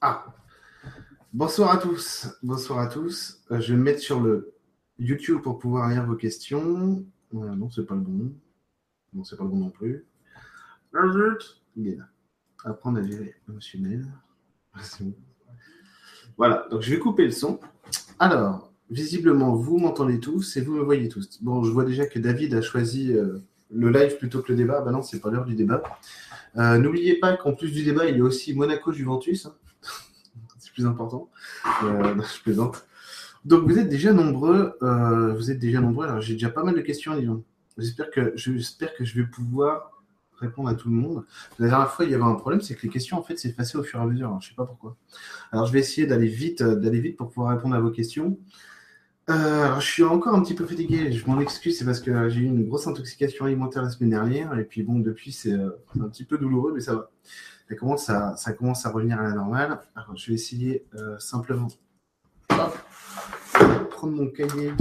Ah, bonsoir à tous. Bonsoir à tous. Euh, je vais me mettre sur le YouTube pour pouvoir lire vos questions. Euh, non, c'est pas le bon. Non, c'est pas le bon non plus. Il est là. Apprendre à gérer émotionnel. Voilà, donc je vais couper le son. Alors, visiblement, vous m'entendez tous et vous me voyez tous. Bon, je vois déjà que David a choisi euh, le live plutôt que le débat. Ben non, c'est pas l'heure du débat. Euh, N'oubliez pas qu'en plus du débat, il y a aussi Monaco-Juventus. hein. Plus important. Euh, je plaisante. Donc vous êtes déjà nombreux. euh, vous êtes déjà nombreux. Alors j'ai déjà pas mal de questions. J'espère que j'espère que je vais pouvoir répondre à tout le monde. La dernière fois, il y avait un problème, c'est que les questions en fait s'effaçaient au fur et à mesure. Alors, je sais pas pourquoi. Alors je vais essayer d'aller vite, euh, d'aller vite pour pouvoir répondre à vos questions. Je suis encore un petit peu fatigué. Je m'en excuse, c'est parce que j'ai eu une grosse intoxication alimentaire la semaine dernière. Et puis bon, depuis, c'est un petit peu douloureux, mais ça va. Ça commence à, revenir à la normale. Je vais essayer euh, simplement hop, prendre mon cahier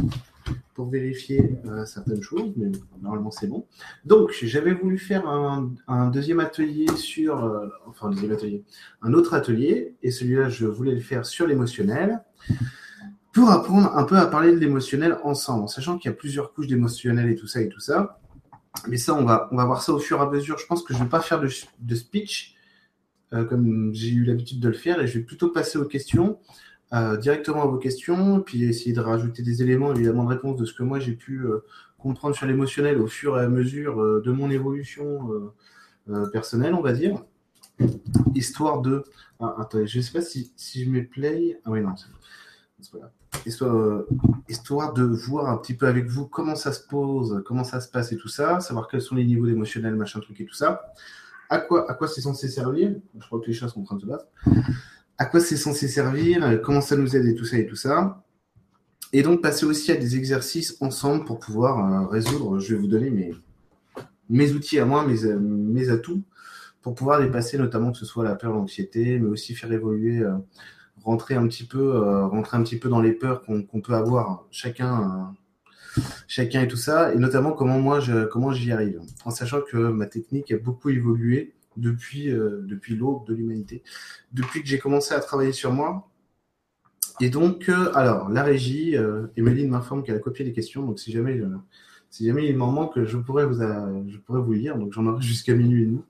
pour vérifier euh, certaines choses, mais normalement c'est bon. Donc, j'avais voulu faire un, deuxième atelier sur, euh, enfin, un deuxième atelier, un autre atelier, et celui-là, je voulais le faire sur l'émotionnel pour apprendre un peu à parler de l'émotionnel ensemble, en sachant qu'il y a plusieurs couches d'émotionnel et tout ça et tout ça. Mais ça, on va, on va voir ça au fur et à mesure. Je pense que je ne vais pas faire de, speech comme j'ai eu l'habitude de le faire et je vais plutôt passer aux questions, euh, directement à vos questions, puis essayer de rajouter des éléments évidemment de réponse de ce que moi j'ai pu euh, comprendre sur l'émotionnel au fur et à mesure euh, de mon évolution euh, euh, personnelle, on va dire. Histoire de. Ah, attendez, je ne sais pas si, je mets play. Ah oui, non, c'est pas histoire, euh, histoire de voir un petit peu avec vous comment ça se pose, comment ça se passe et tout ça, savoir quels sont les niveaux d'émotionnel, machin truc et tout ça. À quoi, à quoi c'est censé servir Je crois que les chats sont en train de se battre. À quoi c'est censé servir euh, Comment ça nous aide et tout ça et tout ça. Et donc passer aussi à des exercices ensemble pour pouvoir euh, résoudre. Je vais vous donner mes, outils à moi, mes, euh, mes atouts pour pouvoir dépasser notamment que ce soit la peur, l'anxiété, mais aussi faire évoluer rentrer un petit peu, rentrer un petit peu dans les peurs qu'on peut avoir chacun, chacun et tout ça, et notamment comment moi comment j'y arrive, en sachant que ma technique a beaucoup évolué depuis euh, depuis l'aube de l'humanité, depuis que j'ai commencé à travailler sur moi. Et donc, euh, alors la régie, euh, Emeline m'informe qu'elle a copié les questions, donc si jamais si jamais il m'en manque, je pourrais vous je pourrais vous lire, donc j'en aurai jusqu'à minuit et demi.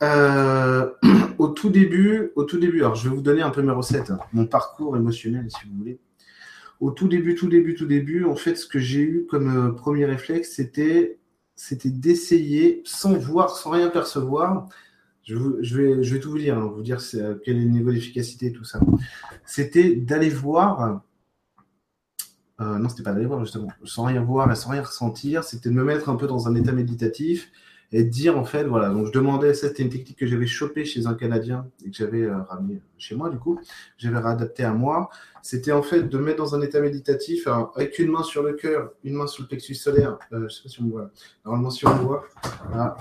Au tout début, au tout début, alors je vais vous donner un peu mes recettes, hein, mon parcours émotionnel si vous voulez. Au tout début, tout début, tout début, en fait, ce que j'ai eu comme euh, premier réflexe, c'était, d'essayer, sans voir, sans rien percevoir. Je, vous- vais, tout vous dire, hein, vous dire euh, quel est le niveau d'efficacité, tout ça. C'était d'aller voir. euh, non, c'était pas d'aller voir justement, sans rien voir et sans rien ressentir. C'était de me mettre un peu dans un état méditatif et dire en fait, voilà, donc je demandais, ça c'était une technique que j'avais chopée chez un Canadien et que j'avais euh, ramené chez moi du coup, j'avais réadapté à moi, c'était en fait de me mettre dans un état méditatif avec une main sur le cœur, une main sur le plexus solaire, euh, je sais pas si on me voit, normalement si on me voit, voilà.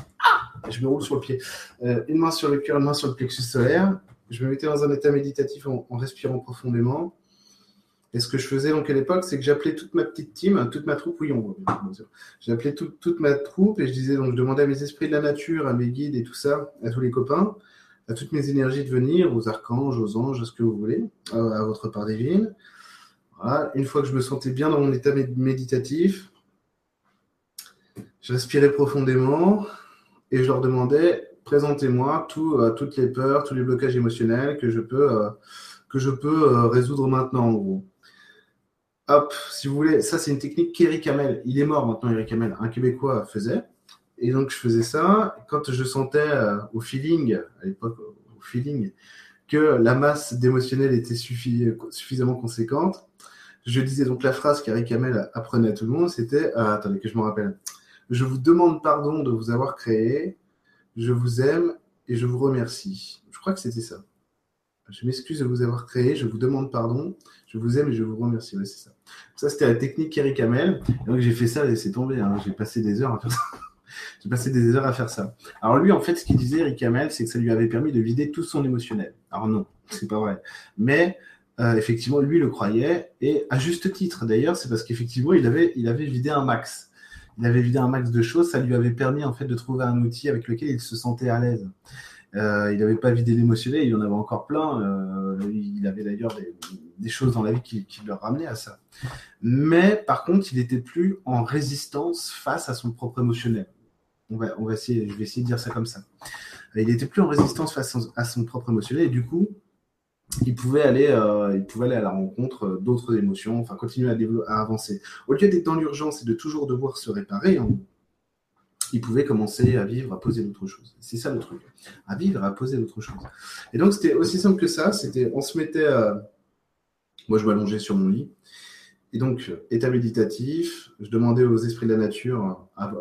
Je me roule sur le pied, Euh, une main sur le cœur, une main sur le plexus solaire, je me mettais dans un état méditatif en respirant profondément, et ce que je faisais donc à l'époque, c'est que j'appelais toute ma petite team, toute ma troupe, oui, on voit bien, sûr. J'appelais toute, toute ma troupe et je disais, donc je demandais à mes esprits de la nature, à mes guides et tout ça, à tous les copains, à toutes mes énergies de venir, aux archanges, aux anges, à ce que vous voulez, à, votre part divine. Une fois que je me sentais bien dans mon état mé- méditatif, je profondément et je leur demandais, présentez-moi tout, euh, toutes les peurs, tous les blocages émotionnels que je peux, euh, que je peux euh, résoudre maintenant, en gros. Hop, si vous voulez, ça c'est une technique qu'Eric Hamel, il est mort maintenant, Eric Hamel, un Québécois faisait. Et donc je faisais ça. Quand je sentais euh, au feeling, à l'époque, au feeling, que la masse d'émotionnel était suffi- suffisamment conséquente, je disais donc la phrase qu'Eric Hamel apprenait à tout le monde, c'était, euh, attendez que je me rappelle, je vous demande pardon de vous avoir créé, je vous aime et je vous remercie. Je crois que c'était ça. Je m'excuse de vous avoir créé, je vous demande pardon, je vous aime et je vous remercie. C'est ça. Ça, c'était la technique Eric Hamel. Donc, j'ai fait ça et c'est tombé. hein. J'ai passé des heures à faire ça. j'ai passé des heures à faire ça. Alors, lui, en fait, ce qu'il disait, Eric Hamel, c'est que ça lui avait permis de vider tout son émotionnel. Alors, non, c'est pas vrai. Mais, euh, effectivement, lui le croyait. Et à juste titre, d'ailleurs, c'est parce qu'effectivement, il avait, il avait vidé un max. Il avait vidé un max de choses. Ça lui avait permis, en fait, de trouver un outil avec lequel il se sentait à l'aise. Euh, il n'avait pas vidé l'émotionnel, il y en avait encore plein. Euh, il avait d'ailleurs des, choses dans la vie qui, le ramenaient à ça. Mais par contre, il n'était plus en résistance face à son propre émotionnel. On va, essayer, je vais essayer de dire ça comme ça. Il n'était plus en résistance face à son propre émotionnel et du coup, il pouvait aller, euh, il pouvait aller à la rencontre d'autres émotions, enfin continuer à, à avancer. Au lieu d'être dans l'urgence et de toujours devoir se réparer, hein, il pouvait commencer à vivre, à poser d'autres choses. C'est ça le truc, à vivre, à poser d'autres choses. Et donc c'était aussi simple que ça. C'était, on se mettait, moi je m'allongeais sur mon lit, et donc, état méditatif, je demandais aux esprits de la nature à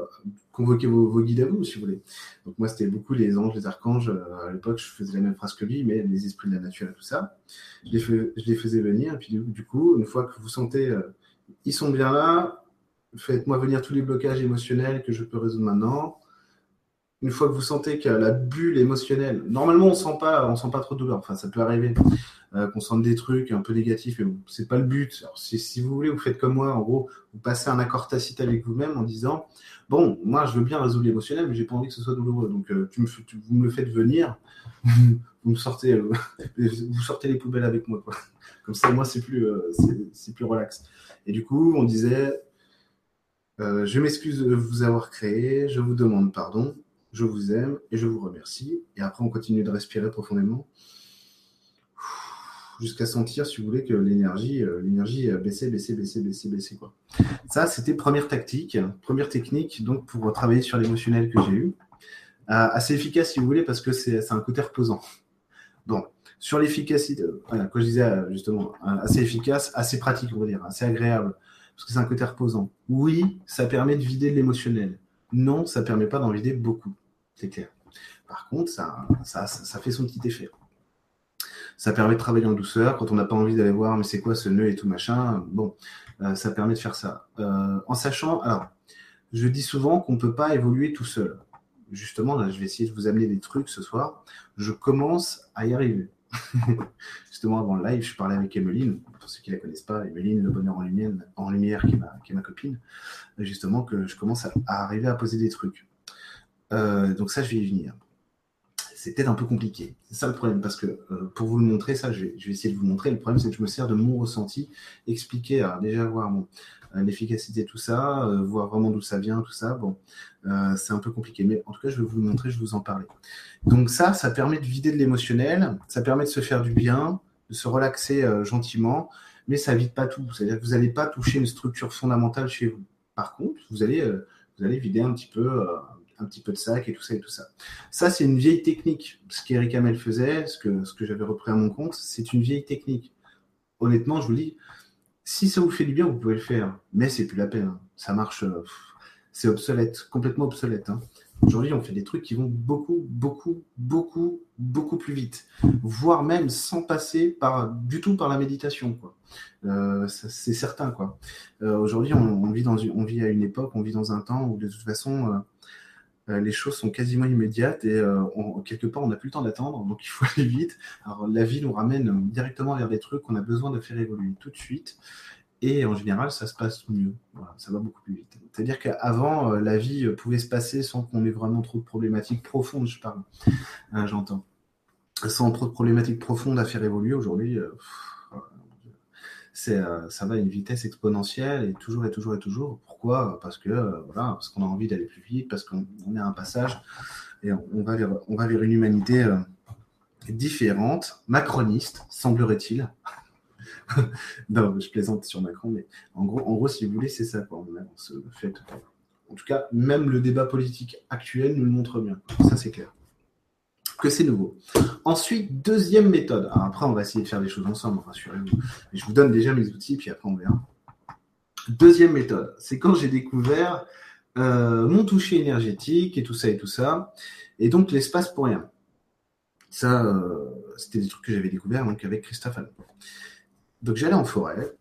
convoquer vos, guides à vous, si vous voulez. Donc, moi, c'était beaucoup les anges, les archanges. À l'époque, je faisais la même phrase que lui, mais les esprits de la nature et tout ça. Je les, je les faisais venir. Et puis, du coup, une fois que vous sentez, euh, ils sont bien là, faites-moi venir tous les blocages émotionnels que je peux résoudre maintenant. Une fois que vous sentez que la bulle émotionnelle, normalement on sent pas, on sent pas trop de douleur. Enfin, ça peut arriver euh, qu'on sente des trucs un peu négatifs, mais c'est pas le but. Alors, si, vous voulez, vous faites comme moi. En gros, vous passez un accord tacite avec vous-même en disant bon, moi je veux bien résoudre l'émotionnel, mais j'ai pas envie que ce soit douloureux. Donc, euh, tu me, vous me le faites venir, vous me sortez, euh, vous sortez les poubelles avec moi, quoi. Comme ça, moi c'est plus, c'est plus relax. Et du coup, on disait je m'excuse de vous avoir créé, je vous demande pardon je vous aime et je vous remercie. Et après, on continue de respirer profondément jusqu'à sentir, si vous voulez, que l'énergie, euh, l'énergie baissait, baissait, baissait, baissait, baissait. Quoi. Ça, c'était première tactique, première technique donc pour travailler sur l'émotionnel que j'ai eu. Euh, assez efficace, si vous voulez, parce que c'est, un côté reposant. Donc, sur l'efficacité, euh, voilà, quand je disais justement, assez efficace, assez pratique, on va dire, assez agréable, parce que c'est un côté reposant. Oui, ça permet de vider de l'émotionnel. Non, ça ne permet pas d'en vider beaucoup c'est clair. Par contre, ça, ça, ça, fait son petit effet. Ça permet de travailler en douceur quand on n'a pas envie d'aller voir, mais c'est quoi ce nœud et tout machin. Bon, euh, ça permet de faire ça. Euh, en sachant, alors, je dis souvent qu'on ne peut pas évoluer tout seul. Justement, là, je vais essayer de vous amener des trucs ce soir. Je commence à y arriver. Justement, avant le live, je parlais avec Emeline, pour ceux qui ne la connaissent pas, Emeline, le bonheur en lumière, en lumière qui, est ma, qui est ma copine. Justement, que je commence à arriver à poser des trucs. Euh, donc ça, je vais y venir. C'est peut-être un peu compliqué. C'est ça le problème, parce que euh, pour vous le montrer, ça, je vais, essayer de vous montrer. Le problème, c'est que je me sers de mon ressenti, expliquer, déjà voir euh, l'efficacité tout ça, voir vraiment d'où ça vient, tout ça. Bon, c'est un peu compliqué, mais en tout cas, je vais vous le montrer, je vous en parler. Donc ça, ça permet de vider de l'émotionnel, ça permet de se faire du bien, de se relaxer gentiment, mais ça vide pas tout. C'est-à-dire que vous n'allez pas toucher une structure fondamentale chez vous. Par contre, vous allez, vous allez vider un petit peu un petit peu de sac et tout ça et tout ça. Ça, c'est une vieille technique. Ce qu'Eric Hamel faisait, ce que, j'avais repris à mon compte, c'est une vieille technique. Honnêtement, je vous dis, si ça vous fait du bien, vous pouvez le faire, mais c'est plus la peine. Ça marche, euh, c'est obsolète, complètement obsolète. Hein. Aujourd'hui, on fait des trucs qui vont beaucoup, beaucoup, beaucoup, beaucoup plus vite, voire même sans passer du tout par la méditation. Euh, c'est certain. Quoi. Euh, aujourd'hui, on, vit on vit à une époque, on vit dans un temps où de toute façon, les choses sont quasiment immédiates et euh, quelque part on n'a plus le temps d'attendre, donc il faut aller vite. Alors la vie nous ramène directement vers des trucs qu'on a besoin de faire évoluer tout de suite. Et en général, ça se passe mieux. ça va beaucoup plus vite. C'est-à-dire qu'avant, euh, la vie pouvait se passer sans qu'on ait vraiment trop de problématiques profondes, je parle. Hein, j'entends. Sans trop de problématiques profondes à faire évoluer aujourd'hui. Euh, ça va à une vitesse exponentielle et toujours et toujours et toujours. Pourquoi? Parce que euh, voilà, parce qu'on a envie d'aller plus vite, parce qu'on est à un passage et on va vers, une humanité euh, différente, macroniste, semblerait-il. non, je plaisante sur Macron, mais en gros, en gros, si vous voulez, c'est ça quoi. En tout cas, même le débat politique actuel nous le montre bien. Ça, c'est clair que c'est nouveau. Ensuite, deuxième méthode. après, on va essayer de faire des choses ensemble, rassurez-vous. Je vous donne déjà mes outils, puis après, on verra. Deuxième méthode, c'est quand j'ai découvert euh, mon toucher énergétique et tout ça et tout ça, et donc l'espace pour rien. Ça, euh, c'était des trucs que j'avais découvert donc avec Christophe Donc j'allais en forêt,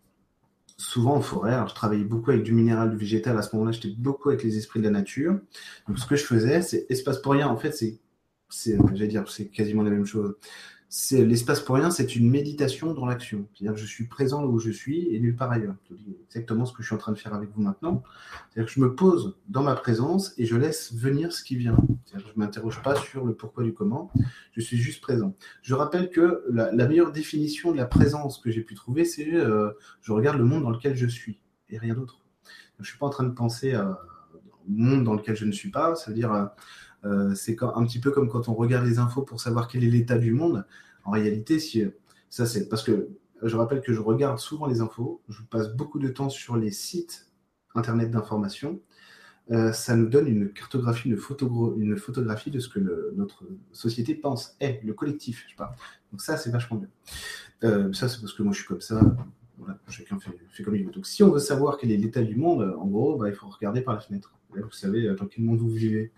souvent en forêt. Alors, je travaillais beaucoup avec du minéral, du végétal. À ce moment-là, j'étais beaucoup avec les esprits de la nature. Donc, ce que je faisais, c'est espace pour rien. En fait, c'est c'est, j'allais dire, c'est quasiment la même chose. c'est l'espace pour rien, c'est une méditation dans l'action. C'est-à-dire que je suis présent là où je suis et nulle part ailleurs. Exactement ce que je suis en train de faire avec vous maintenant. C'est-à-dire que je me pose dans ma présence et je laisse venir ce qui vient. je ne m'interroge pas sur le pourquoi du comment, je suis juste présent. Je rappelle que la, meilleure définition de la présence que j'ai pu trouver, c'est euh, je regarde le monde dans lequel je suis et rien d'autre. Je ne suis pas en train de penser à, au monde dans lequel je ne suis pas. Ça veut dire. Euh, euh, c'est un petit peu comme quand on regarde les infos pour savoir quel est l'état du monde. En réalité, si, ça c'est parce que je rappelle que je regarde souvent les infos, je passe beaucoup de temps sur les sites internet d'information. Euh, ça nous donne une cartographie, une, photographie de ce que notre société pense, est le collectif, je parle. Donc ça, c'est vachement bien. Euh, ça, c'est parce que moi, je suis comme ça. chacun fait, comme il veut. Donc si on veut savoir quel est l'état du monde, en gros, bah, il faut regarder par la fenêtre. vous savez dans quel monde vous vivez.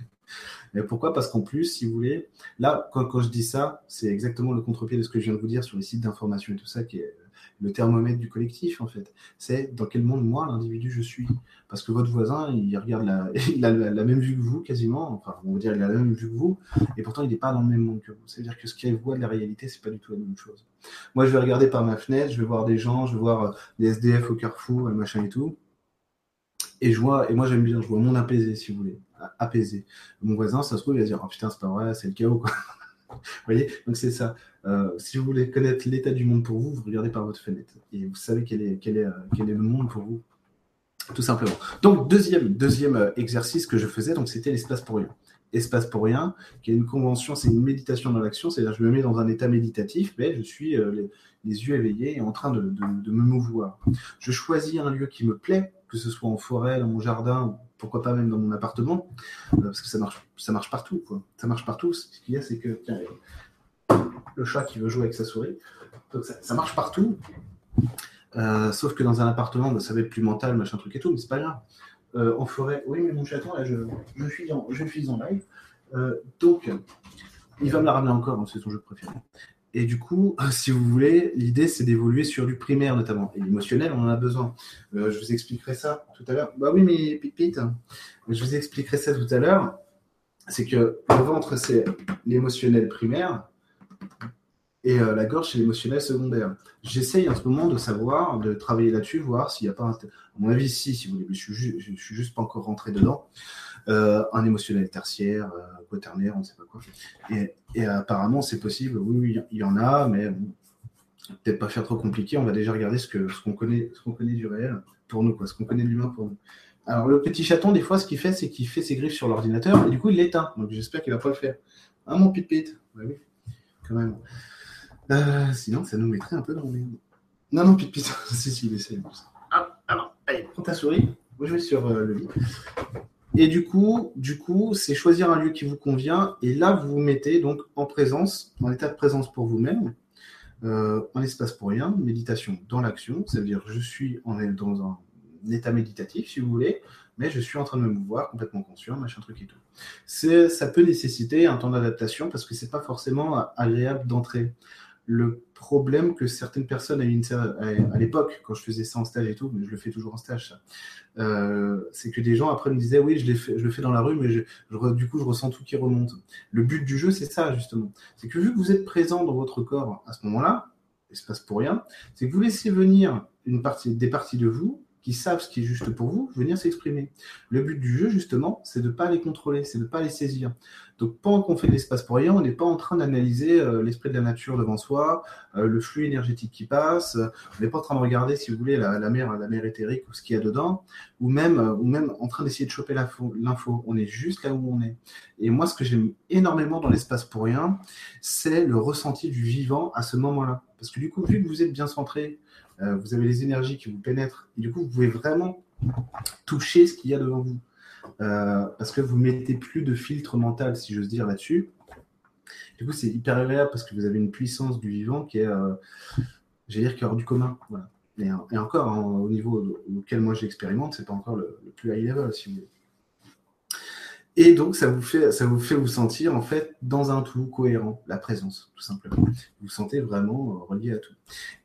Mais pourquoi? Parce qu'en plus, si vous voulez, là, quand, je dis ça, c'est exactement le contre-pied de ce que je viens de vous dire sur les sites d'information et tout ça, qui est le thermomètre du collectif, en fait. C'est dans quel monde, moi, l'individu, je suis? Parce que votre voisin, il regarde la, il a la, même vue que vous, quasiment. Enfin, on va dire, il a la même vue que vous, et pourtant, il n'est pas dans le même monde que vous. C'est-à-dire que ce qu'il voit de la réalité, c'est pas du tout la même chose. Moi, je vais regarder par ma fenêtre, je vais voir des gens, je vais voir des SDF au carrefour, et machin et tout. Et je vois, et moi j'aime bien, je vois mon apaisé, si vous voulez, apaisé. Mon voisin, ça se trouve, il va dire, oh putain, c'est pas vrai, c'est le chaos, quoi. vous voyez Donc c'est ça. Euh, si vous voulez connaître l'état du monde pour vous, vous regardez par votre fenêtre. Et vous savez quel est, quel est, euh, quel est le monde pour vous. Tout simplement. Donc, deuxième, deuxième euh, exercice que je faisais, c'était l'espace pour rien. Espace pour rien, qui est une convention, c'est une méditation dans l'action, c'est-à-dire je me mets dans un état méditatif, mais je suis les, yeux éveillés et en train de me mouvoir. Je choisis un lieu qui me plaît, que ce soit en forêt, dans mon jardin, pourquoi pas même dans mon appartement, euh, parce que ça marche, ça marche partout. Quoi. Ça marche partout. Ce qu'il y a, c'est que tiens, le chat qui veut jouer avec sa souris, ça, marche partout. Euh, sauf que dans un appartement, bah, ça va être plus mental, machin truc et tout, mais c'est pas grave. Euh, en forêt, oui, mais mon chaton, là, je, je, suis, en, je suis en live. donc, il va me la ramener encore, hein, c'est son jeu préféré. Et du coup, si vous voulez, l'idée, c'est d'évoluer sur du primaire notamment. Et l'émotionnel, on en a besoin. Euh, je vous expliquerai ça tout à l'heure. Bah oui, mais pipit, je vous expliquerai ça tout à l'heure. C'est que le ventre, c'est l'émotionnel primaire et euh, la gorge, c'est l'émotionnel secondaire. J'essaye en ce moment de savoir, de travailler là-dessus, voir s'il n'y a pas un. À mon avis, si, si vous voulez, mais je suis, suis juste pas encore rentré dedans. Euh, un émotionnel tertiaire, euh, quaternaire, on ne sait pas quoi. Et, apparemment, c'est possible. Oui, il y en a, mais peut-être pas faire trop compliqué. On va déjà regarder ce qu'on connaît, connaît du réel pour nous, quoi, ce qu'on connaît de l'humain pour nous. Alors le petit chaton, des fois, ce qu'il fait, c'est qu'il fait ses griffes sur l'ordinateur et du coup, il l'éteint. Donc j'espère qu'il va pas le faire. Ah mon pit-pit? oui, quand même. Euh, sinon, ça nous mettrait un peu dans le Non, non, pit-pit. si, si, il essaie. Ah, alors, allez, prends ta souris. Moi, je vais sur le lit. Et du coup, du coup, c'est choisir un lieu qui vous convient. Et là, vous vous mettez donc en présence, en état de présence pour vous-même, euh, en espace pour rien, méditation dans l'action. Ça veut dire je suis en, dans un, état méditatif, si vous voulez, mais je suis en train de me mouvoir complètement conscient, machin truc et tout. Ça peut nécessiter un temps d'adaptation parce que c'est pas forcément agréable d'entrer le problème que certaines personnes à, l'époque, quand je faisais ça en stage et tout, mais je le fais toujours en stage, euh, c'est que des gens après me disaient oui, je, je le fais dans la rue, mais du coup, je ressens tout qui remonte. Le but du jeu, c'est ça, justement. C'est que vu que vous êtes présent dans votre corps à ce moment-là, il se passe pour rien, c'est que vous laissez venir une partie, des parties de vous qui savent ce qui est juste pour vous, venir s'exprimer. Le but du jeu, justement, c'est de ne pas les contrôler, c'est de ne pas les saisir. Donc, pendant qu'on fait de l'espace pour rien, on n'est pas en train d'analyser euh, l'esprit de la nature devant soi, euh, le flux énergétique qui passe. on n'est pas en train de regarder, si vous voulez, la, mer, la mer éthérique ou ce qu'il y a dedans, ou même, euh, ou même en train d'essayer de choper l'info. On est juste là où on est. Et moi, ce que j'aime énormément dans l'espace pour rien, c'est le ressenti du vivant à ce moment-là. Parce que du coup, vu que vous êtes bien centré, vous avez les énergies qui vous pénètrent, et du coup, vous pouvez vraiment toucher ce qu'il y a devant vous. Euh, parce que vous mettez plus de filtre mental, si j'ose dire, là-dessus. Du coup, c'est hyper agréable parce que vous avez une puissance du vivant qui est, euh, j'allais dire, qui est hors du commun. Et, encore, au niveau auquel moi j'expérimente, c'est pas encore le, plus high level, si vous voulez. Et donc, ça vous, fait, ça vous fait vous sentir en fait dans un tout cohérent, la présence, tout simplement. Vous vous sentez vraiment euh, relié à tout.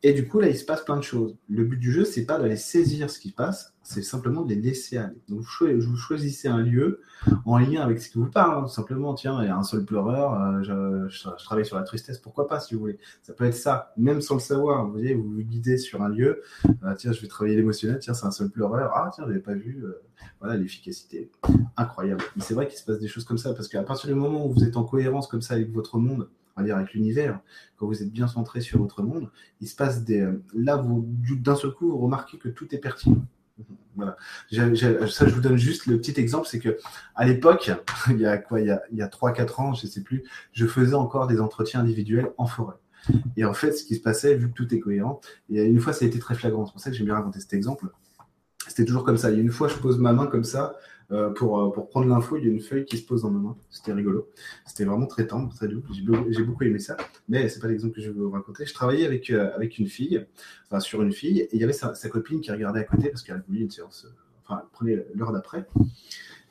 Et du coup, là, il se passe plein de choses. Le but du jeu, c'est pas d'aller saisir ce qui passe, c'est simplement de les laisser aller. Donc, vous choisissez un lieu en lien avec ce qui vous parle. Hein, simplement, tiens, il y a un seul pleureur, euh, je, travaille sur la tristesse, pourquoi pas, si vous voulez. Ça peut être ça, même sans le savoir. Vous voyez, vous vous guidez sur un lieu, euh, tiens, je vais travailler l'émotionnel, tiens, c'est un seul pleureur, ah, tiens, j'avais pas vu. Euh, voilà, l'efficacité. Incroyable. Mais c'est vrai qu'il se passe des choses comme ça, parce qu'à partir du moment où vous êtes en cohérence comme ça avec votre monde, on va dire avec l'univers, quand vous êtes bien centré sur votre monde, il se passe des. Là, vous, d'un seul coup, vous remarquez que tout est pertinent. Voilà. ça, je vous donne juste le petit exemple, c'est que à l'époque, il y a quoi, il y a, il y a 3-4 ans, je sais plus, je faisais encore des entretiens individuels en forêt. Et en fait, ce qui se passait, vu que tout est cohérent, et une fois, ça a été très flagrant. C'est pour ça que j'aime bien raconter cet exemple. C'était toujours comme ça. Une fois, je pose ma main comme ça, euh, pour, euh, pour prendre l'info, il y a une feuille qui se pose dans ma main. C'était rigolo. C'était vraiment très tendre, très doux. J'ai beaucoup aimé ça. Mais c'est pas l'exemple que je vais vous raconter. Je travaillais avec, euh, avec une fille, enfin sur une fille, et il y avait sa, sa copine qui regardait à côté parce qu'elle voulu une séance, enfin, elle prenait l'heure d'après.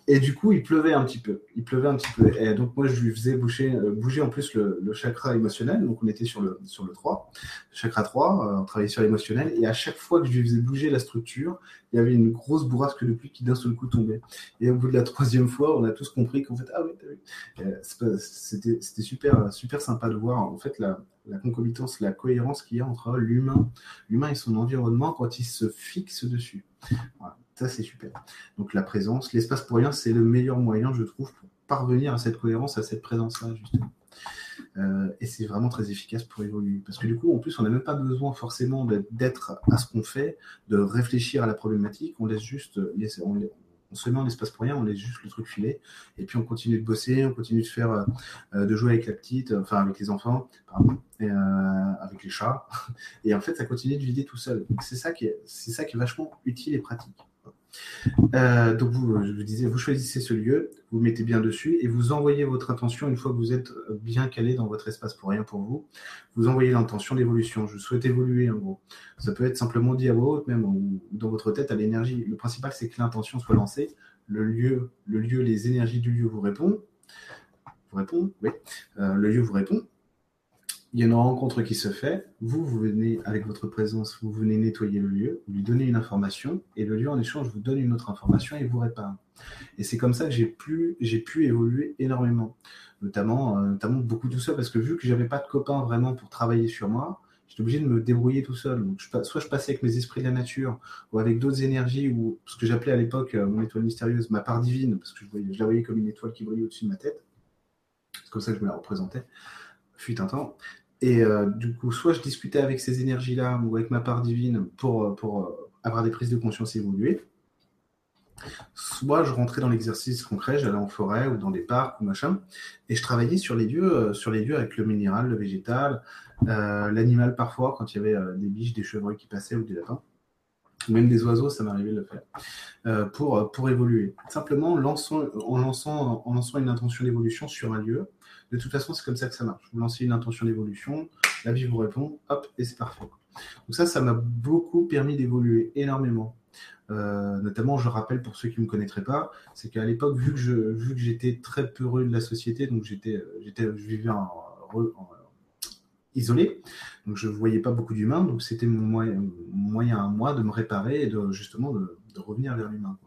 Et du coup, il pleuvait un petit peu. Il pleuvait un petit peu. Et donc, moi, je lui faisais bouger, euh, bouger en plus le, le, chakra émotionnel. Donc, on était sur le, sur le 3, chakra 3, euh, on travaillait sur l'émotionnel. Et à chaque fois que je lui faisais bouger la structure, il y avait une grosse bourrasque de pluie qui d'un seul coup tombait. Et au bout de la troisième fois, on a tous compris qu'en fait, ah oui, t'as vu. C'était super, super sympa de voir, en fait, la, la concomitance, la cohérence qu'il y a entre l'humain, l'humain et son environnement quand il se fixe dessus. Voilà. Ça, c'est super. Donc la présence, l'espace pour rien, c'est le meilleur moyen, je trouve, pour parvenir à cette cohérence, à cette présence-là, justement. Euh, et c'est vraiment très efficace pour évoluer. Parce que du coup, en plus, on n'a même pas besoin forcément d'être à ce qu'on fait, de réfléchir à la problématique. On laisse juste, on, on se met en espace pour rien, on laisse juste le truc filer. Et puis on continue de bosser, on continue de faire, euh, de jouer avec la petite, enfin avec les enfants, pardon, euh, avec les chats. Et en fait, ça continue de vider tout seul. C'est ça qui est, c'est ça qui est vachement utile et pratique. Euh, donc vous, je vous disais, vous choisissez ce lieu, vous mettez bien dessus et vous envoyez votre intention une fois que vous êtes bien calé dans votre espace pour rien pour vous. Vous envoyez l'intention d'évolution. Je souhaite évoluer en gros. Ça peut être simplement dit à haute, même dans votre tête à l'énergie. Le principal c'est que l'intention soit lancée. Le lieu, le lieu, les énergies du lieu vous répondent. Vous répondent, oui. Euh, le lieu vous répond il y a une rencontre qui se fait, vous, vous venez avec votre présence, vous venez nettoyer le lieu, vous lui donnez une information, et le lieu en échange vous donne une autre information et vous répare. Et c'est comme ça que j'ai pu, évoluer énormément, notamment, euh, notamment beaucoup tout seul, parce que vu que j'avais pas de copains vraiment pour travailler sur moi, j'étais obligé de me débrouiller tout seul. Donc, soit je passais avec mes esprits de la nature, ou avec d'autres énergies, ou ce que j'appelais à l'époque euh, mon étoile mystérieuse, ma part divine, parce que je la voyais comme une étoile qui brillait au-dessus de ma tête. C'est comme ça que je me la représentais, fut un temps. Et euh, du coup, soit je discutais avec ces énergies-là ou avec ma part divine pour, euh, pour euh, avoir des prises de conscience évoluées, soit je rentrais dans l'exercice concret, j'allais en forêt ou dans des parcs ou machin, et je travaillais sur les lieux, sur les lieux avec le minéral, le végétal, l'animal parfois, quand il y avait des biches, des chevreuils qui passaient ou des lapins. Même des oiseaux, ça m'arrivait de le faire, pour, pour évoluer. Simplement en lançant, en lançant, en lançant une intention d'évolution sur un lieu, de toute façon, c'est comme ça que ça marche. Vous lancez une intention d'évolution, la vie vous répond, hop, et c'est parfait. Donc ça, ça m'a beaucoup permis d'évoluer énormément. Euh, notamment, je rappelle pour ceux qui ne me connaîtraient pas, c'est qu'à l'époque, vu que j'étais très peureux de la société, donc j'étais, je vivais isolé, donc je ne voyais pas beaucoup d'humains, donc c'était mon moyen, à moi de me réparer et de justement de revenir vers l'humain.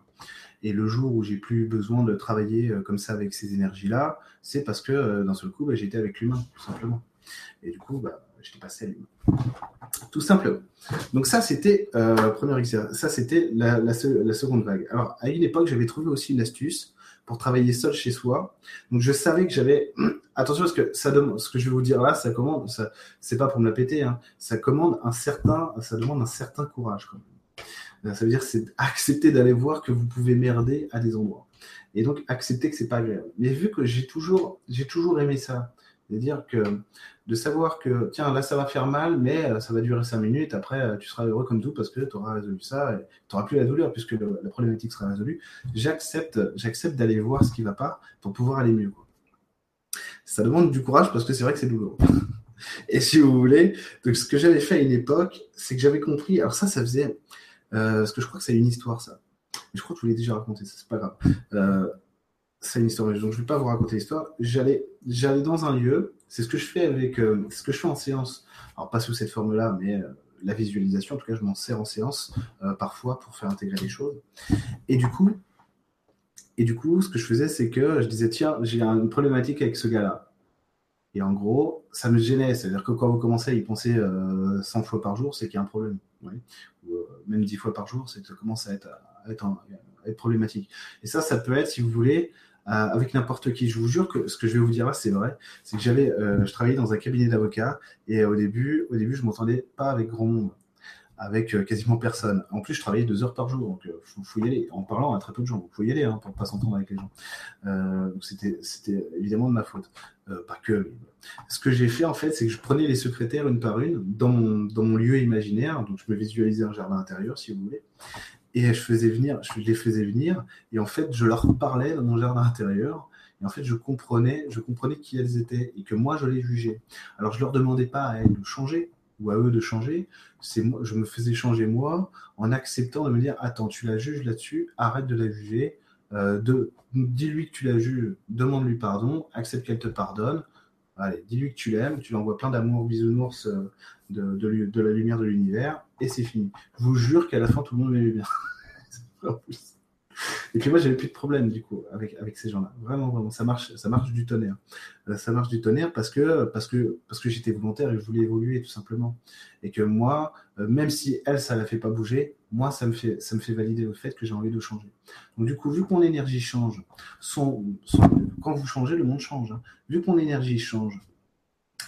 Et le jour où j'ai plus besoin de travailler euh, comme ça avec ces énergies-là, c'est parce que euh, d'un seul coup, bah, j'étais avec l'humain, tout simplement. Et du coup, bah, j'étais passé à l'humain. Tout simplement. Donc ça, c'était euh. Ça, c'était la, seconde vague. Alors, à une époque, j'avais trouvé aussi une astuce pour travailler seul chez soi. Donc, je savais que j'avais... Attention, parce que ça demande, ce que je vais vous dire là, ça commande, c'est pas pour me la péter, hein, ça commande un certain, ça demande un certain courage. Ben, ça veut dire c'est accepter d'aller voir que vous pouvez merder à des endroits. Et donc accepter que c'est pas agréable. Mais vu que j'ai toujours, j'ai toujours aimé ça, c'est-à-dire que de savoir que tiens là ça va faire mal, mais euh, ça va durer cinq minutes. Après euh, tu seras heureux comme tout parce que tu auras résolu ça, tu n'auras plus la douleur puisque la problématique sera résolue. J'accepte, j'accepte d'aller voir ce qui va pas pour pouvoir aller mieux. Ça demande du courage parce que c'est vrai que c'est douloureux. Et si vous voulez, donc ce que j'avais fait à une époque, c'est que j'avais compris. Alors ça, ça faisait, euh, parce que je crois que c'est une histoire, ça. je crois que je vous l'ai déjà raconté, ça, c'est pas grave. Euh, c'est une histoire, donc je vais pas vous raconter l'histoire. J'allais, j'allais dans un lieu, c'est ce que je fais avec, euh, ce que je fais en séance. Alors pas sous cette forme-là, mais la visualisation. En tout cas, je m'en sers en séance parfois pour faire intégrer des choses. Et du coup, et du coup, ce que je faisais, c'est que je disais, tiens, j'ai une problématique avec ce gars-là. Et en gros, ça me gênait. C'est-à-dire que quand vous commencez à y penser 100 fois par jour, c'est qu'il y a un problème. Ou même 10 fois par jour, c'est que ça commence à être, problématique. Et ça, ça peut être, si vous voulez, euh, avec n'importe qui. Je vous jure que ce que je vais vous dire là, c'est vrai. C'est que j'avais, euh, je travaillais dans un cabinet d'avocats et au début, au début, je m'entendais pas avec grand monde, avec euh, quasiment personne. En plus, je travaillais deux heures par jour, donc faut, faut, y aller. En parlant à très peu de gens, il faut y aller hein, pour pas s'entendre avec les gens. donc c'était, c'était évidemment de ma faute, pas que. Ce que j'ai fait en fait, c'est que je prenais les secrétaires une par une dans mon, dans mon lieu imaginaire. Donc je me visualisais un jardin intérieur, si vous voulez. Et je faisais venir, je les faisais venir, et en fait, je leur parlais dans mon jardin intérieur. Et en fait, je comprenais, je comprenais qui elles étaient et que moi, je les jugeais. Alors, je leur demandais pas à elles de changer ou à eux de changer. C'est moi, je me faisais changer moi en acceptant de me dire attends, tu la juges là-dessus, arrête de la juger. Euh, dis-lui que tu la juges, demande-lui pardon, accepte qu'elle te pardonne. Allez, dis-lui que tu l'aimes, tu lui envoies plein d'amour, bisounours euh, de, de, de, la lumière de l'univers, et c'est fini. Je vous jure qu'à la fin, tout le monde m'aimait bien. Et puis moi, j'avais plus de problème du coup avec, avec ces gens-là. Vraiment, vraiment, ça marche, ça marche du tonnerre. Euh, ça marche du tonnerre parce que, parce que, parce que j'étais volontaire et je voulais évoluer tout simplement. Et que moi, euh, même si elle, ça la fait pas bouger, moi, ça me fait, ça me fait valider le fait que j'ai envie de changer. Donc du coup, vu que mon énergie change, quand vous changez, le monde change. Hein. Vu que mon énergie change,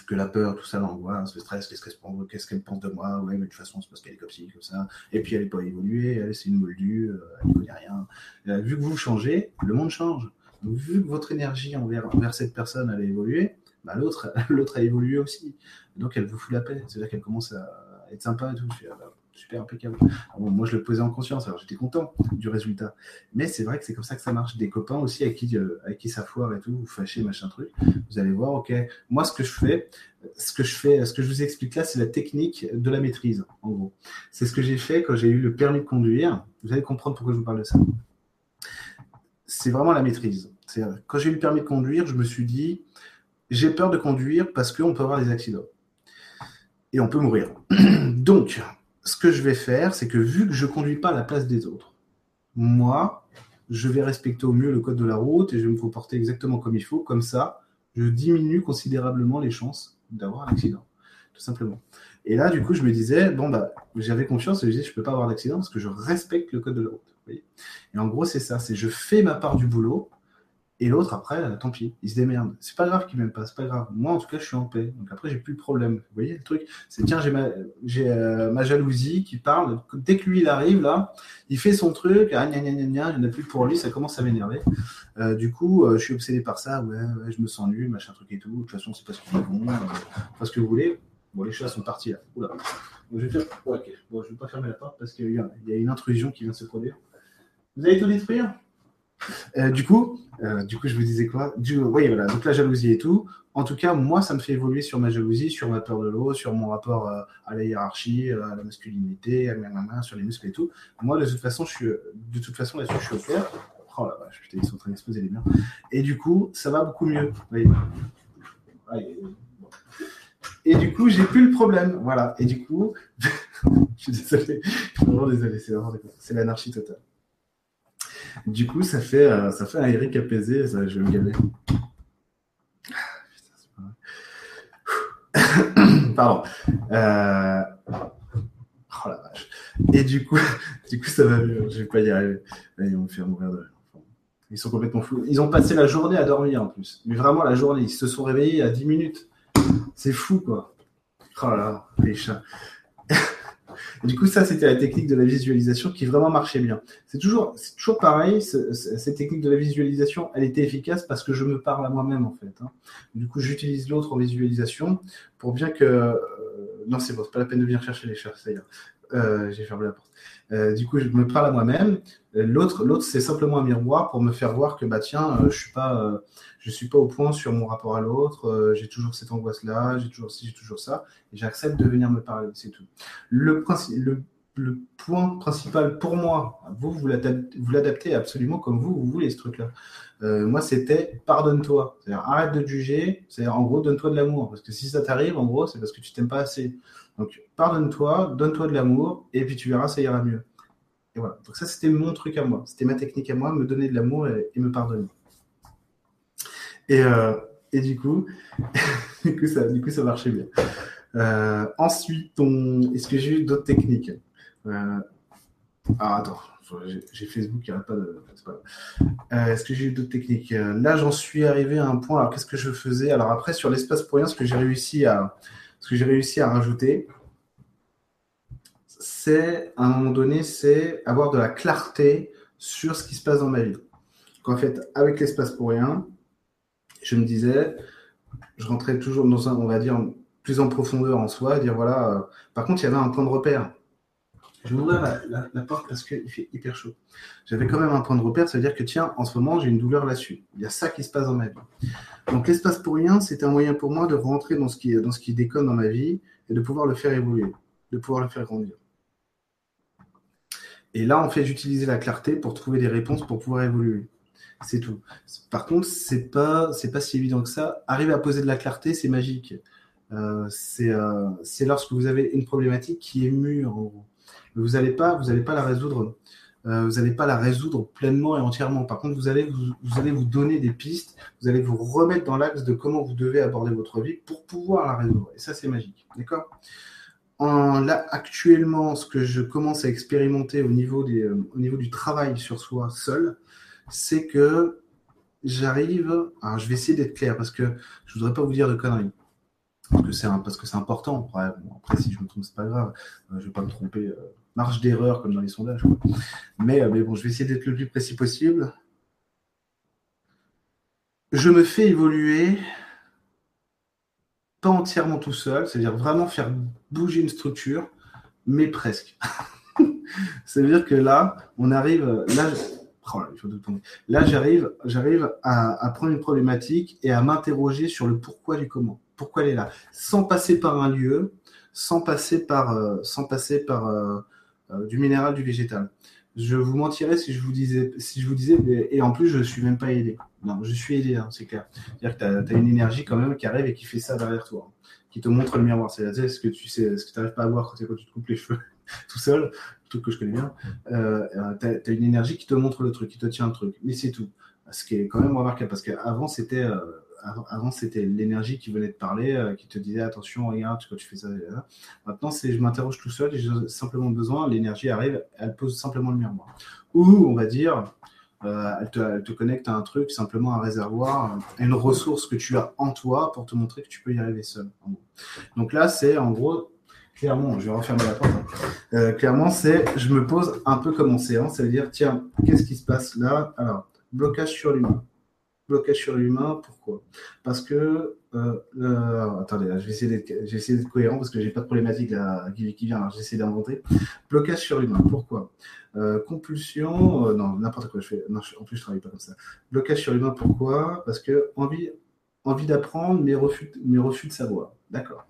que la peur, tout ça, l'angoisse, le stress, qu'est-ce qu'elle qu'est-ce qu'elle pense de moi, ouais, mais de toute façon, c'est parce qu'elle est comme comme ça, et puis elle n'est pas évoluée, elle, c'est une moldue, euh, elle ne connaît rien. Euh, vu que vous changez, le monde change. Donc, vu que votre énergie envers, envers cette personne, elle a évolué, bah, l'autre, l'autre a évolué aussi. Donc, elle vous fout la paix. C'est-à-dire qu'elle commence à être sympa et tout. Ah, bah, super impeccable. moi, je le posais en conscience, alors j'étais content du résultat. Mais c'est vrai que c'est comme ça que ça marche. Des copains aussi avec qui, euh, qui ça foire et tout, vous fâchez, machin truc. Vous allez voir, ok, moi, ce que je fais, ce que je fais, ce que je vous explique là, c'est la technique de la maîtrise, en gros. C'est ce que j'ai fait quand j'ai eu le permis de conduire. Vous allez comprendre pourquoi je vous parle de ça. C'est vraiment la maîtrise. Quand j'ai eu le permis de conduire, je me suis dit, j'ai peur de conduire parce qu'on peut avoir des accidents. Et on peut mourir. Donc, ce que je vais faire, c'est que vu que je ne conduis pas à la place des autres, moi, je vais respecter au mieux le code de la route et je vais me comporter exactement comme il faut. Comme ça, je diminue considérablement les chances d'avoir un accident, tout simplement. Et là, du coup, je me disais, bon, bah, j'avais confiance et je disais, je ne peux pas avoir d'accident parce que je respecte le code de la route. et en gros, c'est ça, c'est je fais ma part du boulot et l'autre, après, euh, tant pis, il se démerde. C'est pas grave qu'il m'aime pas, c'est pas grave. Moi, en tout cas, je suis en paix. Donc après, j'ai plus de problème. Vous voyez le truc? C'est tiens, j'ai ma, euh, ma jalousie qui parle. Dès que lui, il arrive, là, il fait son truc, ah, gna, gna, gna, gna, en a plus pour lui, ça commence à m'énerver. Euh, du coup, je suis obsédé par ça. Ouais, ouais, je me sens nul, machin truc et tout. De toute façon, c'est pas ce qu'il est bon, pas ce que vous voulez. Bon, les chats sont partis là. Oula. je vais faire... ok. Bon, je vais pas fermer la porte parce qu'il y y a une intrusion qui vient de se produire. Vous allez tout détruire euh, du coup, euh, du coup, je vous disais quoi? Du, voilà, donc la jalousie et tout. En tout cas, moi, ça me fait évoluer sur ma jalousie, sur ma peur de l'eau, sur mon rapport euh, à la hiérarchie, à la masculinité, à ma main, sur les muscles et tout. Moi, de toute façon, je suis, de toute façon, là-dessus, je suis au clair. Oh la vache, putain, ils sont en train d'exploser les miens. Et du coup, ça va beaucoup mieux. Et du coup, j'ai plus le problème. Voilà. Et du coup, je suis désolé. Je suis vraiment désolé. C'est l'anarchie totale. Du coup, ça fait, euh, ça fait un Eric apaisé, je vais me gaver. Pardon. Euh... Oh la vache. Et du coup, du coup, ça va mieux. Je vais pas y arriver. ils vont me faire mourir de Ils sont complètement fous. Ils ont passé la journée à dormir en plus. Mais vraiment la journée. Ils se sont réveillés à 10 minutes. C'est fou quoi. Oh là là, les chats du coup, ça, c'était la technique de la visualisation qui vraiment marchait bien. C'est toujours, c'est toujours pareil. cette technique de la visualisation, elle était efficace parce que je me parle à moi-même, en fait. Hein. Du coup, j'utilise l'autre en visualisation pour bien que. Euh, non, c'est bon, c'est pas la peine de venir chercher les chats, ça. Euh, j'ai fermé la porte. Euh, du coup, je me parle à moi-même. L'autre, l'autre, c'est simplement un miroir pour me faire voir que bah tiens, je suis pas, je suis pas au point sur mon rapport à l'autre. j'ai toujours cette angoisse-là, j'ai toujours ci, j'ai toujours ça. Et j'accepte de venir me parler, c'est tout. Le, principe, le le point principal pour moi, vous, vous l'adaptez absolument comme vous, vous voulez ce truc-là. Euh, moi, c'était pardonne-toi. C'est-à-dire arrête de juger. C'est-à-dire en gros, donne-toi de l'amour. Parce que si ça t'arrive, en gros, c'est parce que tu t'aimes pas assez. Donc, pardonne-toi, donne-toi de l'amour, et puis tu verras, ça ira mieux. Et voilà. Donc ça, c'était mon truc à moi. C'était ma technique à moi, me donner de l'amour et, me pardonner. Et, euh, et du coup, du coup, ça, ça marchait bien. Euh, ensuite, est-ce que j'ai eu d'autres techniques? Euh... Ah, attends, j'ai Facebook qui n'arrête pas de. Euh, est-ce que j'ai eu d'autres techniques? Là, j'en suis arrivé à un point. Alors, qu'est-ce que je faisais? Alors, après, sur l'espace pour rien, ce que j'ai réussi à, réussi à rajouter, c'est, à un moment donné, c'est avoir de la clarté sur ce qui se passe dans ma vie. En fait, avec l'espace pour rien, je me disais, je rentrais toujours dans un, on va dire, plus en profondeur en soi, dire voilà. Euh, par contre, il y avait un point de repère. Je m'ouvrais la, la, porte parce qu'il fait hyper chaud. J'avais quand même un point de repère, ça veut dire que tiens, en ce moment, j'ai une douleur là-dessus. Il y a ça qui se passe dans ma vie. Donc l'espace pour rien, c'est un moyen pour moi de rentrer dans ce qui, dans ce qui déconne dans ma vie et de pouvoir le faire évoluer, de pouvoir le faire grandir. Et là, en fait, j'utilisais la clarté pour trouver des réponses pour pouvoir évoluer. C'est tout. Par contre, c'est pas, c'est pas si évident que ça. Arriver à poser de la clarté, c'est magique. Euh, euh, c'est lorsque vous avez une problématique qui est mûre. Vous n'allez pas, vous pas la résoudre. Euh, vous n'allez pas la résoudre pleinement et entièrement. Par contre, vous allez vous, allez vous donner des pistes. Vous allez vous remettre dans l'axe de comment vous devez aborder votre vie pour pouvoir la résoudre. Et ça, c'est magique. D'accord? Là, actuellement, ce que je commence à expérimenter au niveau, des, au niveau du travail sur soi seul, c'est que j'arrive. Alors, je vais essayer d'être clair parce que je voudrais pas vous dire de conneries. Parce que c'est parce que c'est important. après, si je me trompe, c'est pas grave. Euh, je vais pas me tromper. Euh, marge d'erreur comme dans les sondages. Mais, euh, mais bon, je vais essayer d'être le plus précis possible. Je me fais évoluer pas entièrement tout seul, c'est-à-dire vraiment faire bouger une structure, mais presque. ça veut dire que là, on arrive, là, oh là, j'arrive, j'arrive à, prendre une problématique et à m'interroger sur le pourquoi du comment pourquoi elle est là, sans passer par un lieu, sans passer par, euh, sans passer par euh, du minéral, du végétal. Je vous mentirais si je vous disais, si je vous disais, et en plus je suis même pas aidé. Non, je suis aidé, hein, c'est clair. C'est-à-dire que tu as, une énergie quand même qui arrive et qui fait ça derrière toi, hein, qui te montre le miroir. C'est ce que tu sais, ce que tu n'arrives pas à voir quand, tu te coupes les cheveux tout seul, truc que je connais bien. Euh, tu as, une énergie qui te montre le truc, qui te tient le truc, mais c'est tout. Ce qui est quand même remarquable parce qu'avant c'était avant, c'était l'énergie qui venait de parler, euh, qui te disait attention, regarde, quand tu fais ça. Maintenant, c'est je m'interroge tout seul j'ai simplement besoin, l'énergie arrive, elle pose simplement le miroir. Ou, on va dire, euh, elle, te, connecte à un truc, simplement un réservoir, une ressource que tu as en toi pour te montrer que tu peux y arriver seul. Donc là, c'est en gros, clairement, je vais refermer la porte. Hein. Euh, clairement, c'est je me pose un peu comme en séance, ça veut dire tiens, qu'est-ce qui se passe là? Alors, blocage sur l'humain blocage sur l'humain. Pourquoi? Parce que, euh, attendez, je vais essayer d'être cohérent parce que j'ai pas de problématique là, qui, qui vient. J'essaie d'inventer. Blocage sur l'humain. Pourquoi? Euh, Compulsion, euh, non, n'importe quoi je fais. Non, en plus, je travaille pas comme ça. Blocage sur l'humain. Pourquoi? Parce que envie, envie d'apprendre, mais mais refus de savoir. D'accord.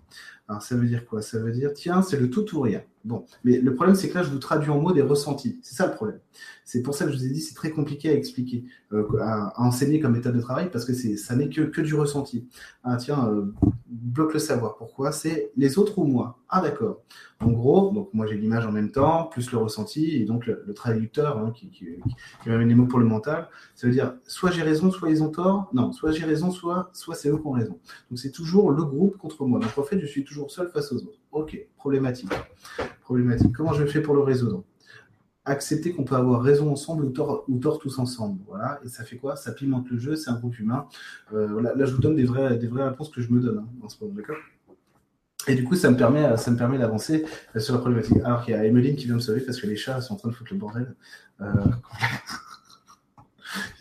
Alors, ça veut dire quoi? Ça veut dire, tiens, c'est le tout ou rien. Bon, mais le problème, c'est que là, je vous traduis en mots des ressentis. C'est ça le problème. C'est pour ça que je vous ai dit, c'est très compliqué à expliquer, euh, à, enseigner comme méthode de travail, parce que ça n'est que, que du ressenti. Ah, tiens, euh, bloque le savoir. Pourquoi? C'est les autres ou moi? Ah, d'accord. En gros, donc moi j'ai l'image en même temps, plus le ressenti, et donc le, traducteur hein, qui, qui, les mots pour le mental. Ça veut dire, soit j'ai raison, soit ils ont tort. Non, soit j'ai raison, soit, soit c'est eux qui ont raison. Donc c'est toujours le groupe contre moi. Donc en fait, je suis toujours seul face aux autres. Ok, problématique problématique. Comment je fais pour le résoudre? Accepter qu'on peut avoir raison ensemble ou tort, ou tort tous ensemble. Voilà. Et ça fait quoi? Ça pimente le jeu, c'est un groupe humain. Euh. Là, je vous donne des vraies, des vraies réponses que je me donne hein, en ce moment. D'accord? Et du coup, ça me permet, me permet d'avancer sur la problématique. Alors qu'il y a Emeline qui vient me sauver parce que les chats sont en train de foutre le bordel. Euh,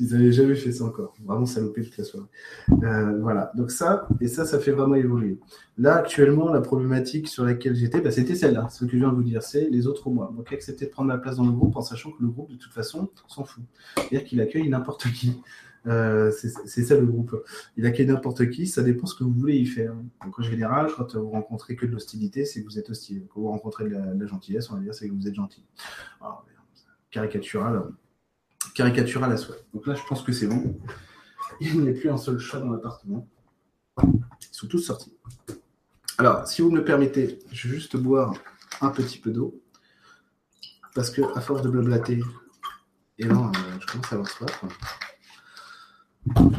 Ils n'avaient jamais fait ça encore. Vraiment salopé toute la soirée. Euh, voilà. Donc ça, et ça, ça fait vraiment évoluer. Là, actuellement, la problématique sur laquelle j'étais, bah, c'était celle-là. Ce que je viens de vous dire, c'est les autres moi. Donc accepter de prendre ma place dans le groupe en sachant que le groupe, de toute façon, s'en fout. C'est-à-dire qu'il accueille n'importe qui. Euh, c'est ça le groupe. Il accueille n'importe qui, ça dépend ce que vous voulez y faire. Donc en général, quand vous rencontrez que de l'hostilité, c'est que vous êtes hostile. Quand vous rencontrez de la, gentillesse, on va dire c'est que vous êtes gentil. caricatural, caricatural à soi. Donc là, je pense que c'est bon. Il n'y a plus un seul chat dans l'appartement. Ils sont tous sortis. Alors, si vous me le permettez, je vais juste boire un petit peu d'eau. Parce que, à force de blablater, et là, euh, je commence à avoir soif.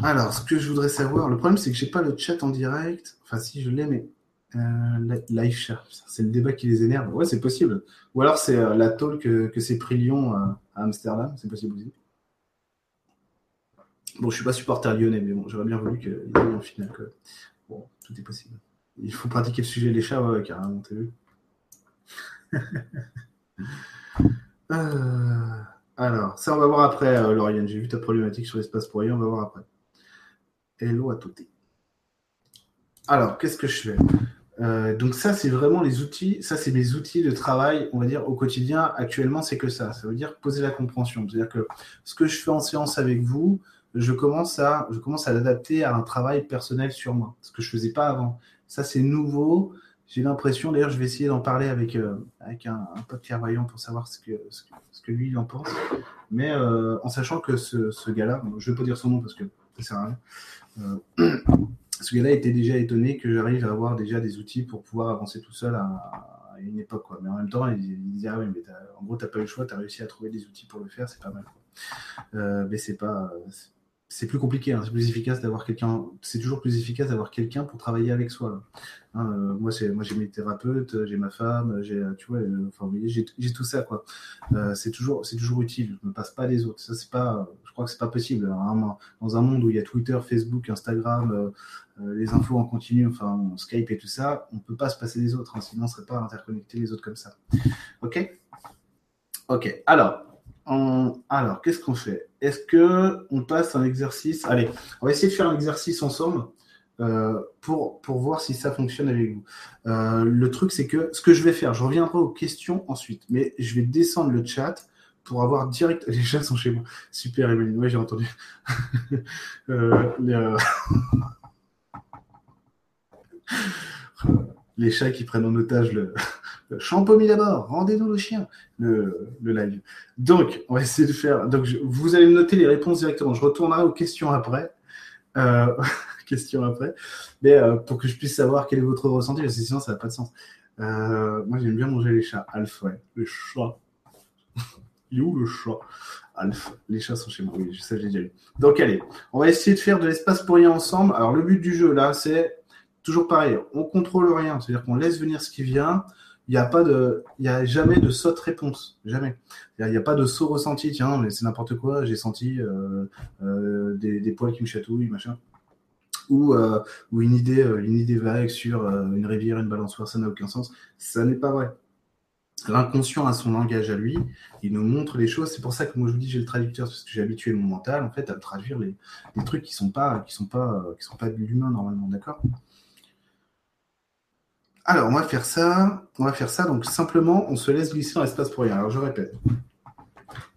Alors, ce que je voudrais savoir, le problème, c'est que j'ai pas le chat en direct. Enfin, si je l'ai, mais euh, live chat, c'est le débat qui les énerve. Ouais, c'est possible. Ou alors, c'est euh, la tôle que, que s'est pris Lyon à Amsterdam. C'est possible aussi. Bon, je suis pas supporter lyonnais, mais bon, j'aurais bien voulu qu'il y ait en finale. Bon, tout est possible. Il faut pratiquer le sujet des chats, carrément, t'as vu. euh... Alors, ça, on va voir après, euh, Lauriane. J'ai vu ta problématique sur l'espace pour rien, on va voir après. Hello à toutes. Alors, qu'est-ce que je fais? Euh, donc ça, c'est vraiment les outils, ça c'est mes outils de travail, on va dire, au quotidien. Actuellement, c'est que ça. Ça veut dire poser la compréhension. C'est-à-dire que ce que je fais en séance avec vous, je commence à, je commence à l'adapter à un travail personnel sur moi, ce que je faisais pas avant. Ça, c'est nouveau. J'ai l'impression, d'ailleurs, je vais essayer d'en parler avec, euh, avec un, pote clairvoyant pour savoir ce que, ce que, lui, il en pense. Mais euh, en sachant que ce, ce gars-là, je ne vais pas dire son nom parce que ça sert à rien, euh, ce gars-là était déjà étonné que j'arrive à avoir déjà des outils pour pouvoir avancer tout seul à, une époque. Quoi. Mais en même temps, il, disait, ah oui, mais en gros, tu n'as pas eu le choix, tu as réussi à trouver des outils pour le faire, c'est pas mal. mais c'est pas c'est plus compliqué, hein. c'est plus efficace d'avoir quelqu'un. C'est toujours plus efficace d'avoir quelqu'un pour travailler avec soi. Hein, euh, moi, c'est moi j'ai mes thérapeutes, j'ai ma femme, j'ai tu vois, euh, enfin, j'ai tout ça quoi. Euh, c'est toujours c'est toujours utile. Je me passe pas des autres. Ça c'est pas, je crois que c'est pas possible. Hein. Dans un monde où il y a Twitter, Facebook, Instagram, les infos en continu, enfin Skype et tout ça, on peut pas se passer des autres. sinon on serait pas interconnecté les autres comme ça. Ok? Ok. Alors alors, qu'est-ce qu'on fait? Est-ce que on passe un exercice? Allez, on va essayer de faire un exercice ensemble euh, pour, pour voir si ça fonctionne avec vous. Euh, le truc, c'est que ce que je vais faire, je reviendrai aux questions ensuite, mais je vais descendre le chat pour avoir direct. Les chats sont chez moi. Super, Emeline. Oui, j'ai entendu. Euh. chats qui prennent en otage le. Champomy d'abord, rendez-nous le chien, le, live. Donc, on va essayer de faire. Donc, vous allez noter les réponses directement. Je retournerai aux questions après. Euh, questions après. Mais euh, pour que je puisse savoir quel est votre ressenti, parce que sinon, ça n'a pas de sens. Euh, moi, j'aime bien manger les chats. Alpha, ouais. Le chat. Il est où le chat? Alpha. Les chats sont chez moi. Oui, ça, j'ai déjà eu. Donc, allez, on va essayer de faire de l'espace pour rien ensemble. Alors, le but du jeu, là, c'est toujours pareil. On contrôle rien. C'est-à-dire qu'on laisse venir ce qui vient il n'y a pas de, il a jamais de saute réponse, jamais. Il n'y a, pas de saut ressenti. Tiens, mais c'est n'importe quoi. J'ai senti euh, euh, des, poils qui me chatouillent, machin. Ou, euh, ou une idée, une idée vague sur une rivière, une balançoire, ça n'a aucun sens. Ça n'est pas vrai. L'inconscient a son langage à lui, il nous montre les choses. C'est pour ça que moi je vous dis j'ai le traducteur parce que j'ai habitué mon mental en fait à traduire les, les trucs qui sont pas qui sont pas qui sont pas de l'humain normalement, d'accord? Alors, on va faire ça. On va faire ça. Donc, simplement, on se laisse glisser dans l'espace pour rien. Alors, je répète.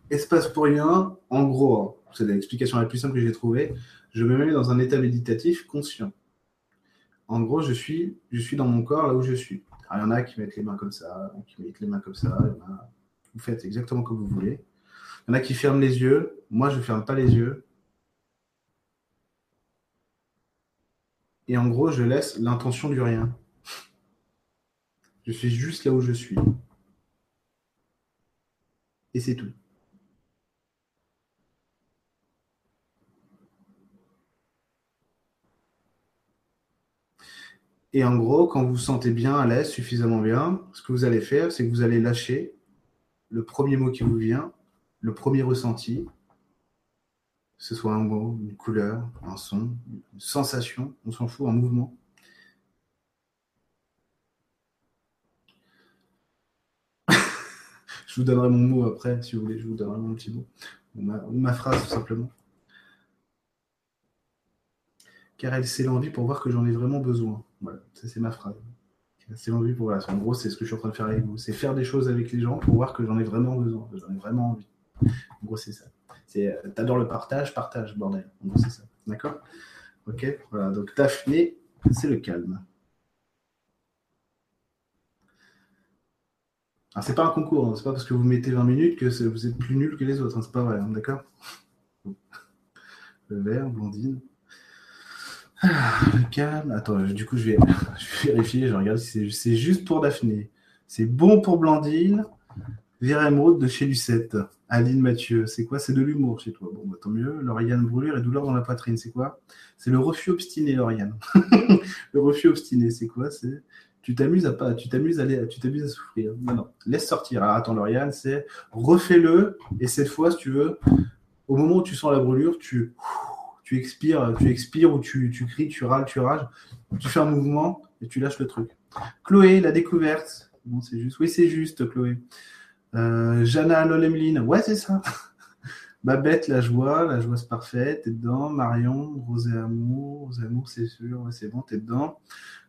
Espace pour rien, en gros, hein, c'est l'explication la plus simple que j'ai trouvée. Je me mets dans un état méditatif conscient. En gros, je suis, je suis dans mon corps là où je suis. il y en a qui mettent les mains comme ça, qui mettent les mains comme ça. Vous faites exactement comme vous voulez. Il y en a qui ferment les yeux. Moi, je ne ferme pas les yeux. Et en gros, je laisse l'intention du rien. Je suis juste là où je suis. Et c'est tout. Et en gros, quand vous vous sentez bien à l'aise, suffisamment bien, ce que vous allez faire, c'est que vous allez lâcher le premier mot qui vous vient, le premier ressenti, que ce soit un mot, une couleur, un son, une sensation, on s'en fout, un mouvement. Je vous donnerai mon mot après, si vous voulez, je vous donnerai mon petit mot. Ou ma, phrase, tout simplement. Car elle sait l'envie pour voir que j'en ai vraiment besoin. Voilà, c'est ma phrase. C'est l'envie pour voilà. En gros, c'est ce que je suis en train de faire avec vous. C'est faire des choses avec les gens pour voir que j'en ai vraiment besoin, j'en ai vraiment envie. En gros, c'est ça. C'est, euh, t'adores le partage, partage, bordel. En gros, c'est ça. D'accord? Ok, voilà. Donc, Daphné, c'est le calme. Ah, c'est pas un concours, hein. c'est pas parce que vous mettez 20 minutes que vous êtes plus nul que les autres, hein. c'est pas vrai, hein. d'accord? Le vert, blondine. Ah, le calme. Attends, du coup, je vais, je vérifier, je regarde si c'est juste pour Daphné. C'est bon pour Blandine. Vire émeraude de chez Lucette. Aline Mathieu, c'est quoi? C'est de l'humour chez toi. Bon, bah, tant mieux. Lauriane brûlure et douleur dans la poitrine, c'est quoi? C'est le refus obstiné, Lauriane. le refus obstiné, c'est quoi? C'est tu t'amuses à pas, tu t'amuses à aller, tu t'amuses à souffrir. Non, non, laisse sortir. Alors, attends, Lauriane, c'est refais-le et cette fois, si tu veux, au moment où tu sens la brûlure, tu, tu expires, tu expires ou tu, tu cries, tu râles, tu rages, tu fais un mouvement et tu lâches le truc. Chloé, la découverte. C'est juste. Oui, c'est juste, Chloé. Euh, Jana Lolemline. Ouais, c'est ça. Babette, la joie. La joie, c'est parfait. T'es dedans. Marion, Rosé Amour. Rosé Amour, c'est sûr. C'est bon, t'es dedans.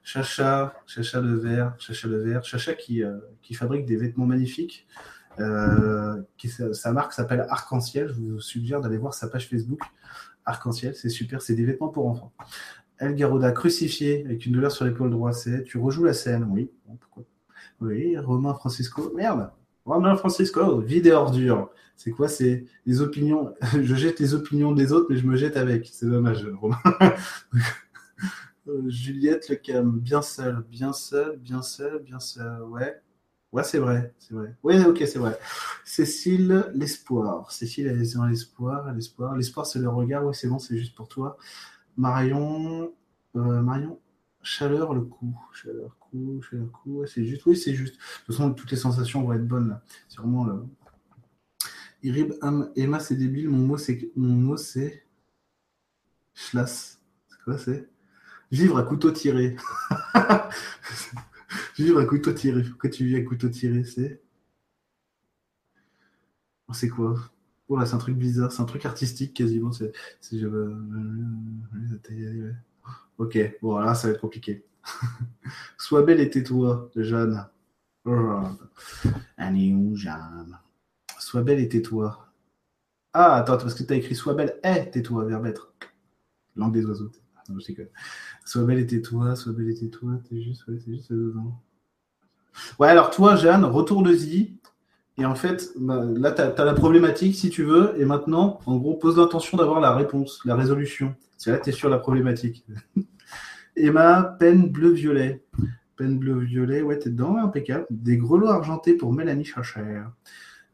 Chacha, Chacha le vert. Chacha le vert. Chacha qui, euh, fabrique des vêtements magnifiques. Euh, sa marque s'appelle Arc-en-Ciel. Je vous suggère d'aller voir sa page Facebook. Arc-en-Ciel, c'est super. C'est des vêtements pour enfants. El Garoda crucifié avec une douleur sur l'épaule droite, c'est tu rejoues la scène, oui. pourquoi? Oui, Romain Francisco, merde, Romain Francisco, vide et ordure. C'est quoi C'est les opinions? je jette les opinions des autres, mais je me jette avec. C'est dommage, Romain. Juliette Le Cam, bien seul, bien seul, bien seul, bien seul. Ouais, ouais, c'est vrai, c'est vrai. Oui, ok, c'est vrai. Cécile, l'espoir. Cécile, elle est dans l'espoir, l'espoir. L'espoir, c'est le regard. Oui, c'est bon, c'est juste pour toi. Marion, euh, Marion, chaleur, le coup. Chaleur, c'est juste. Oui, c'est juste. De toute façon, toutes les sensations vont être bonnes. C'est vraiment le. Irib, Emma, c'est débile. Mon mot, c'est. Mon mot, c'est. Schlass. C'est quoi, c'est Vivre à couteau tiré. Vivre à couteau tiré. Pourquoi tu vis à couteau tiré C'est. C'est quoi c'est un truc bizarre, c'est un truc artistique quasiment. C'est, Ok, bon, là, ça va être compliqué. Sois belle et tais-toi, Jeanne. Allez où, Jeanne? Sois belle et tais-toi. Ah, attends, parce que tu as écrit Sois belle et tais-toi, verbe être. Langue des oiseaux. Non, je Sois belle et tais-toi, sois belle et tais-toi, t'es juste, ouais, c'est juste Ouais, alors toi, Jeanne, retourne-y et en fait, bah, là, tu as, la problématique, si tu veux, et maintenant, en gros, pose l'intention d'avoir la réponse, la résolution. C'est là, tu es sur la problématique. Emma, peine bleu-violet. Peine bleu-violet, ouais, t'es dedans, impeccable. Des grelots argentés pour Mélanie Chacher.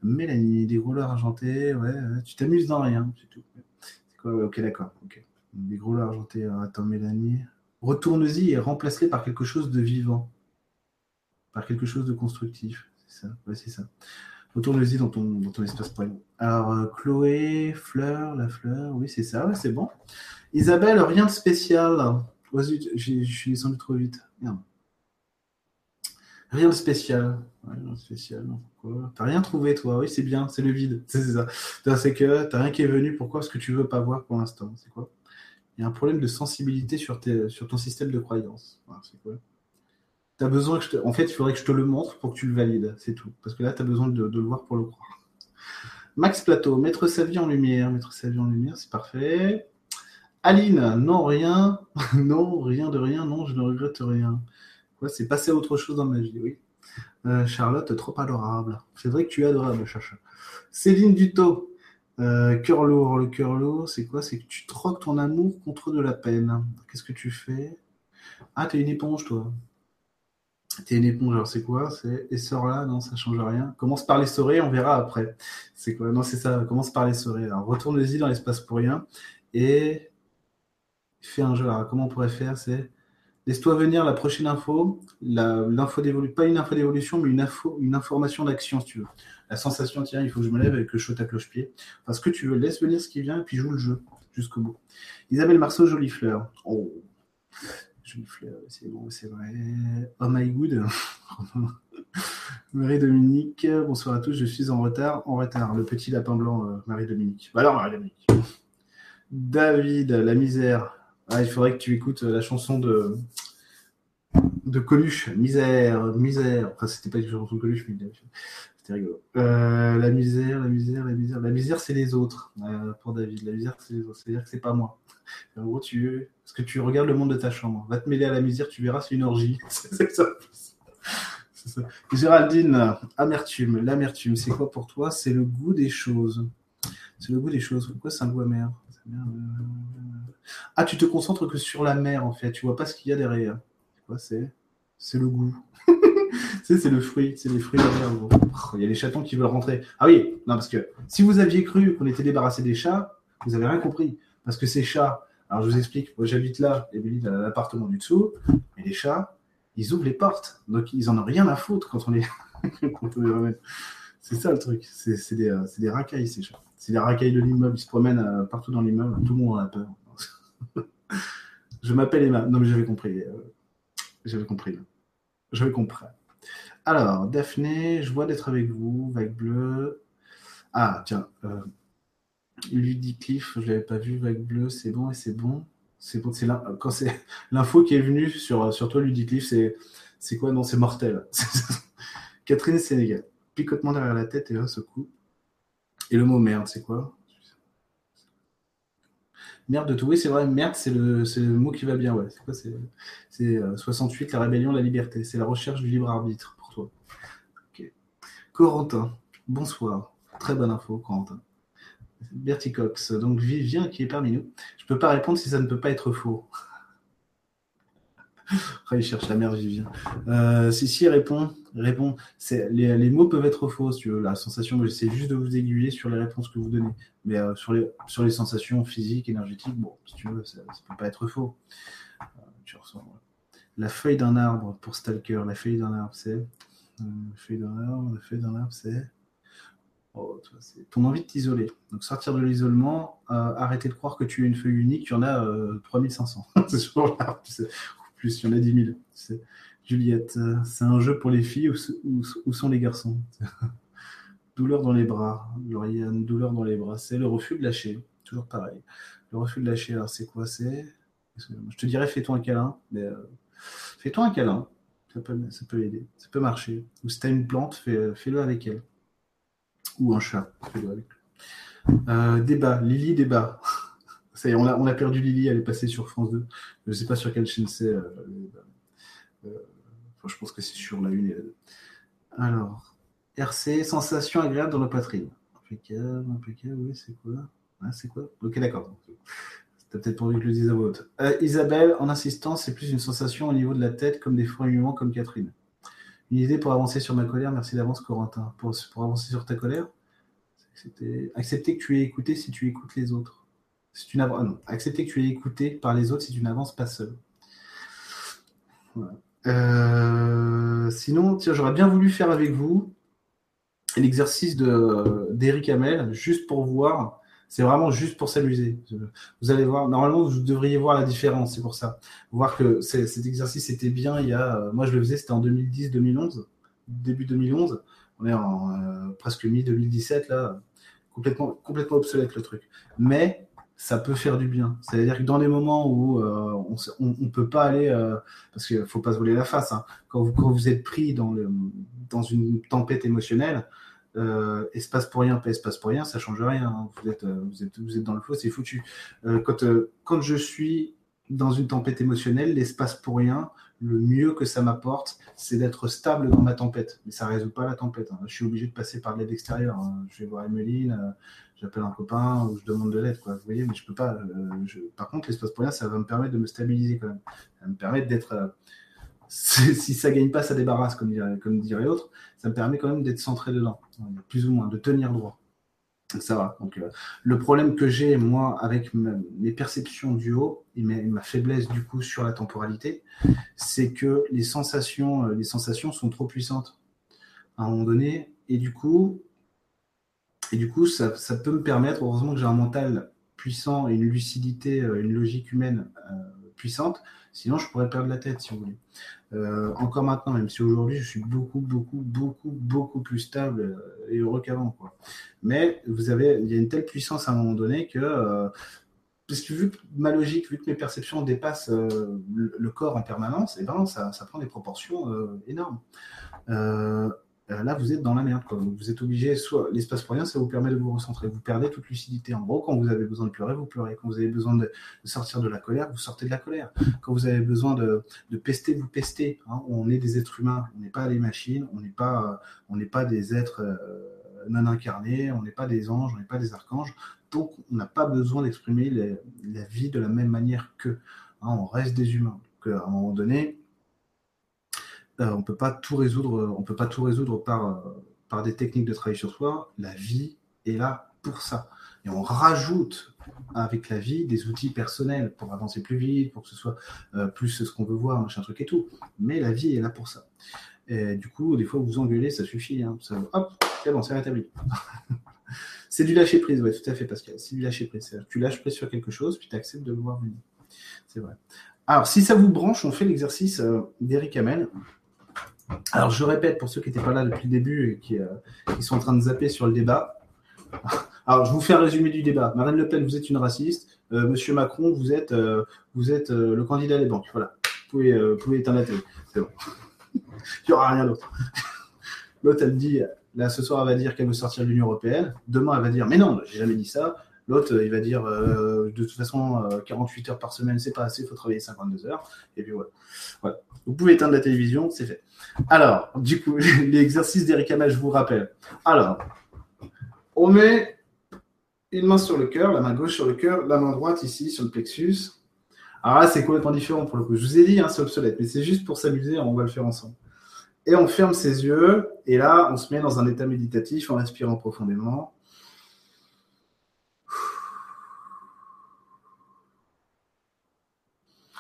Mélanie, des grelots argentés, ouais, tu t'amuses dans rien, c'est tout. C'est quoi Ok, d'accord. Des grelots argentés, attends, Mélanie. Retourne-y et remplace-les par quelque chose de vivant. Par quelque chose de constructif c'est ça. c'est ça. Retourne-y dans ton, espace point. Alors, euh, Chloé, Fleur, la fleur, oui, c'est ça, c'est bon. Isabelle, rien de spécial. Je suis descendu trop vite. Rien de spécial. rien de spécial. T'as rien trouvé, toi? Oui, c'est bien, c'est le vide. C'est ça. C'est que t'as rien qui est venu. Pourquoi Parce que tu veux pas voir pour l'instant? C'est quoi? Il y a un problème de sensibilité sur, tes, sur ton système de croyance. c'est quoi? Besoin que je En fait, il faudrait que je te le montre pour que tu le valides, c'est tout. Parce que là, tu as besoin de, le voir pour le croire. Max Plateau, mettre sa vie en lumière. Mettre sa vie en lumière, c'est parfait. Aline, non, rien. non, rien de rien. Non, je ne regrette rien. C'est passer à autre chose dans ma vie, oui. Euh, Charlotte, trop adorable. C'est vrai que tu es adorable, Chacha. Céline Duto, euh, cœur lourd. Le cœur lourd, c'est quoi? C'est que tu troques ton amour contre de la peine. Qu'est-ce que tu fais? Ah, t'es une éponge, toi. T'es une éponge, alors c'est quoi? C'est essor là Non, ça change rien. Commence par l'essorer, on verra après. C'est quoi? Non, c'est ça, commence par l'essorer. Alors retourne-y dans l'espace pour rien et fais un jeu. Alors comment on pourrait faire C'est laisse-toi venir la prochaine info, pas une info d'évolution, mais une, info, une information d'action si tu veux. La sensation, tiens, il faut que je me lève avec le chaud à cloche-pied. Enfin, ce que tu veux, laisse venir ce qui vient et puis joue le jeu jusqu'au bout. Isabelle Marceau, jolie fleur. Oh, c'est bon, c'est vrai. Oh my good. Marie-Dominique, bonsoir à tous, je suis en retard. En retard, le petit lapin blanc, euh, Marie-Dominique. Bah alors, Marie-Dominique. David, la misère. Ah, il faudrait que tu écoutes euh, la chanson de, de Coluche. Misère, misère. Enfin, c'était pas une chanson de Coluche, mais c'était rigolo. Euh, la misère, la misère, la misère. La misère, c'est les autres, euh, pour David. La misère, c'est les autres. C'est-à-dire que c'est pas moi. En gros, tu, parce que tu regardes le monde de ta chambre. Va te mêler à la misère, tu verras, c'est une orgie. c'est ça. ça. Géraldine, amertume. L'amertume, c'est quoi pour toi? C'est le goût des choses. C'est le goût des choses. Pourquoi c'est un goût amer Ah, tu te concentres que sur la mer, en fait. Tu vois pas ce qu'il y a derrière. C'est C'est le goût. c'est le fruit, c'est les fruits il y a les chatons qui veulent rentrer. Ah oui, non, parce que si vous aviez cru qu'on était débarrassé des chats, vous avez rien compris. Parce que ces chats, alors je vous explique, moi j'habite là, et Billy dans l'appartement du dessous, mais les chats, ils ouvrent les portes. Donc ils en ont rien à foutre quand on les, ramène. C'est ça le truc. C'est des, euh, racailles, ces chats. C'est des racailles de l'immeuble. Ils se promènent euh, partout dans l'immeuble. Tout le monde en a peur. je m'appelle Emma. Non, mais j'avais compris. Euh, j'avais compris. J'avais compris. Alors, Daphné, je vois d'être avec vous, Vague Bleue. Ah, tiens, euh, Ludicliffe, je ne l'avais pas vu, Vague Bleue, c'est bon et c'est bon. C'est bon, c'est quand c'est l'info qui est venue sur, sur toi, Ludicliffe, c'est quoi? Non, c'est mortel. Catherine Sénégal. Picotement derrière la tête et là, ce coup. Et le mot merde, c'est quoi? Merde de tout. Oui, c'est vrai, merde, c'est le, mot qui va bien. Ouais. C'est quoi C'est 68, euh, la rébellion, la liberté. C'est la recherche du libre arbitre pour toi. Corentin, bonsoir. Très bonne info, Corentin. Bertie Cox, donc Vivien qui est parmi nous. Je ne peux pas répondre si ça ne peut pas être faux. il cherche la mère Vivien. Euh, si, si, répond. Répond. Les, mots peuvent être faux, si tu veux. La sensation, j'essaie juste de vous aiguiller sur les réponses que vous donnez. Mais euh, sur, les, sensations physiques, énergétiques, bon, si tu veux, ça ne peut pas être faux. Euh, tu ressens, La feuille d'un arbre pour Stalker. La feuille d'un arbre, c'est. la feuille d'un arbre, la feuille d'un arbre, c'est. Oh, ton envie de t'isoler. Donc sortir de l'isolement, arrêter de croire que tu es une feuille unique, y en a 3500. c'est sur l'arbre, tu sais plus, il y en a 10 000. Juliette, c'est un jeu pour les filles ou, sont les garçons? Douleur dans les bras, Lauriane, douleur dans les bras, c'est le refus de lâcher, toujours pareil. Le refus de lâcher, alors c'est quoi C'est? Je te dirais fais-toi un câlin, mais euh, fais-toi un câlin, ça peut, ça aider, ça peut marcher. Ou si tu as une plante, fais, le avec elle. Ou un chat, fais-le avec. Euh, débat, Lily débat. on, a, perdu Lily, elle est passée sur France 2. Je ne sais pas sur quelle chaîne c'est. Euh, je pense que c'est sur la 1 et la 2. Alors, RC, sensation agréable dans la poitrine. Impeccable, impeccable, oui, c'est quoi? Ah, C'est quoi? Ok, d'accord. C'était peut-être pour que je le dise à votre. Euh, Isabelle, en insistant, c'est plus une sensation au niveau de la tête, comme des mouvements comme Catherine. Une idée pour avancer sur ma colère, merci d'avance, Corentin. Pour, pour avancer sur ta colère, c'était accepter que tu es écouté si tu écoutes les autres. Si tu ah accepter que tu es écouté par les autres si tu n'avances pas seul. Euh, sinon, j'aurais bien voulu faire avec vous l'exercice d'Eric Hamel, juste pour voir. C'est vraiment juste pour s'amuser. Vous allez voir, normalement, vous devriez voir la différence, c'est pour ça. Voir que cet exercice était bien il y a. Moi, je le faisais, c'était en 2010-2011, début 2011. On est en euh, presque mi-2017, là. Complètement, complètement obsolète le truc. Mais ça peut faire du bien. C'est-à-dire que dans des moments où euh, on ne peut pas aller, euh, parce qu'il ne faut pas se voler la face, hein, quand, vous, êtes pris dans, une tempête émotionnelle, euh, espace pour rien, pas espace pour rien, ça change rien. Hein. Vous, êtes, dans le faux, c'est foutu. quand, quand je suis dans une tempête émotionnelle, l'espace pour rien, le mieux que ça m'apporte, c'est d'être stable dans ma tempête. Mais ça ne résout pas la tempête. Hein. Je suis obligé de passer par l'aide extérieure. Je vais voir Emeline, j'appelle un copain ou je demande de l'aide. Vous voyez, mais je peux pas. Euh, par contre, l'espace pour rien, ça va me permettre de me stabiliser quand même. Ça va me permettre d'être. Euh, si ça gagne pas, ça débarrasse, comme dirait, comme l'autre. Ça me permet quand même d'être centré dedans, plus ou moins, de tenir droit. Ça va. Donc, euh, le problème que j'ai, moi, avec mes perceptions du haut et ma faiblesse, du coup, sur la temporalité, c'est que les sensations, les sensations sont trop puissantes à un moment donné. Et du coup, et du coup, ça, peut me permettre, heureusement que j'ai un mental puissant et une lucidité, euh, une logique humaine euh, puissante. Sinon, je pourrais perdre la tête, si vous voulez. Euh, encore maintenant, même si aujourd'hui, je suis beaucoup, beaucoup, beaucoup, beaucoup plus stable et heureux qu'avant. Mais vous avez, il y a une telle puissance à un moment donné que, vu que ma logique, vu que mes perceptions dépassent le, corps en permanence, eh ben, ça, prend des proportions énormes là, vous êtes dans la merde. Vous êtes obligé, soit l'espace pour rien, ça vous permet de vous recentrer. Vous perdez toute lucidité. En gros, quand vous avez besoin de pleurer, vous pleurez. Quand vous avez besoin de, sortir de la colère, vous sortez de la colère. Quand vous avez besoin de, pester, vous pestez. Hein. On est des êtres humains. On n'est pas des machines. On n'est pas, des êtres euh, non incarnés. On n'est pas des anges. On n'est pas des archanges. Donc, on n'a pas besoin d'exprimer la vie de la même manière qu'eux. Hein. on reste des humains. Donc, à un moment donné, euh, on peut pas tout résoudre, on peut pas tout résoudre par, euh, par des techniques de travail sur soi. La vie est là pour ça. Et on rajoute avec la vie des outils personnels pour avancer plus vite, pour que ce soit euh, plus ce qu'on veut voir, machin truc et tout. Mais la vie est là pour ça. Et du coup, des fois, vous engueulez, ça suffit. Hein. hop, c'est bon, c'est rétabli. c'est du lâcher prise, oui, tout à fait, Pascal. C'est du lâcher prise. Tu lâches prise sur quelque chose, puis tu acceptes de le voir venir. C'est vrai. Alors, si ça vous branche, on fait l'exercice d'Eric Hamel. Alors, je répète pour ceux qui n'étaient pas là depuis le début et qui, euh, sont en train de zapper sur le débat. Alors, je vous fais un résumé du débat. Marine Le Pen, vous êtes une raciste. Euh, Monsieur Macron, vous êtes, euh, vous êtes le candidat des banques. Voilà. Vous pouvez, pouvez éteindre la télé. C'est bon. Il n'y aura rien d'autre. L'autre, elle dit, là, ce soir, elle va dire qu'elle veut sortir de l'Union Européenne. Demain, elle va dire, mais non, j'ai jamais dit ça. L'autre, il va dire, de toute façon, 48 heures par semaine, c'est pas assez, il faut travailler 52 heures. Et puis voilà. voilà. Vous pouvez éteindre la télévision, c'est fait. Alors, du coup, l'exercice d'Eric Hamel, je vous rappelle. Alors, on met une main sur le cœur, la main gauche sur le cœur, la main droite ici sur le plexus. Alors là, c'est complètement différent pour le coup. Je vous ai dit, hein, c'est obsolète, mais c'est juste pour s'amuser, on va le faire ensemble. Et on ferme ses yeux, et là, on se met dans un état méditatif en respirant profondément.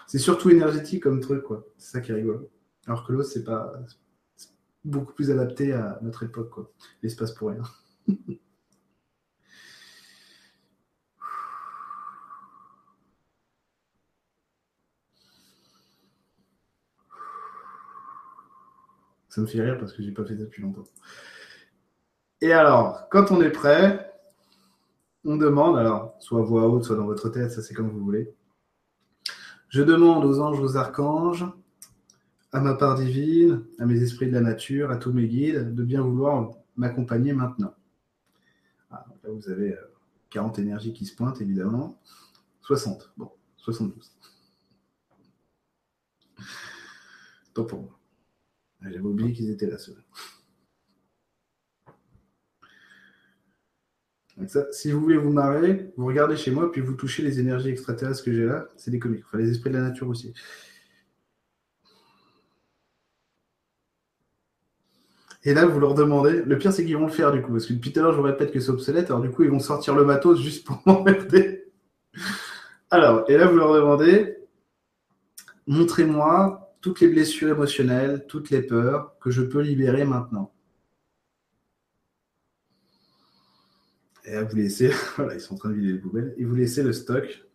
C'est surtout énergétique comme truc, quoi. C'est ça qui est rigolo. Alors que l'autre, c'est pas beaucoup plus adapté à notre époque, quoi. L'espace pour rien. Ça me fait rire parce que j'ai pas fait ça depuis longtemps. Et alors, quand on est prêt, on demande, alors, soit voix haute, soit dans votre tête, ça c'est comme vous voulez. Je demande aux anges, aux archanges, à ma part divine, à mes esprits de la nature, à tous mes guides, de bien vouloir m'accompagner maintenant. Ah, là, vous avez 40 euh, énergies qui se pointent, évidemment. 60, bon, 72. Tant pour moi. J'avais oublié qu'ils étaient là, si vous voulez vous marrer, vous regardez chez moi, puis vous touchez les énergies extraterrestres que j'ai là. C'est des comiques. Enfin, les esprits de la nature aussi. Et là, vous leur demandez. Le pire, c'est qu'ils vont le faire du coup. Parce que depuis tout à l'heure, je vous répète que c'est obsolète. Alors du coup, ils vont sortir le matos juste pour m'emmerder. Alors, et là, vous leur demandez montrez-moi toutes les blessures émotionnelles, toutes les peurs que je peux libérer maintenant. Et là, vous laissez. voilà, ils sont en train de vider les poubelles. Et vous laissez le stock.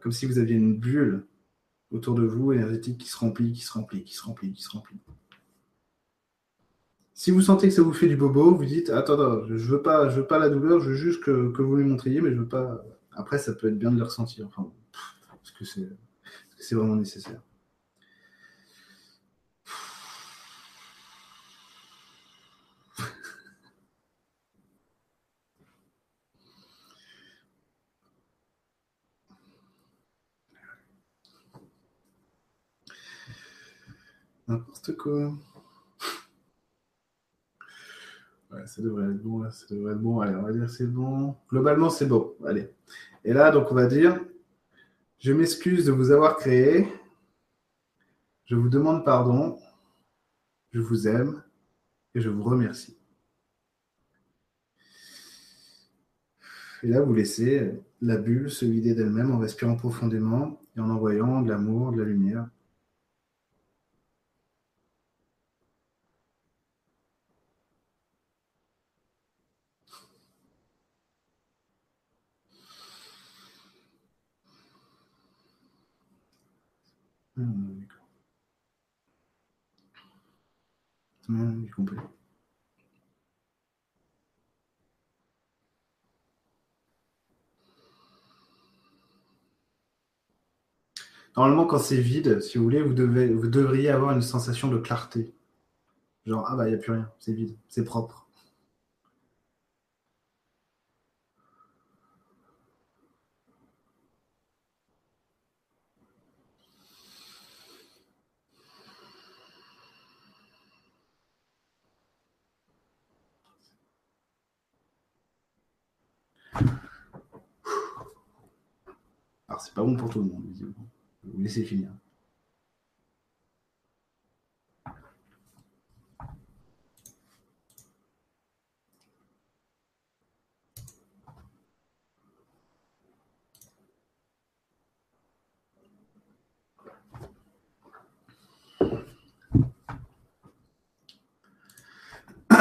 comme si vous aviez une bulle autour de vous énergétique qui se remplit, qui se remplit, qui se remplit, qui se remplit. Si vous sentez que ça vous fait du bobo, vous dites attends, je veux pas, je veux pas la douleur, je veux juste que, vous lui montriez, mais je veux pas. Après, ça peut être bien de le ressentir. Enfin, parce que c'est vraiment nécessaire. N'importe quoi. Ouais, ça devrait être bon, ça devrait être bon. Allez, on va dire c'est bon. Globalement, c'est bon. Allez. Et là, donc, on va dire Je m'excuse de vous avoir créé. Je vous demande pardon. Je vous aime. Et je vous remercie. Et là, vous laissez la bulle se vider d'elle-même en respirant profondément et en envoyant de l'amour, de la lumière Normalement, quand c'est vide, si vous voulez, vous, devez, vous devriez avoir une sensation de clarté. Genre, ah bah, il n'y a plus rien, c'est vide, c'est propre. Alors, c'est pas bon pour tout le monde, visiblement. Vous laissez finir.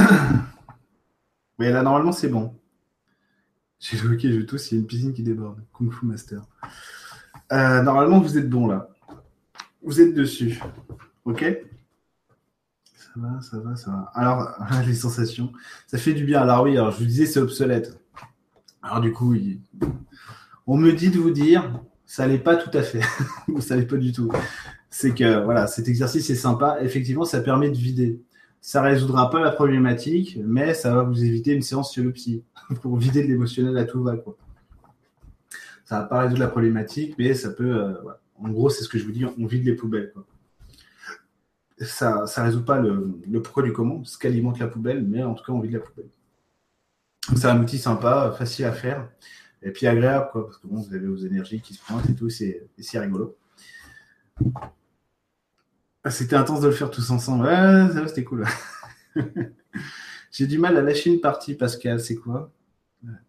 Mais là, normalement, c'est bon. J'ai ok, je tousse, il y a une piscine qui déborde. Kung Fu Master. Euh, normalement, vous êtes bon là. Vous êtes dessus. Ok? Ça va, ça va, ça va. Alors, les sensations. Ça fait du bien. Alors oui, alors je vous disais, c'est obsolète. Alors du coup, on me dit de vous dire, ça n'est pas tout à fait. Ou ça n'est pas du tout. C'est que, voilà, cet exercice est sympa. Effectivement, ça permet de vider. Ça résoudra pas la problématique, mais ça va vous éviter une séance sur le psy pour vider de l'émotionnel à tout va. Quoi. Ça va pas résoudre la problématique, mais ça peut. Euh, en gros, c'est ce que je vous dis, on vide les poubelles. Ça ne résout pas le, pourquoi du comment, ce qu'alimente la poubelle, mais en tout cas, on vide la poubelle. C'est un outil sympa, facile à faire, et puis agréable, quoi, parce que bon, vous avez vos énergies qui se pointent et tout, c'est rigolo. Ah, c'était intense de le faire tous ensemble. C'était cool. J'ai du mal à lâcher une partie, Pascal. C'est quoi?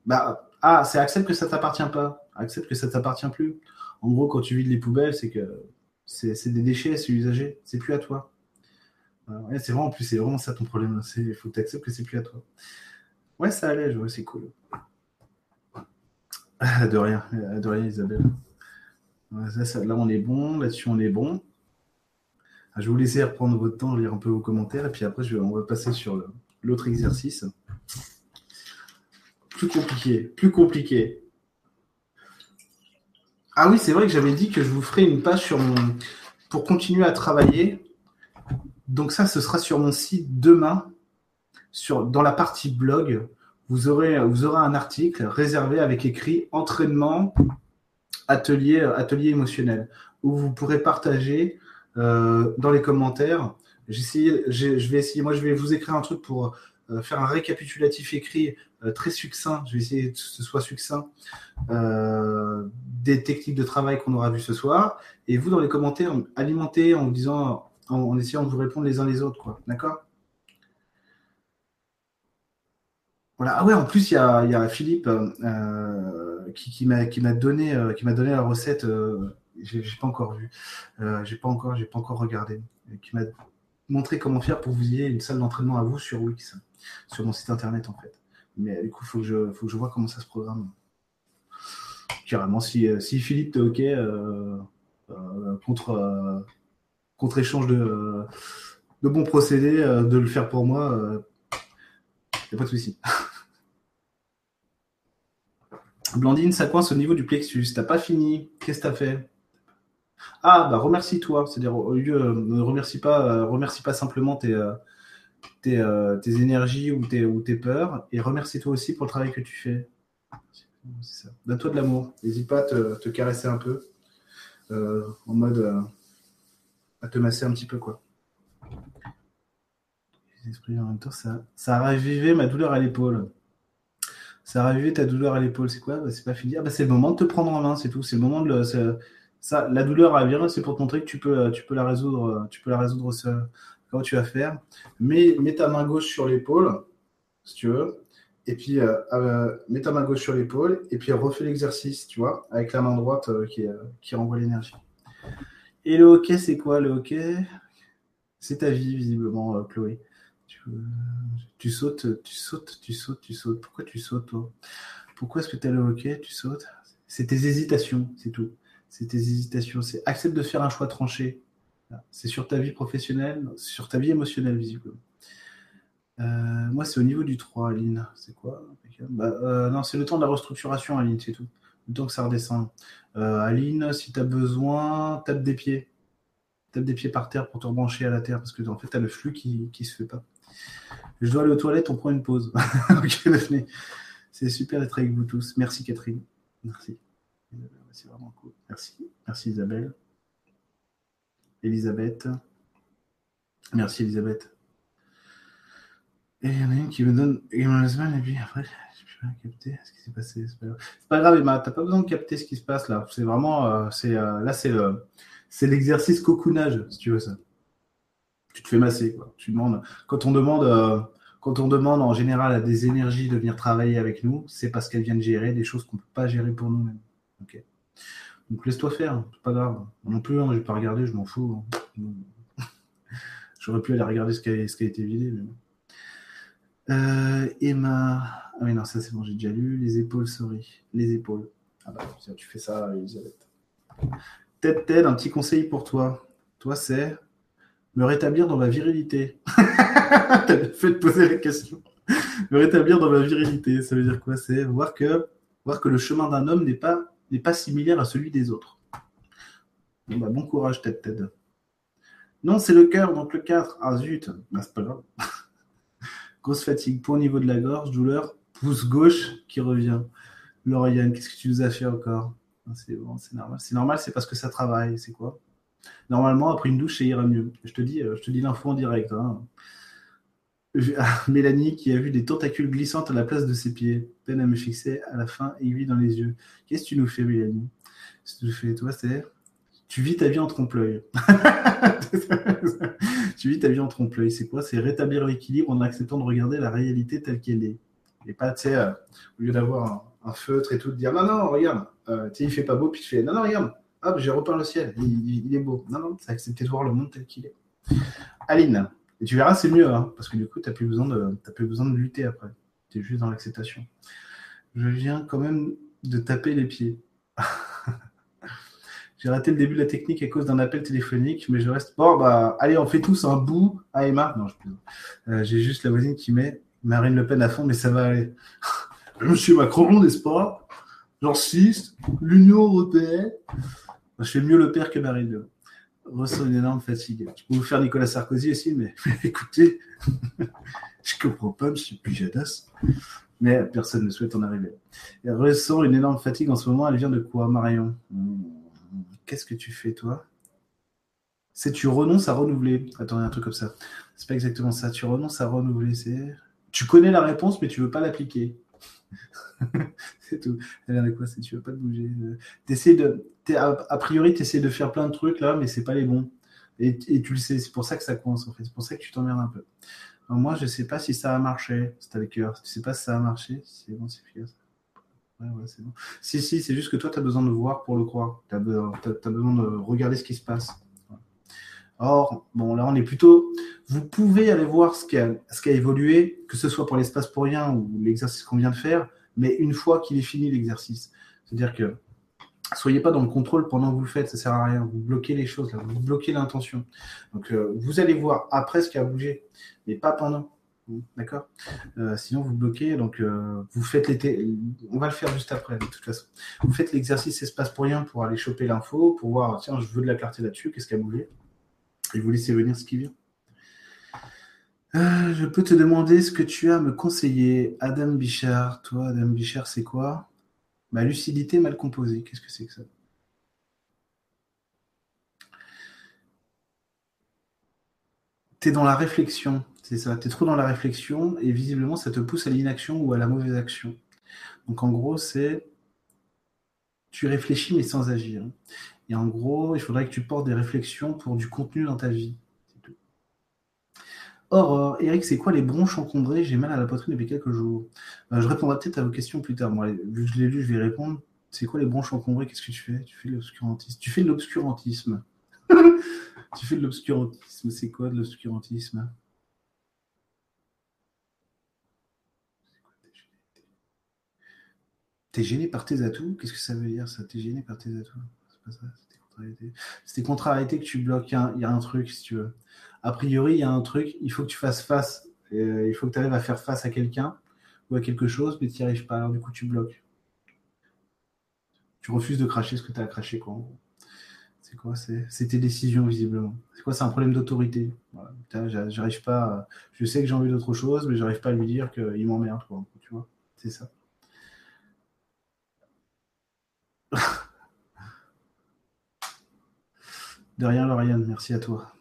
Bah, ah, c'est accepte que ça t'appartient pas. Accepte que ça t'appartient plus. En gros, quand tu vides les poubelles, c'est que c'est des déchets, c'est usagé. C'est plus à toi. c'est vraiment plus, c'est vraiment ça ton problème. Il faut que tu acceptes que c'est plus à toi. Ouais, ça allait, c'est cool. De rien, de rien, Isabelle. là, on est bon. Là-dessus, on est bon. Je vous laisser reprendre votre temps, lire un peu vos commentaires, et puis après, on va passer sur l'autre exercice. Plus compliqué, plus compliqué. Ah oui, c'est vrai que j'avais dit que je vous ferai une page sur mon... pour continuer à travailler. Donc ça, ce sera sur mon site demain, dans la partie blog. Vous aurez, vous aurez un article réservé avec écrit entraînement atelier, atelier émotionnel, où vous pourrez partager dans les commentaires. Je vais essayer, moi je vais vous écrire un truc pour euh, faire un récapitulatif écrit euh, très succinct. Je vais essayer que ce soit succinct des techniques de travail qu'on aura vues ce soir. Et vous, dans les commentaires, alimentez en disant, en, essayant de vous répondre les uns les autres, quoi. D'accord? Voilà. Ah ouais, en plus, il y a, Philippe qui, m'a donné, qui m'a donné la recette j'ai pas encore vu, euh, j'ai pas encore, j'ai pas encore regardé, qui m'a montré comment faire pour vous ayez une salle d'entraînement à vous sur Wix, sur mon site internet en fait. Mais du coup, faut que je, faut que je vois comment ça se programme. Carrément, si, euh, si Philippe t'es ok euh, contre contre échange de de bons procédés, de le faire pour moi, y a pas de souci. Blandine, ça coince au niveau du plexus. T'as pas fini. Qu'est-ce que t'as fait? Ah, bah remercie-toi. C'est-à-dire, au lieu, euh, ne remercie pas, euh, remercie pas simplement tes, euh, tes, énergies ou tes, ou tes peurs, et remercie-toi aussi pour le travail que tu fais. Donne-toi de l'amour. N'hésite pas à te, caresser un peu, en mode à te masser un petit peu, quoi. en même temps, ça, ça a ravivé ma douleur à l'épaule. Ça a ravivé ta douleur à l'épaule. C'est quoi? Bah, C'est pas fini. Ah, bah, c'est le moment de te prendre en main, c'est tout. C'est le moment de ça, la douleur à venir, c'est pour te montrer que tu peux, la résoudre, tu peux la résoudre comment tu vas faire. Mets, mets ta main gauche sur l'épaule, si tu veux, et puis euh, euh, mets ta main gauche sur l'épaule, et puis refais l'exercice, tu vois, avec la main droite euh, qui, renvoie l'énergie. Et le hockey, c'est quoi le hockey? C'est ta vie, visiblement, Chloé. Tu, tu, sautes, tu sautes, tu sautes, tu sautes. Pourquoi tu sautes, toi? Pourquoi est-ce que tu as le hockey? Tu sautes? C'est tes hésitations, c'est tout c'est tes hésitations, c'est accepte de faire un choix tranché. C'est sur ta vie professionnelle, sur ta vie émotionnelle, visiblement. Euh, moi, c'est au niveau du 3, Aline. C'est quoi bah, euh, Non, c'est le temps de la restructuration, Aline, c'est tout. Le temps que ça redescend. Euh, Aline, si tu as besoin, tape des pieds. tape des pieds par terre pour te rebrancher à la terre parce que en fait, tu as le flux qui ne se fait pas. Je dois aller aux toilettes, on prend une pause. ok, Daphné. C'est super d'être avec vous tous. Merci, Catherine. Merci. C'est vraiment cool. Merci. Merci, Isabelle. Elisabeth. Merci, Elisabeth. Et il y en a une qui me donne et puis après, je ne pas capter ce qui s'est passé? C'est pas pas grave Emma, t'as pas besoin de capter ce qui se passe là. C'est vraiment, euh, euh, là, c'est c'est l'exercice cocoonage, si tu veux ça. Tu te fais masser. Tu demandes, quand on demande, euh, quand on demande en général à des énergies de venir travailler avec nous, c'est parce qu'elles viennent gérer des choses qu'on ne peut pas gérer pour nous-mêmes. Ok. Donc laisse-toi faire, c'est pas grave. Non plus, hein, je vais pas regarder, je m'en fous. Hein. J'aurais pu aller regarder ce qui a, été vidé. Euh, Emma. Ah oui, non, ça c'est bon, j'ai déjà lu. Les épaules, sorry. Les épaules. Ah bah, tu fais ça, Elisabeth. Ted Ted, un petit conseil pour toi. Toi, c'est me rétablir dans ma virilité. T'as fait de poser la question. me rétablir dans ma virilité, ça veut dire quoi? C'est voir que, voir que le chemin d'un homme n'est pas, n'est pas similaire à celui des autres. Bon, bah, bon courage, Ted Ted. Non, c'est le cœur, donc le 4. Ah zut, bah, c'est pas grave. Grosse fatigue, point au niveau de la gorge, douleur, pouce gauche qui revient. Lauriane, qu'est-ce que tu nous as fait encore? Ah, C'est bon, c'est normal. C'est normal, c'est parce que ça travaille. C'est quoi? Normalement, après une douche, ça ira mieux. Je te dis, euh, dis l'info en direct. Hein. Mélanie qui a vu des tentacules glissantes à la place de ses pieds. Peine à me fixer à la fin, aiguille dans les yeux. Qu'est-ce que tu nous fais, Mélanie? Ce que tu fais, toi, c'est tu vis ta vie en trompe-l'œil. tu vis ta vie en trompe-l'œil. C'est quoi? C'est rétablir l'équilibre en acceptant de regarder la réalité telle qu'elle est. Et pas, tu sais, euh, au lieu d'avoir un, feutre et tout, de dire non, non, regarde, euh, tu sais, il fait pas beau, puis tu fais non, non, regarde, hop, j'ai repeint le ciel, il, est beau. Non, non, c'est accepter de voir le monde tel qu'il est. Aline, et tu verras, c'est mieux, hein, parce que du coup, tu n'as plus, besoin de, plus besoin de lutter après. Tu es juste dans l'acceptation. Je viens quand même de taper les pieds. J'ai raté le début de la technique à cause d'un appel téléphonique, mais je reste. Bon, bah, allez, on fait tous un bout à Emma. Non, je euh, J'ai juste la voisine qui met Marine Le Pen à fond, mais ça va aller. Monsieur Macron, n'est-ce pas J'insiste, l'Union européenne. Je fais mieux le père que Marine Le Ressent une énorme fatigue. Je peux vous faire Nicolas Sarkozy aussi, mais, écoutez, je comprends pas, monsieur Pujadas. Mais personne ne souhaite en arriver. Elle ressent une énorme fatigue en ce moment. Elle vient de quoi, Marion? Qu'est-ce que tu fais toi? C'est tu renonces à renouveler. Attends, il y a un truc comme ça. C'est pas exactement ça. Tu renonces à renouveler. C'est tu connais la réponse, mais tu veux pas l'appliquer. c'est tout. Elle vient de quoi C'est tu veux pas te bouger. Essaies de, a, priori, tu essaies de faire plein de trucs là, mais c'est pas les bons. Et, tu le sais. C'est pour ça que ça coince en fait. C'est pour ça que tu t'emmerdes un peu. moi, je sais pas si ça a marché. C'est avec cœur. Tu sais pas si ça a marché? C'est bon, c'est efficace. Si, si, c'est juste que toi, tu as besoin de voir pour le croire. Tu as, besoin de regarder ce qui se passe. Or, bon, là, on est plutôt. Vous pouvez aller voir ce qui ce qui a évolué, que ce soit pour l'espace pour rien ou l'exercice qu'on vient de faire, mais une fois qu'il est fini l'exercice. C'est-à-dire que soyez pas dans le contrôle pendant que vous le faites, ça sert à rien. Vous bloquez les choses, vous bloquez l'intention. Donc, euh, vous allez voir après ce qui a bougé, mais pas pendant. D'accord? Euh, Sinon, vous bloquez. Donc, euh, vous faites l'été. On va le faire juste après, de toute façon. Vous faites l'exercice espace pour rien pour aller choper l'info, pour voir, tiens, je veux de la clarté là-dessus, qu'est-ce qui a bougé? Et vous laissez venir ce qui vient. Je peux te demander ce que tu as à me conseiller, Adam Bichard. Toi, Adam Bichard, c'est quoi? Ma lucidité mal composée. Qu'est-ce que c'est que ça? Tu es dans la réflexion. C'est ça, tu es trop dans la réflexion et visiblement ça te pousse à l'inaction ou à la mauvaise action. Donc en gros, c'est tu réfléchis mais sans agir. Et en gros, il faudrait que tu portes des réflexions pour du contenu dans ta vie. Or, Eric, c'est quoi les bronches encombrées J'ai mal à la poitrine depuis quelques jours. Euh, je répondrai peut-être à vos questions plus tard. Vu que je l'ai lu, je vais répondre. C'est quoi les bronches encombrées Qu'est-ce que tu fais? Tu fais de l'obscurantisme. Tu fais de l'obscurantisme. tu fais de l'obscurantisme. C'est quoi de l'obscurantisme? T'es gêné par tes atouts? Qu'est-ce que ça veut dire ça? T'es gêné par tes atouts? C'est pas ça, c'était contrariété. C'était contrariété que tu bloques. Il y a un truc, si tu veux. A priori, il y a un truc, il faut que tu fasses face. Euh, il faut que tu arrives à faire face à quelqu'un ou à quelque chose, mais tu n'y arrives pas. Alors, du coup, tu bloques. Tu refuses de cracher ce que tu as à cracher, quoi. C'est quoi C'est tes décisions, visiblement. C'est quoi C'est un problème d'autorité. J'arrive pas. Je sais que j'ai envie d'autre chose, mais j'arrive pas à lui dire qu'il m'emmerde, Tu vois C'est ça. De rien, Lauriane, merci à toi.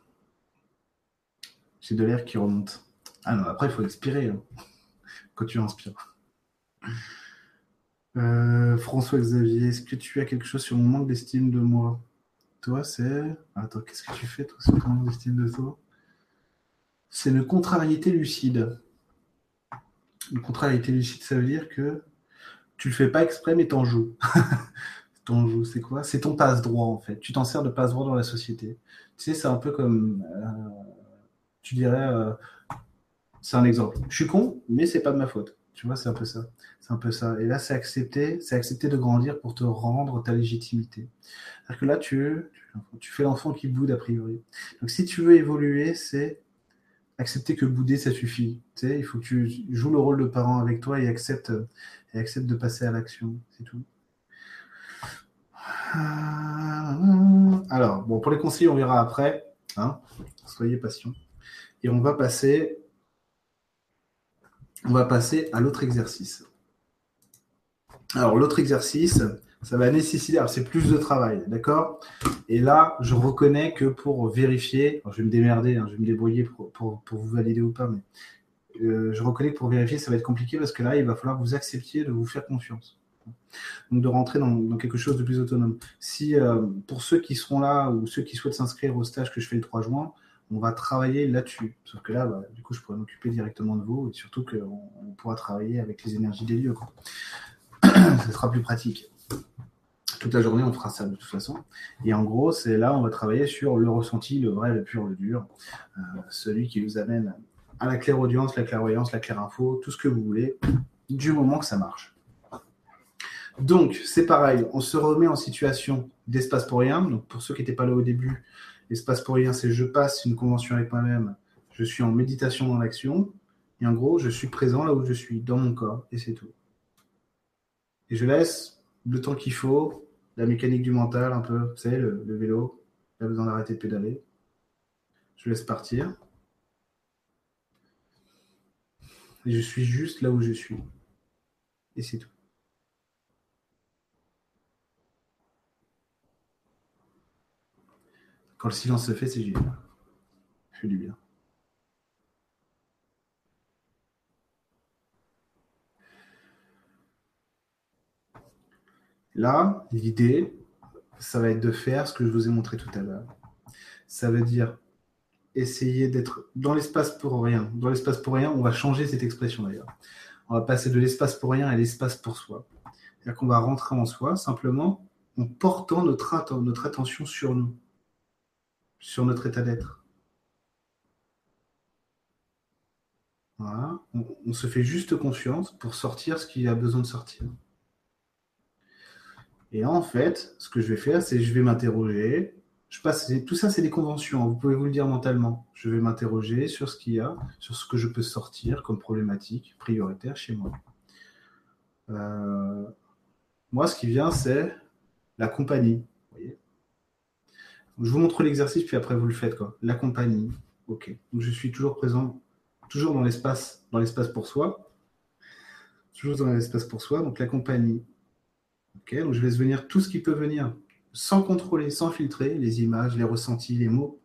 De l'air qui remonte. Ah non, après, il faut expirer hein, quand tu inspires. Euh, François Xavier, est-ce que tu as quelque chose sur mon manque d'estime de moi? Toi, c'est. Attends, qu'est-ce que tu fais, toi, sur ton manque d'estime de toi? C'est une contrariété lucide. Une contrariété lucide, ça veut dire que tu le fais pas exprès, mais t'en joues. c'est quoi? C'est ton passe-droit, en fait. Tu t'en sers de passe-droit dans la société. Tu sais, c'est un peu comme. Euh, tu dirais. Euh, c'est un exemple. Je suis con, mais c'est pas de ma faute. Tu vois, c'est un peu ça. C'est un peu ça. Et là, c'est accepter, c'est accepter de grandir pour te rendre ta légitimité. C'est-à-dire que là, tu, tu fais l'enfant qui boude a priori. Donc, si tu veux évoluer, c'est accepter que bouder, ça suffit. Tu sais, il faut que tu joues le rôle de parent avec toi et accepte, et accepte de passer à l'action. C'est tout. Alors, bon, pour les conseils, on verra après. Hein. Soyez patients. Et on va passer, on va passer à l'autre exercice. Alors, l'autre exercice, ça va nécessiter, c'est plus de travail, d'accord? Et là, je reconnais que pour vérifier, je vais me démerder, hein, je vais me débrouiller pour, vous valider ou pas, mais euh, je reconnais que pour vérifier, ça va être compliqué parce que là, il va falloir que vous acceptiez de vous faire confiance. Donc de rentrer dans, quelque chose de plus autonome. Si euh, pour ceux qui seront là ou ceux qui souhaitent s'inscrire au stage que je fais le 3 juin, on va travailler là-dessus. Sauf que là, bah, du coup, je pourrais m'occuper directement de vous et surtout qu'on on pourra travailler avec les énergies des lieux. Ce sera plus pratique. Toute la journée, on fera ça de toute façon. Et en gros, c'est là, on va travailler sur le ressenti, le vrai, le pur, le dur. Euh, celui qui vous amène à la claire audience, la clairvoyance, la claire info, tout ce que vous voulez, du moment que ça marche. Donc, c'est pareil, on se remet en situation d'espace pour rien. Donc, pour ceux qui n'étaient pas là au début, l'espace pour rien, c'est je passe une convention avec moi-même, je suis en méditation dans l'action, et en gros, je suis présent là où je suis, dans mon corps, et c'est tout. Et je laisse le temps qu'il faut, la mécanique du mental, un peu, vous savez, le, vélo, pas besoin d'arrêter de pédaler. Je laisse partir. Et je suis juste là où je suis. Et c'est tout. Quand le silence se fait, c'est génial. Ça fait du bien. Là, l'idée, ça va être de faire ce que je vous ai montré tout à l'heure. Ça veut dire essayer d'être dans l'espace pour rien. Dans l'espace pour rien, on va changer cette expression d'ailleurs. On va passer de l'espace pour rien à l'espace pour soi. C'est-à-dire qu'on va rentrer en soi simplement en portant notre attention sur nous sur notre état d'être. On, se fait juste confiance pour sortir ce qui a besoin de sortir. Et en fait, ce que je vais faire, c'est je vais m'interroger. Je passe, tout ça, c'est des conventions. Hein. Vous pouvez vous le dire mentalement. Je vais m'interroger sur ce qu'il y a, sur ce que je peux sortir comme problématique prioritaire chez moi. Euh, moi, ce qui vient, c'est la compagnie. Je vous montre l'exercice, puis après vous le faites. Quoi. La compagnie. OK. Donc je suis toujours présent, toujours dans l'espace, dans l'espace pour soi. Toujours dans l'espace pour soi. Donc la compagnie. OK. Donc je laisse venir tout ce qui peut venir, sans contrôler, sans filtrer, les images, les ressentis, les mots.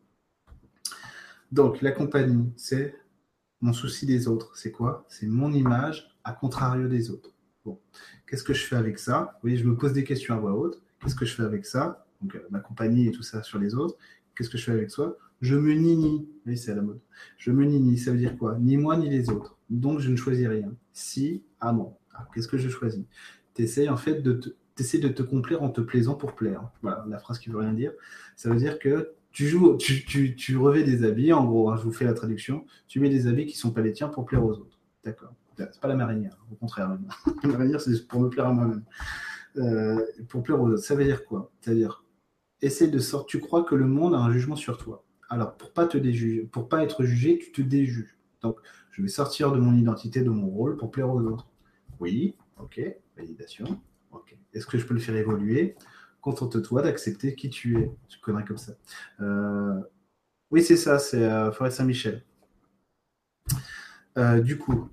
Donc la compagnie, c'est mon souci des autres. C'est quoi? C'est mon image à contrario des autres. Bon. Qu'est-ce que je fais avec ça? Vous voyez, je me pose des questions à voix haute. Qu'est-ce que je fais avec ça? Donc euh, ma compagnie et tout ça sur les autres. Qu'est-ce que je fais avec soi? Je me nini. Oui, c'est à la mode. Je me nini. Ça veut dire quoi? Ni moi ni les autres. Donc je ne choisis rien. Si, ah non. Ah, qu'est-ce que je choisis? Tu essaies en fait de te, de te complaire en te plaisant pour plaire. Voilà, la phrase qui veut rien dire. Ça veut dire que tu joues, tu, tu, revais des habits, en gros, hein, je vous fais la traduction, tu mets des habits qui sont pas les tiens pour plaire aux autres. D'accord. C'est pas la marinière, au contraire. la marinière, c'est pour me plaire à moi-même. Euh, pour plaire aux autres. Ça veut dire quoi? C'est-à-dire, essaie de sortir. Tu crois que le monde a un jugement sur toi. Alors, pour pas pas être jugé, tu te déjuges. Donc, je vais sortir de mon identité, de mon rôle pour plaire aux autres. Oui, ok, validation. Ok. Est-ce que je peux le faire évoluer? Contente-toi d'accepter qui tu es. Tu connais comme ça. Euh, oui, c'est ça, c'est euh, Forêt Saint-Michel. Euh, du coup,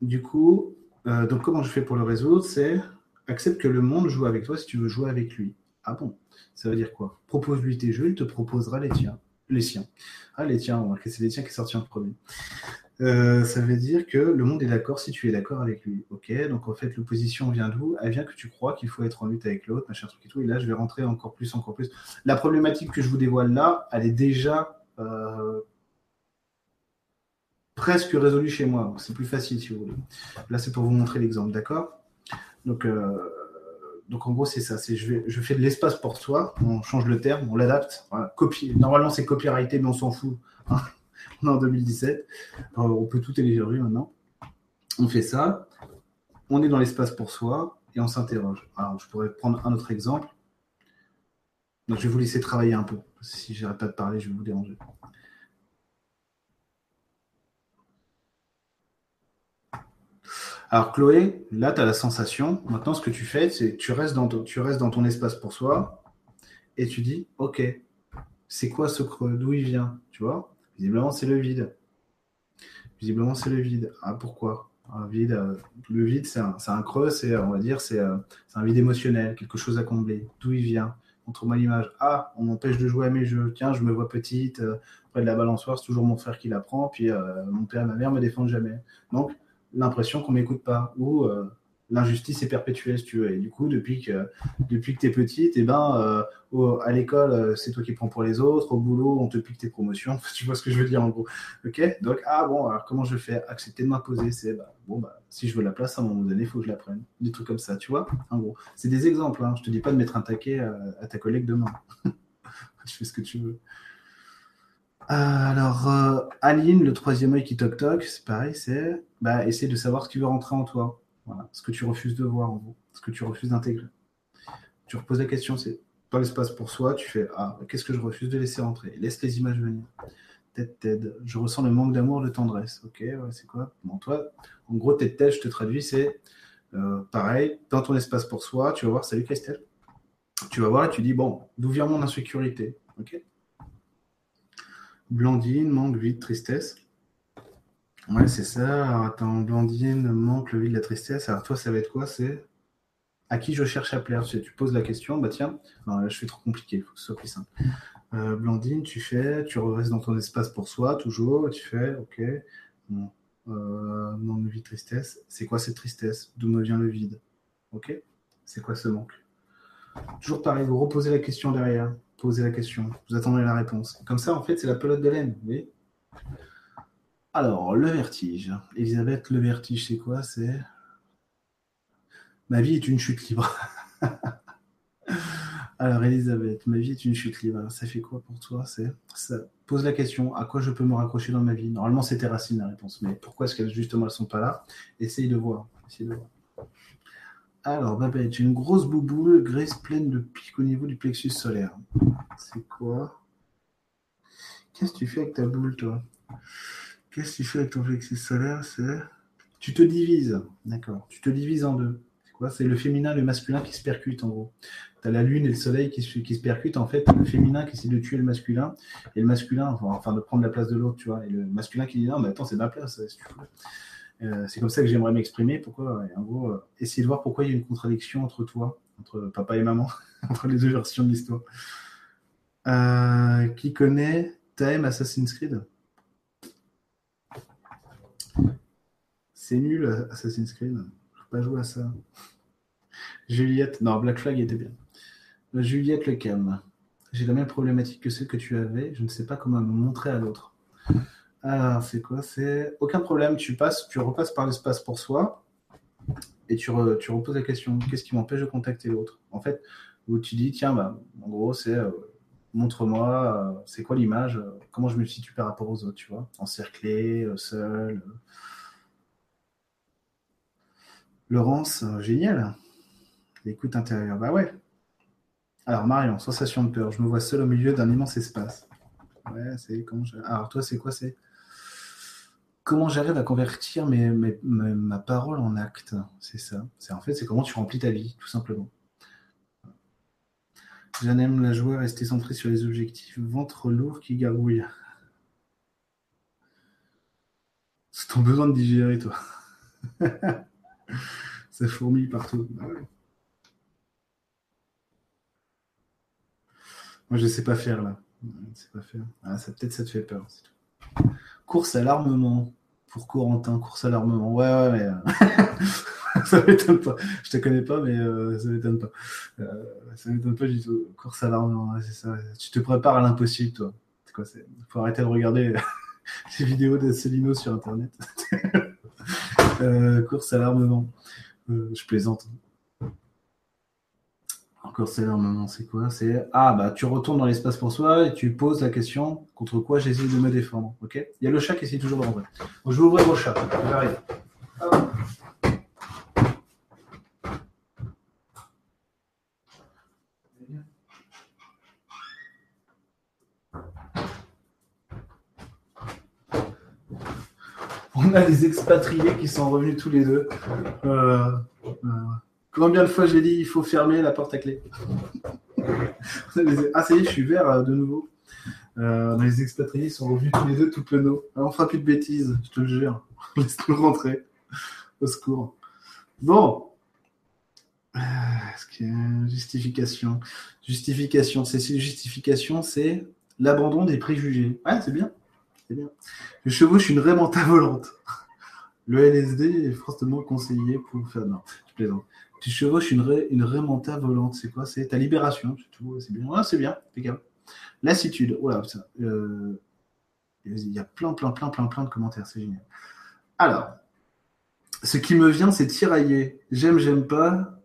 du coup donc comment je fais pour le résoudre? C'est accepte que le monde joue avec toi si tu veux jouer avec lui. Ah bon? Ça veut dire quoi? Propose-lui tes jeux, il te proposera les tiens. Les siens. Ah, les tiens, c'est les tiens qui est sorti en premier. Euh, ça veut dire que le monde est d'accord si tu es d'accord avec lui. Ok, donc en fait, l'opposition vient d'où? Elle vient que tu crois qu'il faut être en lutte avec l'autre, machin truc et tout. Et là, je vais rentrer encore plus, encore plus. La problématique que je vous dévoile là, elle est déjà euh, presque résolue chez moi. C'est plus facile si vous voulez. Là, c'est pour vous montrer l'exemple, d'accord? Donc, euh, donc en gros, c'est ça. C'est je, fais de l'espace pour toi. On change le terme, on l'adapte. Normalement, c'est copyrighté, mais on s'en fout. Hein on est en 2017. on peut tout télécharger maintenant. On fait ça. On est dans l'espace pour soi et on s'interroge. Alors, je pourrais prendre un autre exemple. Je vais vous laisser travailler un peu. Si je n'arrête pas de parler, je vais vous déranger. Alors Chloé, là, tu as la sensation. Maintenant, ce que tu fais, c'est tu restes dans ton, tu restes dans ton espace pour soi et tu dis, OK, c'est quoi ce creux? D'où il vient Tu vois? Visiblement, c'est le vide. Visiblement, c'est le vide. Ah, pourquoi? Un vide, euh, Le vide, c'est un, creux, c'est, on va dire, euh, c'est un vide émotionnel, quelque chose à combler. D'où il vient? Montre-moi l'image. Ah, on m'empêche de jouer à mes jeux. Tiens, je me vois petite, euh, près de la balançoire, c'est toujours mon frère qui la prend, puis mon père et ma mère me défendent jamais. Donc, l'impression qu'on m'écoute pas. Ou l'injustice est perpétuelle, si tu veux. Et du coup, depuis que, depuis que tu es petite, et eh ben, euh, à l'école, euh, c'est toi qui prends pour les autres. Au boulot, on te pique tes promotions. tu vois ce que je veux dire en gros. Ok? Donc, ah bon, alors comment je fais? Accepter de m'imposer, c'est bah, bon, bah, si je veux la place à un moment donné, il faut que je la prenne. Des trucs comme ça, tu vois En gros, c'est des exemples. Hein. Je te dis pas de mettre un taquet à, ta collègue demain. tu fais ce que tu veux. Alors, euh, Aline, le troisième œil qui toc-toc, c'est pareil, c'est bah, essayer de savoir ce qui veut rentrer en toi. Voilà, ce que tu refuses de voir en gros, ce que tu refuses d'intégrer. Tu reposes la question, c'est pas l'espace pour soi, tu fais Ah, qu'est-ce que je refuse de laisser entrer? Laisse les images venir. Tête, tête. Je ressens le manque d'amour, de tendresse. Ok, ouais, c'est quoi? Bon, toi, en gros, tête, tête, je te traduis, c'est euh, pareil, dans ton espace pour soi, tu vas voir, salut Christelle. Tu vas voir et tu dis Bon, d'où vient mon insécurité? Ok Blandine, manque, vide, tristesse. Ouais, c'est ça. Alors, attends, Blandine, manque le vide, la tristesse. Alors, toi, ça va être quoi? C'est à qui je cherche à plaire? Tu poses la question, bah tiens, je fais trop compliqué, il faut que ce soit plus simple. Euh, Blandine, tu fais, tu restes dans ton espace pour soi, toujours, tu fais, ok. Bon. Euh, non, vide, tristesse. C'est quoi cette tristesse? D'où me vient le vide? Ok C'est quoi ce manque? Toujours pareil, vous reposez la question derrière, posez la question, vous attendez la réponse. Comme ça, en fait, c'est la pelote de laine, alors, le vertige. Elisabeth, le vertige, c'est quoi? C'est. Ma vie est une chute libre. Alors, Elisabeth, ma vie est une chute libre. Ça fait quoi pour toi? C'est ça pose la question à quoi je peux me raccrocher dans ma vie? Normalement, c'était racine la réponse, mais pourquoi est-ce qu'elles justement elles sont pas là? Essaye de voir. Essaye de voir. Alors, Babette, j'ai une grosse bouboule graisse pleine de pics au niveau du plexus solaire. C'est quoi? Qu'est-ce que tu fais avec ta boule, toi? Qu'est-ce que tu fais avec ton plexus solaire? C'est tu te divises, d'accord Tu te divises en deux. C'est quoi? C'est le féminin et le masculin qui se percutent en gros. Tu as la lune et le soleil qui se, qui se percutent. En fait, le féminin qui essaie de tuer le masculin et le masculin, enfin, de prendre la place de l'autre, tu vois. Et le masculin qui dit non, mais attends, c'est ma place. Euh, c'est comme ça que j'aimerais m'exprimer. Pourquoi? En gros, euh, essayer de voir pourquoi il y a une contradiction entre toi, entre papa et maman, entre les deux versions de l'histoire. Euh, qui connaît Time Assassin's Creed? C'est nul, Assassin's Creed. Je pas jouer à ça. Juliette, non, Black Flag était bien. Juliette Le Cam. J'ai la même problématique que celle que tu avais. Je ne sais pas comment me montrer à l'autre. Alors, c'est quoi? C'est aucun problème. Tu passes, tu repasses par l'espace pour soi et tu, reposes la question qu'est-ce qui m'empêche de contacter l'autre? En fait, où tu dis tiens, bah, en gros, c'est euh, montre-moi, euh, c'est quoi l'image euh, Comment je me situe par rapport aux autres, tu vois? Encerclé, seul. Laurence, génial. L'écoute intérieure. Bah ouais. Alors Marion, sensation de peur. Je me vois seul au milieu d'un immense espace. Ouais, c'est comment Alors toi, c'est quoi C'est comment j'arrive à convertir mes, ma parole en acte. C'est ça. C'est en fait, c'est comment tu remplis ta vie, tout simplement. J'aime la joie rester centrée sur les objectifs. Ventre lourd qui gargouille. C'est ton besoin de digérer, toi. Ça fourmille partout. Ah Moi, je sais pas faire là. Je sais pas faire. Ah, ça peut-être ça te fait peur. Course à l'armement pour Corentin. Course à l'armement. Ouais, ouais, mais euh, ça m'étonne pas. Je te connais pas, mais euh, ça m'étonne pas. Euh, ça m'étonne pas du tout. Course à l'armement, c'est ça. Tu te prépares à l'impossible, toi. C'est quoi c'est Faut arrêter de regarder les vidéos de Célino sur Internet. course à l'armement. je plaisante. Encore c'est moment, c'est quoi? C'est ah bah tu retournes dans l'espace pour soi et tu poses la question contre quoi j'essaie de me défendre. Ok? Il y a le chat qui essaie toujours de rentrer. Je vais ouvrir au chat. J'arrive. On a des expatriés qui sont revenus tous les deux. Euh, euh, Combien de fois j'ai dit il faut fermer la porte à clé Ah, ça y est, je suis vert euh, de nouveau. Euh, les expatriés sont revenus tous les deux tout penaud. on fera plus de bêtises, je te le jure. Laisse-nous rentrer. Au secours. Bon. Euh, justification. Justification. C'est justification, c'est l'abandon des préjugés. Ouais, c'est bien. C'est bien. Je chevauche une rémanta volante. Le LSD est fortement conseillé pour faire. Non, je plaisante. Tu chevauches une, ré, une volante. C'est quoi? C'est ta libération. C'est tout. C'est bien. c'est bien. Lassitude. Oh là, euh, il y a plein, plein, plein, plein, plein de commentaires. C'est génial. Alors, ce qui me vient, c'est tirailler. J'aime, j'aime pas.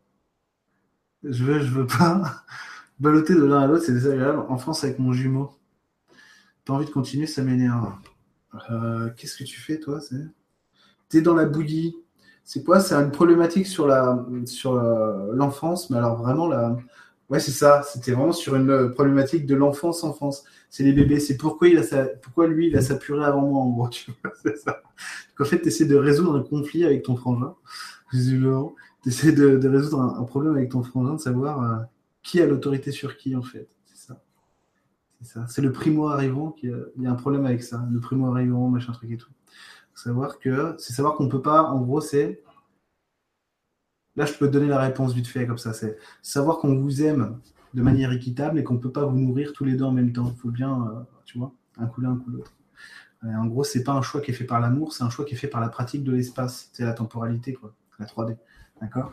Je veux, je veux pas. Balloter de l'un à l'autre, c'est désagréable. En France, avec mon jumeau. T'as envie de continuer, ça m'énerve. Euh, qu'est-ce que tu fais, toi T'es dans la bouillie c'est quoi C'est une problématique sur la sur l'enfance, mais alors vraiment la ouais c'est ça. C'était vraiment sur une problématique de l'enfance enfance. C'est les bébés. C'est pourquoi il a sa... pourquoi lui il a sa purée avant moi en gros. Tu vois, c'est ça. En fait, tu essaies de résoudre un conflit avec ton frangin. Tu essaies de, de résoudre un, problème avec ton frangin, de savoir euh, qui a l'autorité sur qui en fait. C'est ça. C'est ça. C'est le primo arrivant qui a... il y a un problème avec ça. Le primo arrivant, machin truc et tout savoir que c'est savoir qu'on peut pas, en gros, c'est là je peux te donner la réponse vite fait comme ça, c'est savoir qu'on vous aime de manière équitable et qu'on peut pas vous nourrir tous les deux en même temps. Il faut bien, euh, tu vois, un coup l'un, un coup l'autre. En gros, c'est pas un choix qui est fait par l'amour, c'est un choix qui est fait par la pratique de l'espace, c'est la temporalité, quoi, la 3D, d'accord?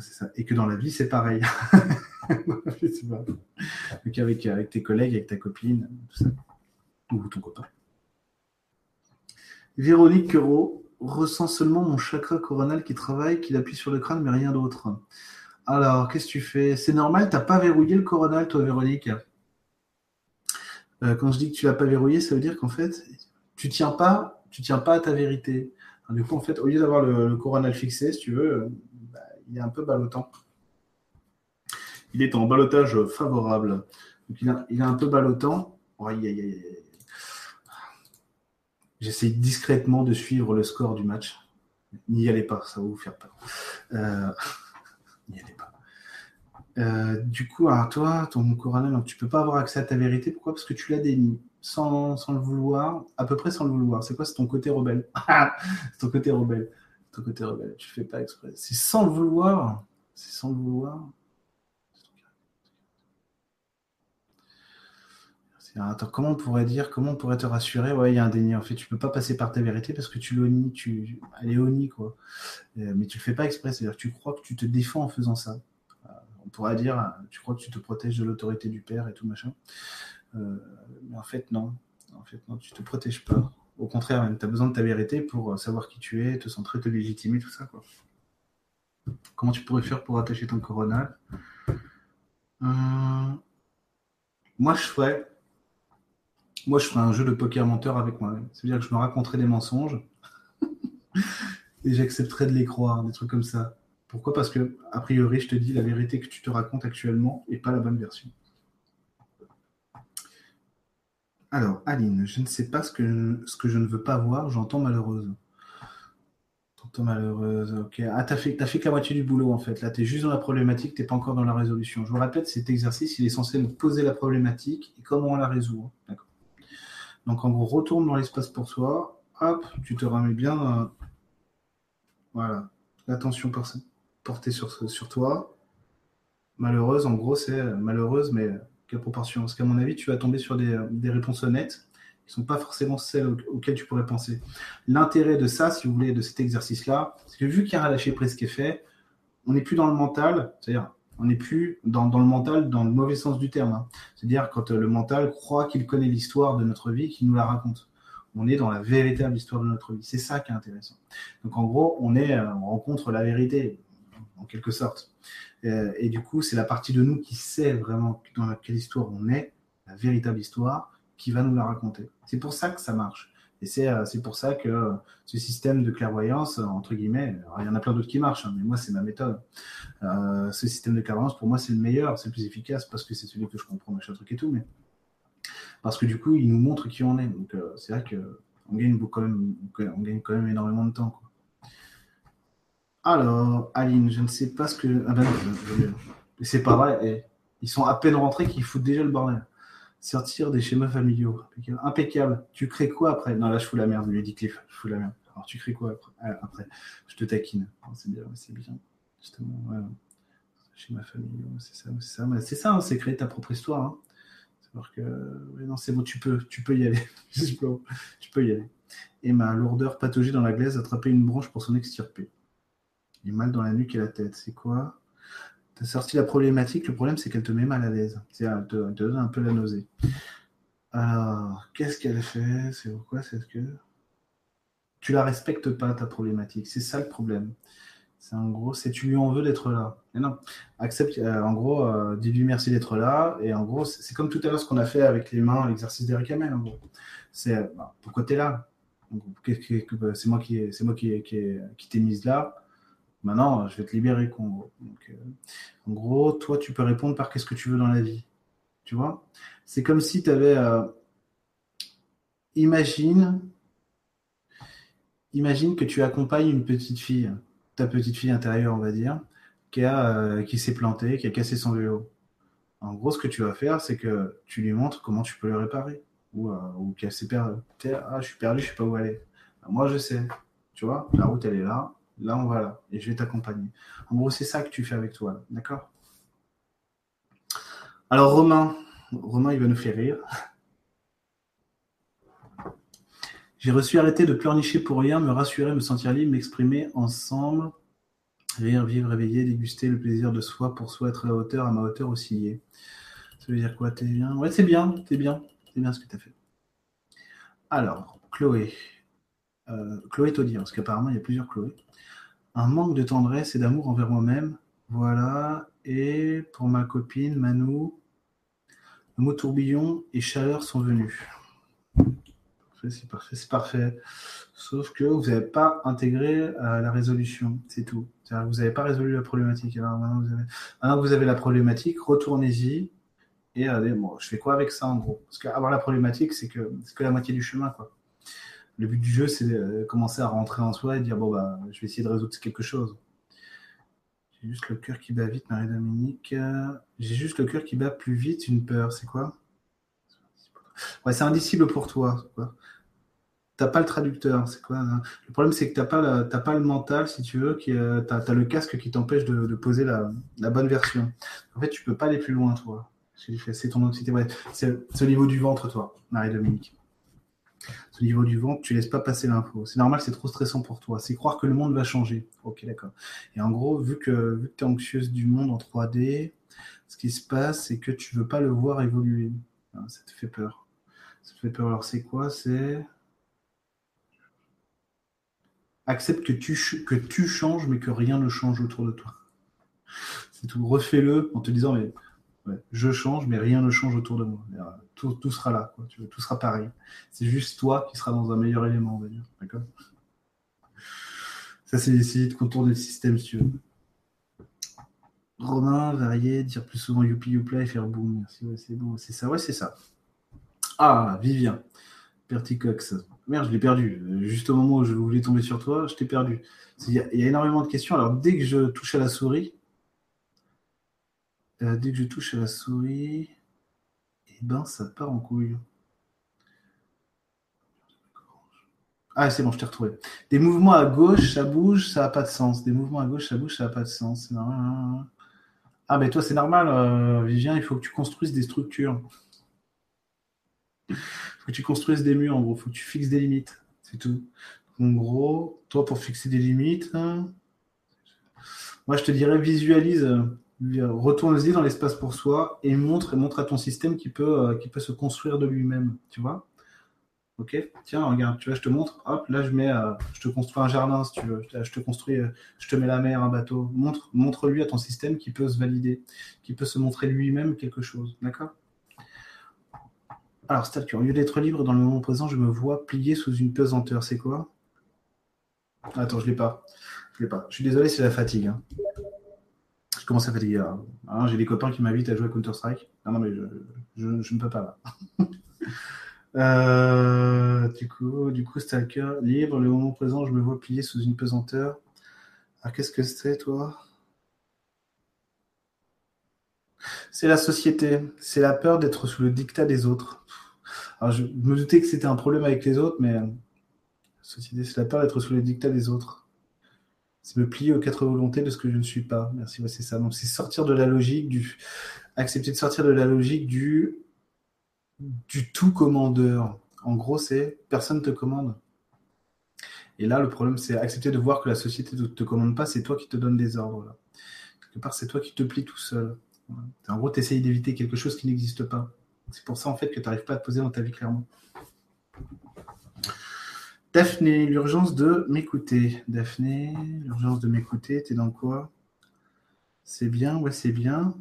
Ça. Et que dans la vie, c'est pareil. Donc avec, avec tes collègues, avec ta copine, tout ça. Ou ton copain. Véronique Quereau ressent seulement mon chakra coronal qui travaille, qui appuie sur le crâne, mais rien d'autre. Alors, qu'est-ce que tu fais? C'est normal, tu n'as pas verrouillé le coronal, toi, Véronique euh, Quand je dis que tu l'as pas verrouillé, ça veut dire qu'en fait, tu tiens tiens pas à ta vérité. du coup, en fait, au lieu d'avoir le, coronal fixé, si tu veux, bah, il est un peu ballottant. Il est en balotage favorable. Il, est un peu ballottant. Oh, J'essaie discrètement de suivre le score du match. N'y allez pas, ça va vous faire peur. Euh, n'y allez pas. Euh, du coup, toi, ton coronel, tu peux pas avoir accès à ta vérité. Pourquoi? Parce que tu la dénies sans, sans, le vouloir, à peu près sans le vouloir. C'est quoi? C'est ton côté rebelle. c'est ton côté rebelle. Ton côté rebelle. Tu fais pas exprès. C'est sans le vouloir. C'est sans le vouloir. Comment on pourrait dire, comment on pourrait te rassurer? Ouais, il y a un déni. En fait, tu peux pas passer par ta vérité parce que tu l'onies, tu, elle est onie, quoi. Euh, mais tu le fais pas exprès. C'est-à-dire tu crois que tu te défends en faisant ça. Euh, on pourrait dire, euh, tu crois que tu te protèges de l'autorité du père et tout machin. mais en fait, non. En fait, non, tu te protèges pas. Au contraire, tu as besoin de ta vérité pour savoir qui tu es, te centrer, te légitimer, tout ça, quoi. Comment tu pourrais faire pour attacher ton coronal Moi, je ferais moi, je ferais un jeu de poker menteur avec moi-même. C'est-à-dire que je me raconterais des mensonges et j'accepterais de les croire, des trucs comme ça. Pourquoi? Parce que, a priori, je te dis la vérité que tu te racontes actuellement et pas la bonne version. Alors, Aline, je ne sais pas ce que, je ne veux pas voir, j'entends malheureuse. Pourtant malheureuse, ok. Ah, t'as fait, as fait que la moitié du boulot en fait. Là, tu es juste dans la problématique, t'es pas encore dans la résolution. Je vous répète, cet exercice, il est censé nous poser la problématique et comment on la résout. Hein. D'accord. Donc en gros, retourne dans l'espace pour soi. Hop, tu te remets bien. Euh, voilà. L'attention portée sur, toi. Malheureuse, en gros, c'est malheureuse, mais quelle proportion Parce qu'à mon avis, tu vas tomber sur des, réponses honnêtes qui sont pas forcément celles auxquelles tu pourrais penser. L'intérêt de ça, si vous voulez, de cet exercice-là, c'est que vu qu'il y a un lâcher prise qui est fait, on n'est plus dans le mental, c'est-à-dire on n'est plus dans, le mental dans le mauvais sens du terme. Hein. C'est-à-dire quand euh, le mental croit qu'il connaît l'histoire de notre vie, qu'il nous la raconte. On est dans la véritable histoire de notre vie. C'est ça qui est intéressant. Donc en gros, on est, euh, on rencontre la vérité, en quelque sorte. Euh, et du coup, c'est la partie de nous qui sait vraiment dans quelle histoire on est, la véritable histoire, qui va nous la raconter. C'est pour ça que ça marche. Et c'est euh, pour ça que ce système de clairvoyance, entre guillemets, il y en a plein d'autres qui marchent, hein, mais moi, c'est ma méthode. Euh, ce système de clairvoyance, pour moi, c'est le meilleur, c'est le plus efficace parce que c'est celui que je comprends, machin truc et tout, mais parce que du coup, il nous montre qui on est. Donc, euh, c'est vrai qu'on gagne, quand même, on gagne quand même énormément de temps. Alors, Aline, je ne sais pas ce que. Ah ben non, c'est pas vrai. Ils sont à peine rentrés qu'ils foutent déjà le bordel. Sortir des schémas familiaux. Impeccable. Tu crées quoi après? Non, là, je fous la merde, lui dit Cliff. Je fous la merde. Alors, tu crées quoi après, euh, Je te taquine. Oh, c'est bien, c'est bien. Justement, ouais. Schémas familiaux, c'est ça, c'est ça. C'est ça, hein, c'est créer ta propre histoire. Hein. C'est que, non, c'est bon, tu peux, tu peux y aller. tu peux y aller. Et ma lourdeur patauger dans la glaise, attraper une branche pour s'en extirper. Est mal dans la nuque et la tête. C'est quoi? Tu as sorti la problématique, le problème c'est qu'elle te met mal à l'aise. Elle te, donne un peu la nausée. Alors, qu'est-ce qu'elle fait? C'est pourquoi? C'est que tu la respectes pas ta problématique. C'est ça le problème. C'est en gros, c'est tu lui en veux d'être là. Mais non, accepte. Euh, en gros, euh, dis-lui merci d'être là. Et en gros, c'est comme tout à l'heure ce qu'on a fait avec les mains, l'exercice d'Eric Hamel. C'est bah, pourquoi tu es là. C'est moi qui, c'est qui, qui t'ai mise là. Maintenant, je vais te libérer, Congo. Donc, euh, en gros, toi, tu peux répondre par qu'est-ce que tu veux dans la vie. Tu vois? C'est comme si tu avais. Euh, imagine. Imagine que tu accompagnes une petite fille, ta petite fille intérieure, on va dire, qui, a, euh, qui s'est plantée, qui a cassé son vélo. En gros, ce que tu vas faire, c'est que tu lui montres comment tu peux le réparer. Ou, ou qu'elle s'est perdue. Ah, je suis perdu, je ne sais pas où aller. moi, je sais. Tu vois, la route, elle est là Là, on va là. Et je vais t'accompagner. En gros, c'est ça que tu fais avec toi. D'accord? Alors, Romain. Romain, il va nous faire rire. J'ai reçu arrêter de pleurnicher pour rien, me rassurer, me sentir libre, m'exprimer ensemble, rire, vivre, réveiller, déguster le plaisir de soi pour soi, être à la hauteur, à ma hauteur osciller. Ça veut dire quoi? T'es bien? Ouais, c'est bien, t'es bien, c'est bien ce que tu as fait. Alors, Chloé. Euh, Chloé Taudier, parce qu'apparemment il y a plusieurs Chloé un manque de tendresse et d'amour envers moi-même. Voilà. Et pour ma copine Manou, le mot tourbillon et chaleur sont venus. C'est parfait, c'est parfait. Sauf que vous n'avez pas intégré euh, la résolution, c'est tout. vous n'avez pas résolu la problématique. Alors maintenant, vous avez, la problématique, retournez-y. Et allez, bon, je fais quoi avec ça en gros? Parce qu'avoir la problématique, c'est que que la moitié du chemin, le but du jeu, c'est de commencer à rentrer en soi et dire bon, bah, je vais essayer de résoudre quelque chose. J'ai juste le cœur qui bat vite, Marie-Dominique. J'ai juste le cœur qui bat plus vite, une peur. C'est quoi? Ouais, c'est indicible pour toi. T'as pas le traducteur, c'est quoi? Le problème, c'est que t'as pas, pas le mental, si tu veux, qui, euh, t'as, as le casque qui t'empêche de, poser la, bonne version. En fait, tu peux pas aller plus loin, toi. C'est ton anxiété. c'est, c'est au niveau du ventre, toi, Marie-Dominique ce niveau du ventre, tu laisses pas passer l'info. C'est normal, c'est trop stressant pour toi. C'est croire que le monde va changer. Ok, d'accord. Et en gros, vu que, tu es anxieuse du monde en 3D, ce qui se passe, c'est que tu veux pas le voir évoluer. Ah, ça te fait peur. Ça te fait peur. Alors, c'est quoi? C'est. Accepte que tu, que tu changes, mais que rien ne change autour de toi. C'est tout. Refais-le en te disant, mais je change, mais rien ne change autour de moi. Tout, sera là, tout sera pareil. C'est juste toi qui seras dans un meilleur élément, on va dire. D'accord? Ça, c'est essayer de contourner le système, si tu veux. Romain, varier, dire plus souvent youpi youpla et faire boum. Merci, c'est bon, c'est ça, ouais, c'est ça. Ah, Vivien. Perticox. Merde, je l'ai perdu. Juste au moment où je voulais tomber sur toi, je t'ai perdu. Il y, a énormément de questions. Alors, dès que je touche à la souris, euh, dès que je touche à la souris, eh ben, ça part en couille. Ah, c'est bon, je t'ai retrouvé. Des mouvements à gauche, ça bouge, ça n'a pas de sens. Des mouvements à gauche, ça bouge, ça n'a pas de sens. Ah, mais toi, c'est normal, euh, Vivien, il faut que tu construises des structures. Il faut que tu construises des murs, en gros. Il faut que tu fixes des limites. C'est tout. En gros, toi, pour fixer des limites, hein, moi, je te dirais, visualise, euh, retourne-y dans l'espace pour soi et montre, montre à ton système qui peut, euh, qui peut se construire de lui-même. Tu vois Ok, tiens, regarde, tu vois, je te montre. Hop, là, je mets, euh, je te construis un jardin, si tu veux. Je te construis, je te mets la mer, un bateau. Montre, montre-lui à ton système qui peut se valider, qui peut se montrer lui-même quelque chose. D'accord? Alors, statut, au lieu d'être libre dans le moment présent, je me vois plié sous une pesanteur. C'est quoi? Attends, je l'ai pas. Je l'ai pas. Je suis désolé, c'est la fatigue. Hein. Commence à fatiguer. Hein, J'ai des copains qui m'invitent à jouer à Counter-Strike. Non, mais je, ne peux pas. Euh, du coup, du coup, Stalker, libre, le moment présent, je me vois plié sous une pesanteur. Ah, qu'est-ce que c'est, toi? C'est la société, c'est la peur d'être sous le dictat des autres. Alors, je me doutais que c'était un problème avec les autres, mais la société, c'est la peur d'être sous le dictat des autres. C'est me plier aux quatre volontés de ce que je ne suis pas. Merci, c'est ça. Donc, c'est sortir de la logique du. Accepter de sortir de la logique du tout commandeur. En gros, c'est personne ne te commande. Et là, le problème, c'est accepter de voir que la société ne te commande pas, c'est toi qui te donne des ordres. Quelque part, c'est toi qui te plies tout seul. En gros, tu essayes d'éviter quelque chose qui n'existe pas. C'est pour ça, en fait, que tu n'arrives pas à te poser dans ta vie clairement. Daphné, l'urgence de m'écouter. Daphné, l'urgence de m'écouter, t'es dans quoi? C'est bien, ouais, c'est bien.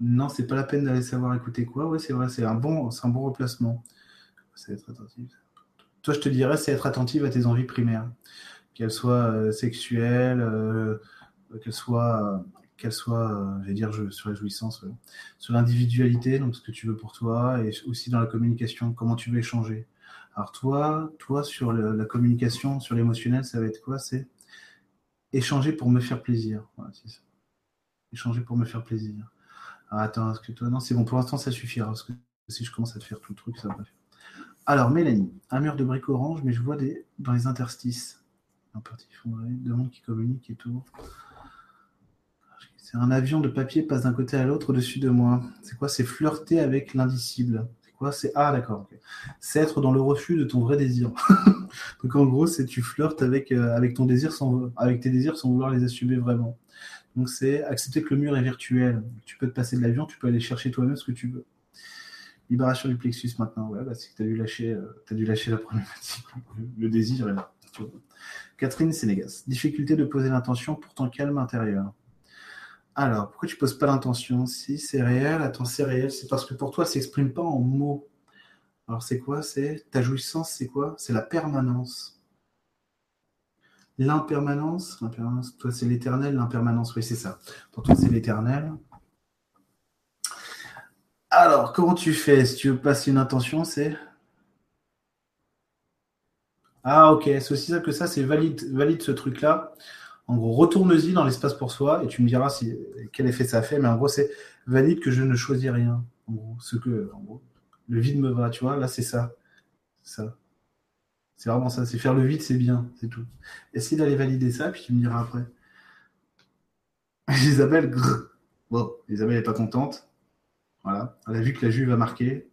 Non, c'est pas la peine d'aller savoir écouter quoi. Ouais, c'est vrai, c'est un bon, c'est un bon replacement. C'est être attentif. Toi, je te dirais, c'est être attentive à tes envies primaires, qu'elles soient euh, sexuelles, euh, qu'elles soient, qu'elles soient, euh, je vais dire, sur la jouissance, sur l'individualité, donc ce que tu veux pour toi, et aussi dans la communication, comment tu veux échanger. Alors toi, toi sur la communication, sur l'émotionnel, ça va être quoi? C'est échanger pour me faire plaisir. Échanger pour me faire plaisir. Ah, attends, est-ce que toi. Non, c'est bon, pour l'instant, ça suffira. Parce que si je commence à te faire tout le truc, ça va pas faire. Alors, Mélanie, un mur de briques orange, mais je vois des dans les interstices. Un petit fondré, deux mondes qui communiquent et tout. C'est un avion de papier passe d'un côté à l'autre au-dessus de moi. C'est quoi? C'est flirter avec l'indicible. Ah. C'est être dans le refus de ton vrai désir. Donc en gros, c'est tu flirtes avec euh, avec ton désir sans avec tes désirs sans vouloir les assumer vraiment. Donc c'est accepter que le mur est virtuel. Tu peux te passer de l'avion, tu peux aller chercher toi-même ce que tu veux. Libération du plexus maintenant. Ouais, bah, c'est que tu as dû lâcher, euh, dû lâcher la problématique. Le, désir est là. Catherine Sénégas. Difficulté de poser l'intention pour ton calme intérieur. Alors, pourquoi tu poses pas l'intention Si c'est réel, attends, c'est réel, c'est parce que pour toi, ça s'exprime pas en mots. Alors, c'est quoi? C'est ta jouissance, c'est quoi? C'est la permanence. L'impermanence, l'impermanence, toi c'est l'éternel, l'impermanence, oui c'est ça. Pour toi c'est l'éternel. Alors, comment tu fais? Si tu veux passer une intention, c'est... Ah ok, c'est aussi ça que ça, c'est valide, valide ce truc-là. En gros, retourne-y dans l'espace pour soi et tu me diras si, quel effet ça fait. Mais en gros, c'est valide que je ne choisis rien. En gros, ce que, le vide me va, tu vois. Là, c'est ça. Ça. C'est vraiment ça. C'est faire le vide, c'est bien, c'est tout. Essaye d'aller valider ça, puis tu me diras après. Isabelle, grrr. Bon, Isabelle n'est pas contente. Voilà. Elle a vu que la Juve a marqué.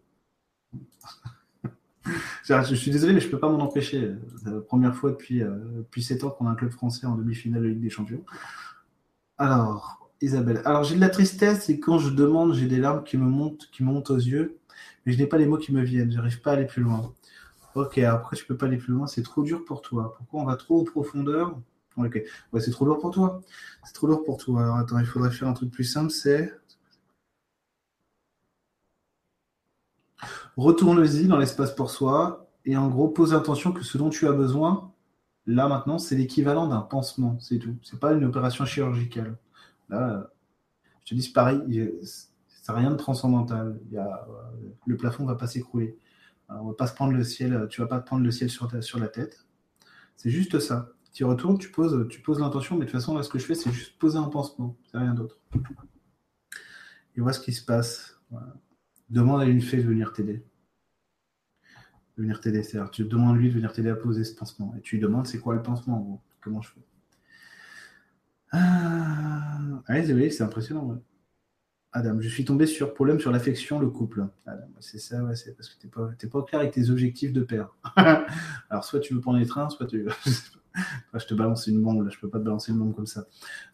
je suis désolé, mais je ne peux pas m'en empêcher. C'est la première fois depuis, euh, depuis 7 ans qu'on a un club français en demi-finale de Ligue des Champions. Alors, Isabelle. Alors, j'ai de la tristesse et quand je demande, j'ai des larmes qui me montent, qui montent aux yeux, mais je n'ai pas les mots qui me viennent. Je n'arrive pas à aller plus loin. Ok, après tu peux pas aller plus loin, c'est trop dur pour toi. Pourquoi on va trop en profondeur? Ok, ouais, c'est trop lourd pour toi. C'est trop lourd pour toi. Alors attends, il faudrait faire un truc plus simple, c'est retourne-y dans l'espace pour soi et en gros pose l'intention que ce dont tu as besoin, là maintenant, c'est l'équivalent d'un pansement, c'est tout. C'est pas une opération chirurgicale. Là, je te dis pareil, ça n'a rien de transcendantal. Il y a, le plafond va pas s'écrouler on va pas se prendre le ciel, tu vas pas te prendre le ciel sur, sur la tête. C'est juste ça. Tu retournes, tu poses, tu poses l'intention, mais de toute façon, là, ce que je fais, c'est juste poser un pansement. C'est rien d'autre. Et vois ce qui se passe. Demande à une fée de venir t'aider. De venir t'aider. C'est-à-dire, tu demandes lui de venir t'aider à poser ce pansement. Et tu lui demandes c'est quoi le pansement, en gros? Comment je fais? Ah, oui, c'est impressionnant. Adam, je suis tombé sur problème sur l'affection, le couple. Adam, c'est ça, ouais, c'est parce que tu n'es pas, pas clair avec tes objectifs de père. Alors, soit tu veux prendre les trains, soit tu. je te balance une bombe, là, je peux pas te balancer une bombe comme ça.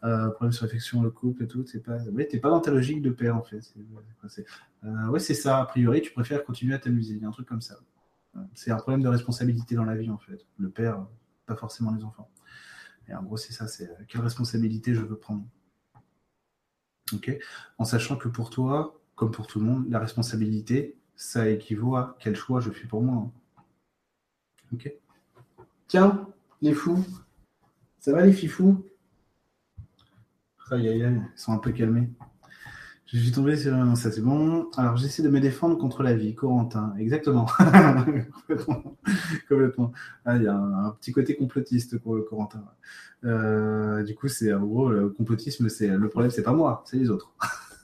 Euh, problème sur l'affection, le couple et tout, t'es pas, ouais, pas dans ta logique de père en fait. Euh, ouais, c'est ça. A priori, tu préfères continuer à t'amuser, un truc comme ça. C'est un problème de responsabilité dans la vie en fait. Le père, pas forcément les enfants. Et en gros, c'est ça. C'est euh, quelle responsabilité je veux prendre. Ok. En sachant que pour toi, comme pour tout le monde, la responsabilité, ça équivaut à quel choix je fais pour moi. Hein. Ok. Tiens, les fous. Ça va les fifous? Aïe aïe aïe, ils sont un peu calmés. Je suis tombé sur ça c'est bon. Alors j'essaie de me défendre contre la vie, Corentin. Exactement. Complètement. Ah, il y a un, petit côté complotiste pour Corentin. Euh, du coup, c'est en gros le complotisme, c'est le problème, c'est pas moi, c'est les autres.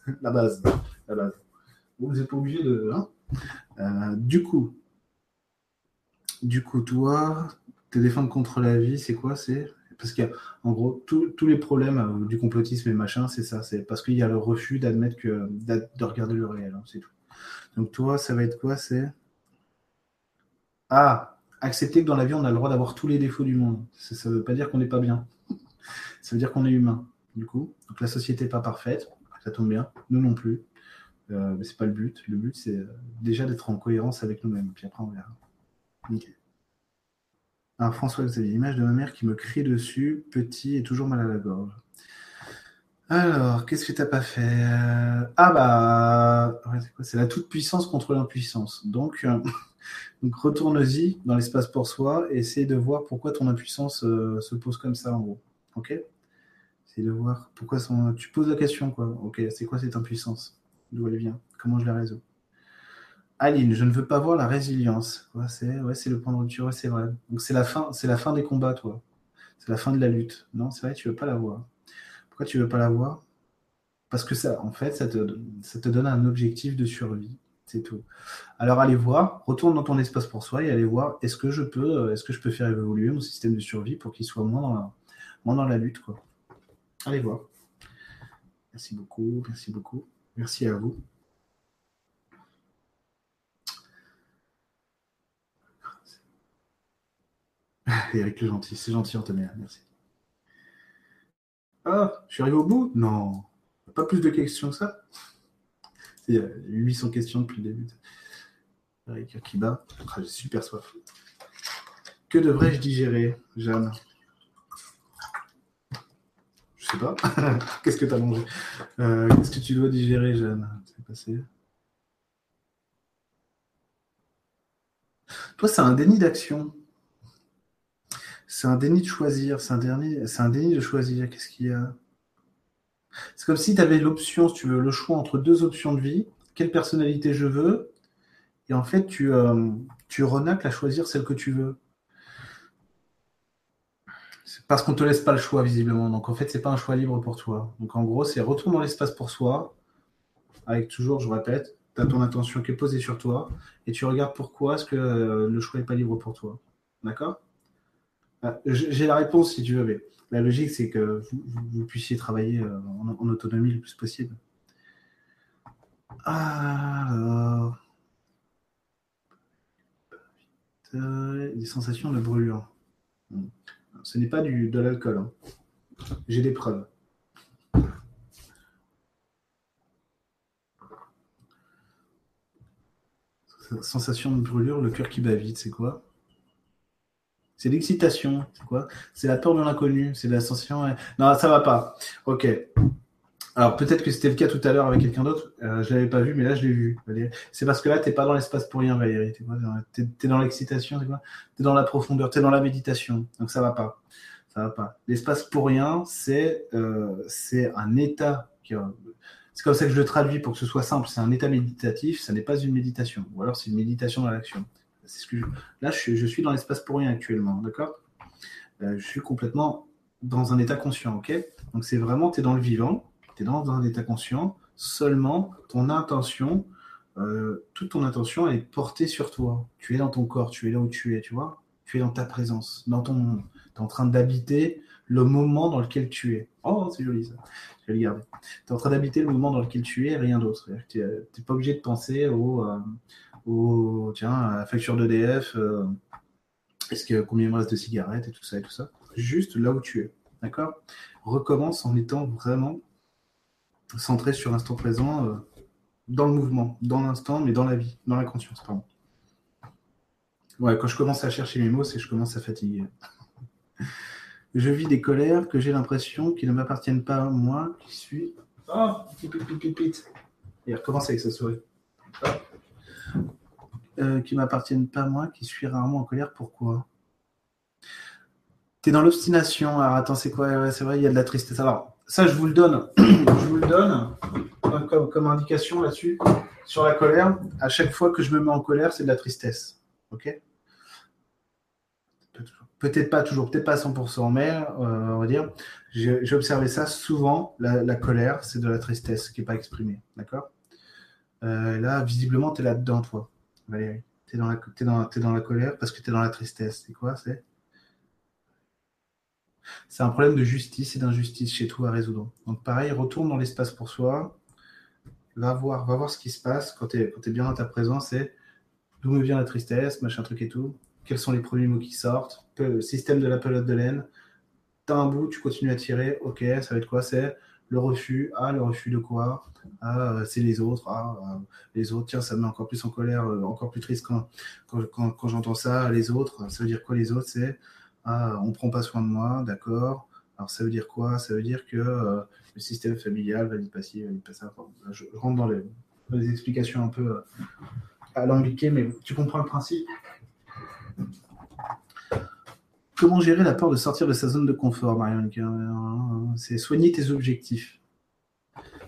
la base, la base. Vous n'êtes pas obligé de. Hein euh, du coup, du coup, toi, te défendre contre la vie, c'est quoi? C'est parce qu'en gros, tous les problèmes euh, du complotisme et machin, c'est ça. C'est parce qu'il y a le refus d'admettre que de regarder le réel, hein, c'est tout. Donc toi, ça va être quoi? C'est ah, accepter que dans la vie, on a le droit d'avoir tous les défauts du monde. Ça ne veut pas dire qu'on n'est pas bien. ça veut dire qu'on est humain. Du coup, donc la société n'est pas parfaite. Ça tombe bien. Nous non plus. Euh, mais c'est pas le but. Le but, c'est euh, déjà d'être en cohérence avec nous-mêmes. Puis après, on verra. Nickel. Alors, François Xavier, l'image de ma mère qui me crie dessus, petit et toujours mal à la gorge. Alors, qu'est-ce que tu n'as pas fait? Ah bah, c'est la toute-puissance contre l'impuissance. Donc, euh, donc retourne-y dans l'espace pour soi et essaye de voir pourquoi ton impuissance euh, se pose comme ça en gros. Ok? Essaye de voir pourquoi son... tu poses la question quoi. Ok, c'est quoi cette impuissance? D'où elle vient? Comment je la résous? Aline, je ne veux pas voir la résilience. c'est le point de rupture, c'est vrai. Donc c'est la fin, c'est la fin des combats, toi. C'est la fin de la lutte. Non, c'est vrai, tu veux pas la voir. Pourquoi tu veux pas la voir? Parce que ça, en fait, ça te, donne un objectif de survie. C'est tout. Alors allez voir, retourne dans ton espace pour soi et allez voir est-ce que je peux, peux faire évoluer mon système de survie pour qu'il soit moins dans la, lutte. Allez voir. Merci beaucoup, merci beaucoup. Merci à vous. Eric le gentil, c'est gentil Antonia, merci. Ah, je suis arrivé au bout? Non, pas plus de questions que ça. Il y a 800 questions depuis le début. Eric qui bat, ah, j'ai super soif. Que devrais-je digérer, Jeanne? Je sais pas. Qu'est-ce que tu as mangé? Euh, Qu'est-ce que tu dois digérer, Jeanne? Passé. Toi, c'est un déni d'action. C'est un déni de choisir. C'est un, déni de choisir. Qu'est-ce qu'il y a? C'est comme si tu avais l'option, si tu veux, le choix entre deux options de vie. Quelle personnalité je veux Et en fait, tu, euh, tu renacles à choisir celle que tu veux. Parce qu'on ne te laisse pas le choix, visiblement. Donc, en fait, c'est pas un choix libre pour toi. Donc, en gros, c'est retourne dans l'espace pour soi, avec toujours, je répète, tu as ton attention qui est posée sur toi, et tu regardes pourquoi est-ce que euh, le choix n'est pas libre pour toi. D'accord? J'ai la réponse si tu veux, mais la logique, c'est que vous, puissiez travailler euh, en, autonomie le plus possible. Alors. des sensations de brûlure. Ce n'est pas de l'alcool. Hein. J'ai des preuves. Sensation de brûlure, le cœur qui bat vite, c'est quoi? C'est l'excitation. C'est quoi? C'est la peur de l'inconnu. C'est l'ascension. Non, ça va pas. Ok. Alors peut-être que c'était le cas tout à l'heure avec quelqu'un d'autre. Euh, je l'avais pas vu, mais là je l'ai vu. C'est parce que là t'es pas dans l'espace pour rien, Valérie. T'es es, dans l'excitation. Tu es dans la profondeur. T'es dans la méditation. Donc ça va pas. Ça va pas. L'espace pour rien, c'est euh, un état. C'est comme ça que je le traduis pour que ce soit simple. C'est un état méditatif. Ça n'est pas une méditation. Ou alors c'est une méditation dans l'action. Là, je, suis dans l'espace pour rien actuellement, d'accord? Euh, Je suis complètement dans un état conscient, ok? Donc c'est vraiment, tu es dans le vivant, tu es dans, un état conscient, seulement ton intention, euh, toute ton intention est portée sur toi. Tu es dans ton corps, tu es là où tu es, tu vois? Tu es dans ta présence, dans ton monde. Tu es en train d'habiter le moment dans lequel tu es. Oh, c'est joli ça. Je vais le garder. Tu es en train d'habiter le moment dans lequel tu es, rien d'autre. Tu n'es pas obligé de penser au, euh, au tiens, à la facture d'EDF, euh, est-ce que combien il me reste de cigarettes et tout ça et tout ça. Juste là où tu es. D'accord Recommence en étant vraiment centré sur l'instant présent, euh, dans le mouvement, dans l'instant, mais dans la vie, dans la conscience, pardon. Ouais, quand je commence à chercher mes mots, c'est que je commence à fatiguer. Je vis des colères que j'ai l'impression qu'ils ne m'appartiennent pas moi qui suis. Oh, pip, pip, pip, pip. Et recommence avec sa souris. Euh, qui m'appartiennent pas moi qui suis rarement en colère. Pourquoi? T'es dans l'obstination. Alors attends, c'est quoi? C'est vrai, il y a de la tristesse. Alors, ça, je vous le donne. je vous le donne comme, comme indication là-dessus. Sur la colère, à chaque fois que je me mets en colère, c'est de la tristesse. Ok? Peut-être pas toujours, peut-être pas à 100%, mais euh, on va dire, j'ai observé ça souvent, la, colère, c'est de la tristesse qui n'est pas exprimée, d'accord? Euh, Là, visiblement, tu es là-dedans, toi, Valérie. Tu es, dans la, colère parce que tu es dans la tristesse. C'est quoi C'est? C'est un problème de justice et d'injustice chez toi à résoudre. Donc pareil, retourne dans l'espace pour soi, va voir, va voir ce qui se passe quand tu es, bien dans ta présence et d'où me vient la tristesse, machin truc et tout quels sont les premiers mots qui sortent, système de la pelote de laine. Tu as un bout, tu continues à tirer, ok, ça va être quoi? C'est le refus. Ah, le refus de quoi? Ah, c'est les autres. Ah, euh, les autres, tiens, ça me met encore plus en colère, euh, encore plus triste quand, quand, quand, j'entends ça. Les autres, ça veut dire quoi les autres? C'est Ah, on prend pas soin de moi, d'accord. Alors ça veut dire quoi? Ça veut dire que euh, le système familial, valide pas ci, valide pas ça. je rentre dans les, les explications un peu alambiquées, mais tu comprends le principe? Comment gérer la peur de sortir de sa zone de confort, Marion C'est soigner tes objectifs.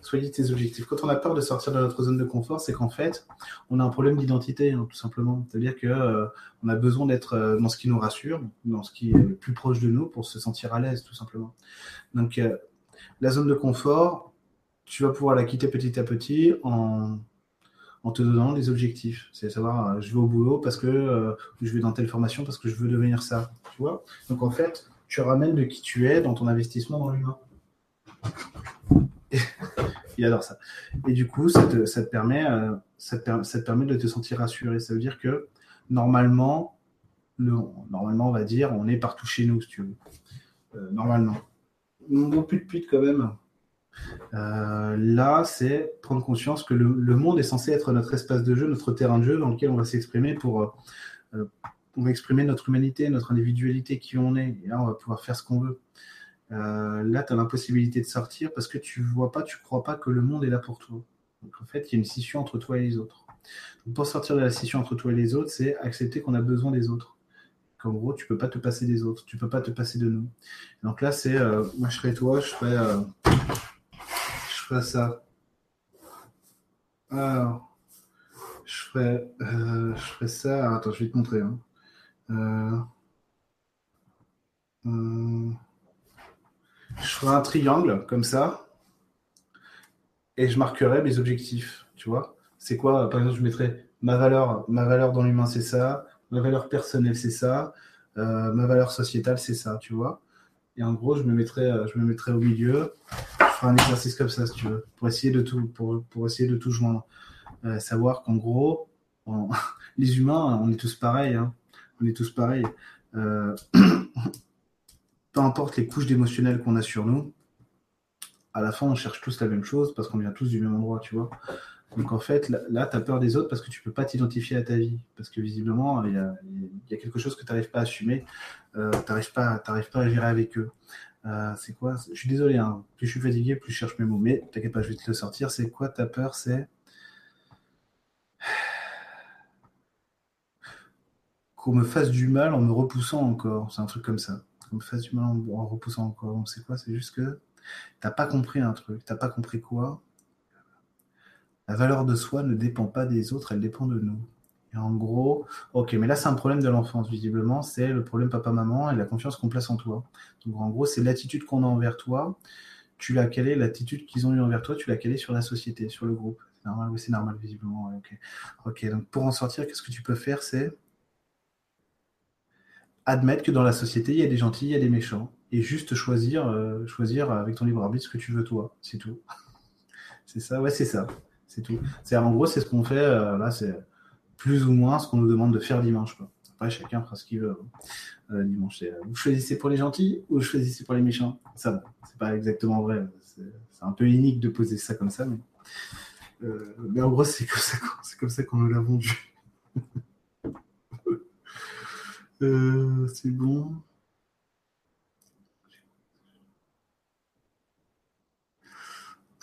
Soigner tes objectifs. Quand on a peur de sortir de notre zone de confort, c'est qu'en fait, on a un problème d'identité, hein, tout simplement. C'est-à-dire qu'on euh, a besoin d'être euh, dans ce qui nous rassure, dans ce qui est le plus proche de nous pour se sentir à l'aise, tout simplement. Donc, euh, la zone de confort, tu vas pouvoir la quitter petit à petit en en te donnant des objectifs. C'est savoir, euh, je vais au boulot parce que euh, je vais dans telle formation parce que je veux devenir ça. Tu vois Donc en fait, tu ramènes de qui tu es dans ton investissement dans l'humain. Il adore ça. Et du coup, ça te, permet, euh, ça, te, permet de te sentir rassuré. Ça veut dire que normalement, le, normalement, on va dire, on est partout chez nous, si tu veux. normalement. Non, plus de quand même. Euh, là, c'est prendre conscience que le, monde est censé être notre espace de jeu, notre terrain de jeu dans lequel on va s'exprimer pour, euh, euh, exprimer notre humanité, notre individualité, qui on est. Et là, on va pouvoir faire ce qu'on veut. là, tu as l'impossibilité de sortir parce que tu vois pas, tu crois pas que le monde est là pour toi. Donc, en fait, il y a une scission entre toi et les autres. pour sortir de la scission entre toi et les autres, c'est accepter qu'on a besoin des autres. Qu'en gros, tu peux pas te passer des autres, tu peux pas te passer de nous. Donc là, c'est moi, je serais toi, je ça. Alors, je ferai, euh, ça. attends, je vais te montrer. Hein. Euh, euh, je ferai un triangle comme ça et je marquerai mes objectifs. Tu vois, c'est quoi Par exemple, je mettrai ma valeur, ma valeur dans l'humain, c'est ça. Ma valeur personnelle, c'est ça. ma valeur sociétale, c'est ça. Tu vois Et en gros, je me mettrai, je me mettrai au milieu un exercice comme ça, si tu veux, pour essayer de tout, pour, pour essayer de tout joindre. Euh, savoir qu'en gros, les humains, on est tous pareils. Hein. On est tous pareils. Euh, peu importe les couches d'émotionnel qu'on a sur nous, à la fin, on cherche tous la même chose parce qu'on vient tous du même endroit, tu vois. Donc en fait, là, tu as peur des autres parce que tu peux pas t'identifier à ta vie. Parce que visiblement, il y a, y a, quelque chose que tu n'arrives pas à assumer, euh, tu n'arrives pas, pas à gérer avec eux. Euh, c'est quoi? Je suis désolé, hein. plus je suis fatigué, plus je cherche mes mots. Mais t'inquiète pas, je vais te le sortir. C'est quoi ta peur? C'est qu'on me fasse du mal en me repoussant encore. C'est un truc comme ça. Qu'on me fasse du mal en, repoussant encore. c'est quoi? C'est juste que t'as pas compris un truc. T'as pas compris quoi? La valeur de soi ne dépend pas des autres, elle dépend de nous. Et en gros, ok, mais là c'est un problème de l'enfance, visiblement, c'est le problème papa-maman et la confiance qu'on place en toi. Donc en gros, c'est l'attitude qu'on a envers toi, tu l'as calé, l'attitude qu'ils ont eu envers toi, tu l'as calé sur la société, sur le groupe. C'est normal, oui, c'est normal, visiblement. ok. donc pour en sortir, qu'est-ce que tu peux faire? C'est admettre que dans la société, il y a des gentils, il y a des méchants, et juste choisir, euh, choisir avec ton libre arbitre ce que tu veux toi, c'est tout. c'est ça, ouais, c'est ça, c'est tout. En gros, c'est ce qu'on fait euh, là, c'est plus ou moins ce qu'on nous demande de faire dimanche. Quoi. Après, chacun fera ce qu'il veut euh, dimanche. vous choisissez pour les gentils ou vous choisissez pour les méchants Ça, c'est pas exactement vrai. C'est un peu unique de poser ça comme ça, mais, mais en gros, c'est comme ça qu'on nous l'a vendu. Euh, c'est bon.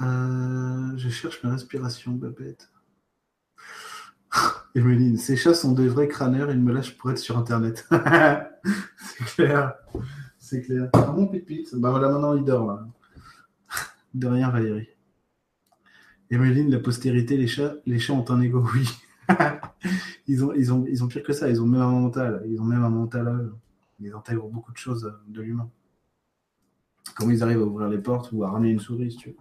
Euh, je cherche ma respiration, Babette. Emeline, ces chats sont des vrais crâneurs, ils me lâchent pour être sur Internet. c'est clair. C'est clair. Ah bon, pipite Bah voilà, maintenant il dort là. De rien, Valérie. Emeline, la postérité, les chats, les chats ont un ego, oui. ils, ont, pire que ça, ils ont même un mental. Ils ont même un mental Ils intègrent beaucoup de choses de l'humain. Comment ils arrivent à ouvrir les portes ou à ramener une souris, tu veux.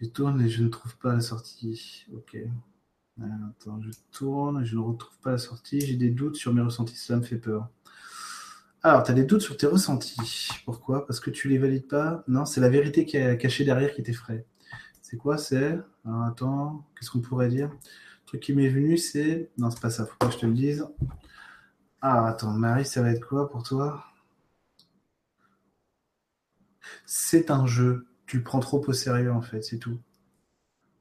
Je tourne et je ne trouve pas la sortie. Ok. Attends, je tourne je ne retrouve pas la sortie. J'ai des doutes sur mes ressentis. Cela me fait peur. Alors, tu as des doutes sur tes ressentis. Pourquoi? Parce que tu les valides pas? Non, c'est la vérité qui est cachée derrière qui t'effraie. C'est quoi C'est? Attends, qu'est-ce qu'on pourrait dire? Truc qui m'est venu, c'est. Non, c'est pas ça, faut pas que je te le dise. Ah, attends, Marie, ça va être quoi pour toi? C'est un jeu. Tu le prends trop au sérieux, en fait, c'est tout.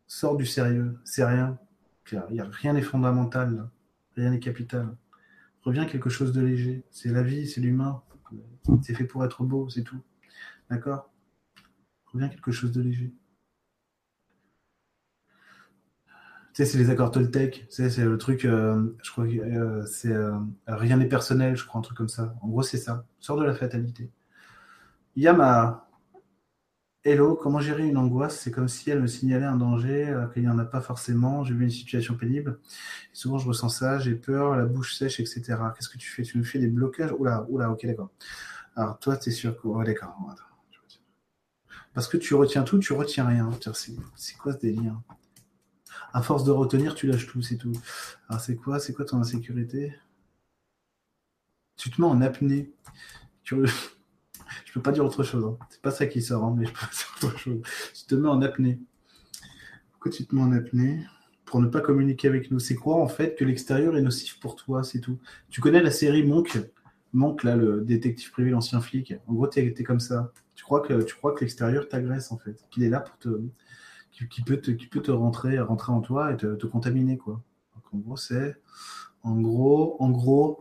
Sors du sérieux, c'est rien. A, rien n'est fondamental, rien n'est capital. Reviens quelque chose de léger. C'est la vie, c'est l'humain. C'est fait pour être beau, c'est tout. D'accord? Reviens quelque chose de léger. c'est les accords Toltec. c'est le truc, euh, je crois que euh, c'est euh, rien n'est personnel, je crois, un truc comme ça. En gros, c'est ça. Sors de la fatalité. Yama, hello, comment gérer une angoisse? C'est comme si elle me signalait un danger qu'il n'y en a pas forcément. J'ai vu une situation pénible. souvent, je ressens ça, j'ai peur, la bouche sèche, etc. Qu'est-ce que tu fais? Tu me fais des blocages? Oula, oula, ok, d'accord. Alors, toi, tu es sûr que. d'accord. Parce que tu retiens tout, tu retiens rien. C'est quoi ce délire? À force de retenir, tu lâches tout, c'est tout. Alors c'est quoi, c'est quoi ton insécurité? Tu te mets en apnée. Je peux pas dire autre chose. Hein. C'est pas ça qui sort, hein, mais je peux pas dire autre chose. Tu te mets en apnée. Pourquoi tu te mets en apnée? Pour ne pas communiquer avec nous. C'est quoi en fait que l'extérieur est nocif pour toi, c'est tout? Tu connais la série Monk? Monk, là, le détective privé, l'ancien flic. En gros, tu es, comme ça. Tu crois que, tu crois que l'extérieur t'agresse en fait. Qu'il est là pour te, qui, peut te, qui peut te rentrer, rentrer en toi et te, contaminer. Quoi. en gros, c'est. En gros, en gros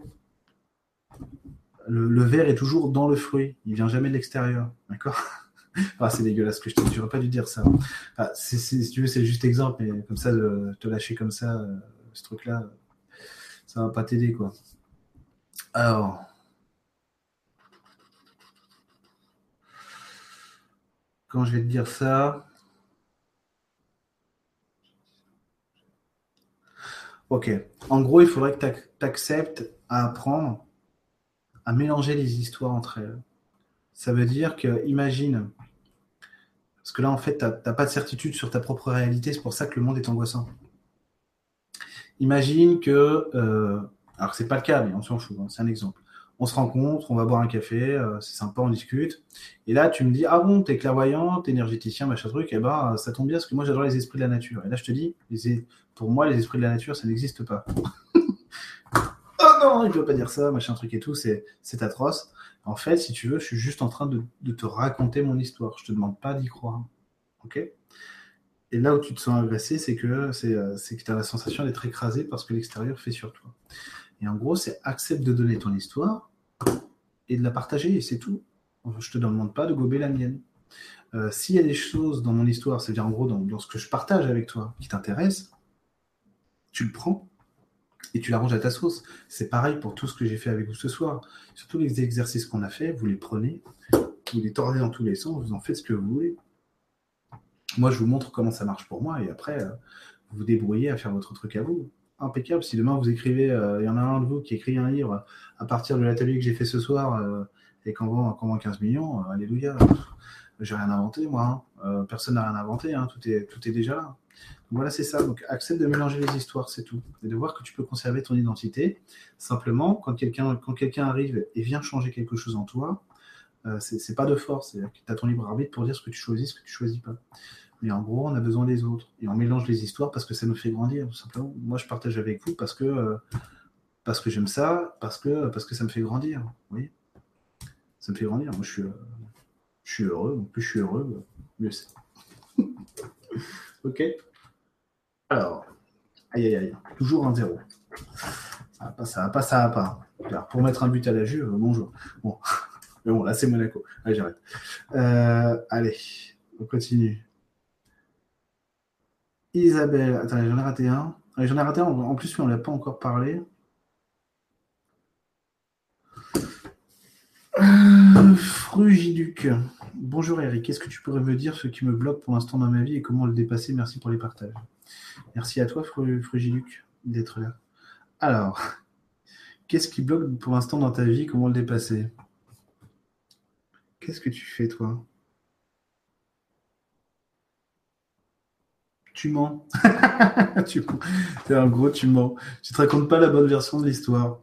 le, verre est toujours dans le fruit. Il vient jamais de l'extérieur. D'accord? Ah, C'est dégueulasse que je te J'aurais pas dû dire ça. si tu veux, c'est juste exemple, mais comme ça, te lâcher comme ça, euh, ce truc-là, ça va pas t'aider. quoi. Alors. Quand je vais te dire ça, Ok. En gros, il faudrait que tu acceptes à apprendre à mélanger les histoires entre elles. Ça veut dire que, imagine, parce que là, en fait, tu n'as pas de certitude sur ta propre réalité, c'est pour ça que le monde est angoissant. Imagine que, euh, alors c'est pas le cas, mais on s'en fout, hein, c'est un exemple on se rencontre, on va boire un café, euh, c'est sympa, on discute. Et là, tu me dis, ah bon, t'es clairvoyant, t'es énergéticien, machin truc, et eh ben, ça tombe bien parce que moi, j'adore les esprits de la nature. Et là, je te dis, pour moi, les esprits de la nature, ça n'existe pas. Non, il ne peut pas dire ça, machin truc et tout, c'est atroce. En fait, si tu veux, je suis juste en train de, te raconter mon histoire. Je te demande pas d'y croire. Ok? Et là où tu te sens agressé, c'est que, euh, c'est tu as la sensation d'être écrasé parce que l'extérieur fait sur toi. Et en gros, c'est accepte de donner ton histoire et de la partager, et c'est tout. Je te demande pas de gober la mienne. Euh, s'il y a des choses dans mon histoire, c'est-à-dire en gros dans, ce que je partage avec toi, qui t'intéresse, tu le prends et tu l'arranges à ta sauce. C'est pareil pour tout ce que j'ai fait avec vous ce soir. Surtout les exercices qu'on a fait, vous les prenez, vous les tordez dans tous les sens, vous en faites ce que vous voulez. Moi, je vous montre comment ça marche pour moi, et après, euh, vous vous débrouillez à faire votre truc à vous. impeccable. Si demain vous écrivez, il y en a un de vous qui écrit un livre à partir de l'atelier que j'ai fait ce soir et qu'on vend, 15 millions, alléluia. J'ai rien inventé, moi. Hein. personne n'a rien inventé. Hein. Tout, est, tout est déjà là. voilà, c'est ça. Donc, accepte de mélanger les histoires, c'est tout. Et de voir que tu peux conserver ton identité. Simplement, quand quelqu'un quelqu'un arrive et vient changer quelque chose en toi, euh, c'est pas de force. C'est-à-dire que tu as ton libre arbitre pour dire ce que tu choisis, ce que tu choisis pas. Mais en gros, on a besoin des autres. Et on mélange les histoires parce que ça nous fait grandir, simplement. Moi, je partage avec vous parce que, euh, que j'aime ça, parce que, parce que ça me fait grandir. Oui. Ça me fait grandir. Moi, je suis, euh, je suis heureux. plus je suis heureux, mieux c'est. ok. Alors, aïe aïe aïe. Toujours un zéro. Ça va pas, ça va pas, ça va pas. pour mettre un but à la Juve, bonjour. Bon. Mais bon, là, c'est Monaco. Allez, j'arrête. Euh, allez, on continue. Isabelle. Attends, j'en ai raté un. J'en ai raté un. En plus, on ne l'a pas encore parlé. Euh, Frugiduc. Bonjour Eric, est-ce que tu pourrais me dire ce qui me bloque pour l'instant dans ma vie et comment le dépasser? Merci pour les partages. Merci à toi Frugiduc d'être là. Alors, qu'est-ce qui bloque pour l'instant dans ta vie? Comment le dépasser? Qu'est-ce que tu fais, toi? Tu mens. tu un gros, tu mens. Tu te racontes pas la bonne version de l'histoire.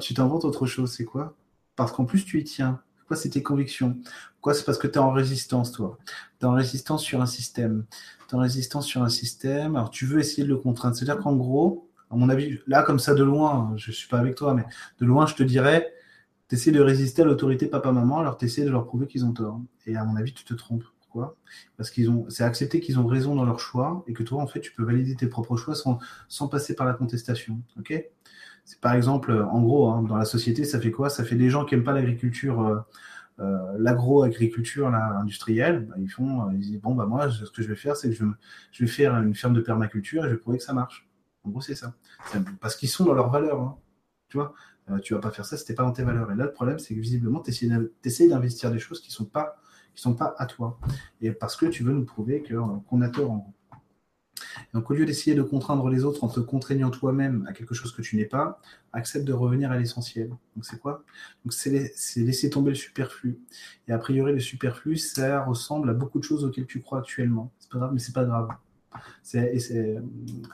Tu t'inventes autre chose. C'est quoi? Parce qu'en plus, tu y tiens. Quoi, c'est tes convictions? Quoi, c'est parce que tu es en résistance, toi? Tu es en résistance sur un système. Tu es en résistance sur un système. Alors, tu veux essayer de le contraindre. C'est-à-dire qu'en gros, à mon avis, là, comme ça, de loin, je suis pas avec toi, mais de loin, je te dirais, tu essaies de résister à l'autorité papa-maman, alors tu essaies de leur prouver qu'ils ont tort. Et à mon avis, tu te trompes. Pourquoi? Parce qu'ils ont, c'est accepter qu'ils ont raison dans leur choix et que toi, en fait, tu peux valider tes propres choix sans, sans passer par la contestation. Ok? C'est par exemple, en gros, hein, dans la société, ça fait quoi? Ça fait des gens qui n'aiment pas l'agriculture. Euh, euh, l'agro-agriculture industrielle, bah, ils font, euh, ils disent bon bah moi ce que je vais faire c'est que je, vais faire une ferme de permaculture et je vais prouver que ça marche. En gros c'est ça. Parce qu'ils sont dans leurs valeurs. Hein. Tu vois, euh, tu vas pas faire ça, c'était pas dans tes valeurs. Et là, le problème, c'est que visiblement, tu essaies d'investir des choses qui sont sont pas à toi. Et parce que tu veux nous prouver euh, qu'on a tort en gros. Donc, au lieu d'essayer de contraindre les autres en te contraignant toi-même à quelque chose que tu n'es pas, accepte de revenir à l'essentiel. Donc, c'est quoi? Donc, c'est laisser tomber le superflu. Et a priori, le superflu, ça ressemble à beaucoup de choses auxquelles tu crois actuellement. C'est pas grave, mais c'est pas grave.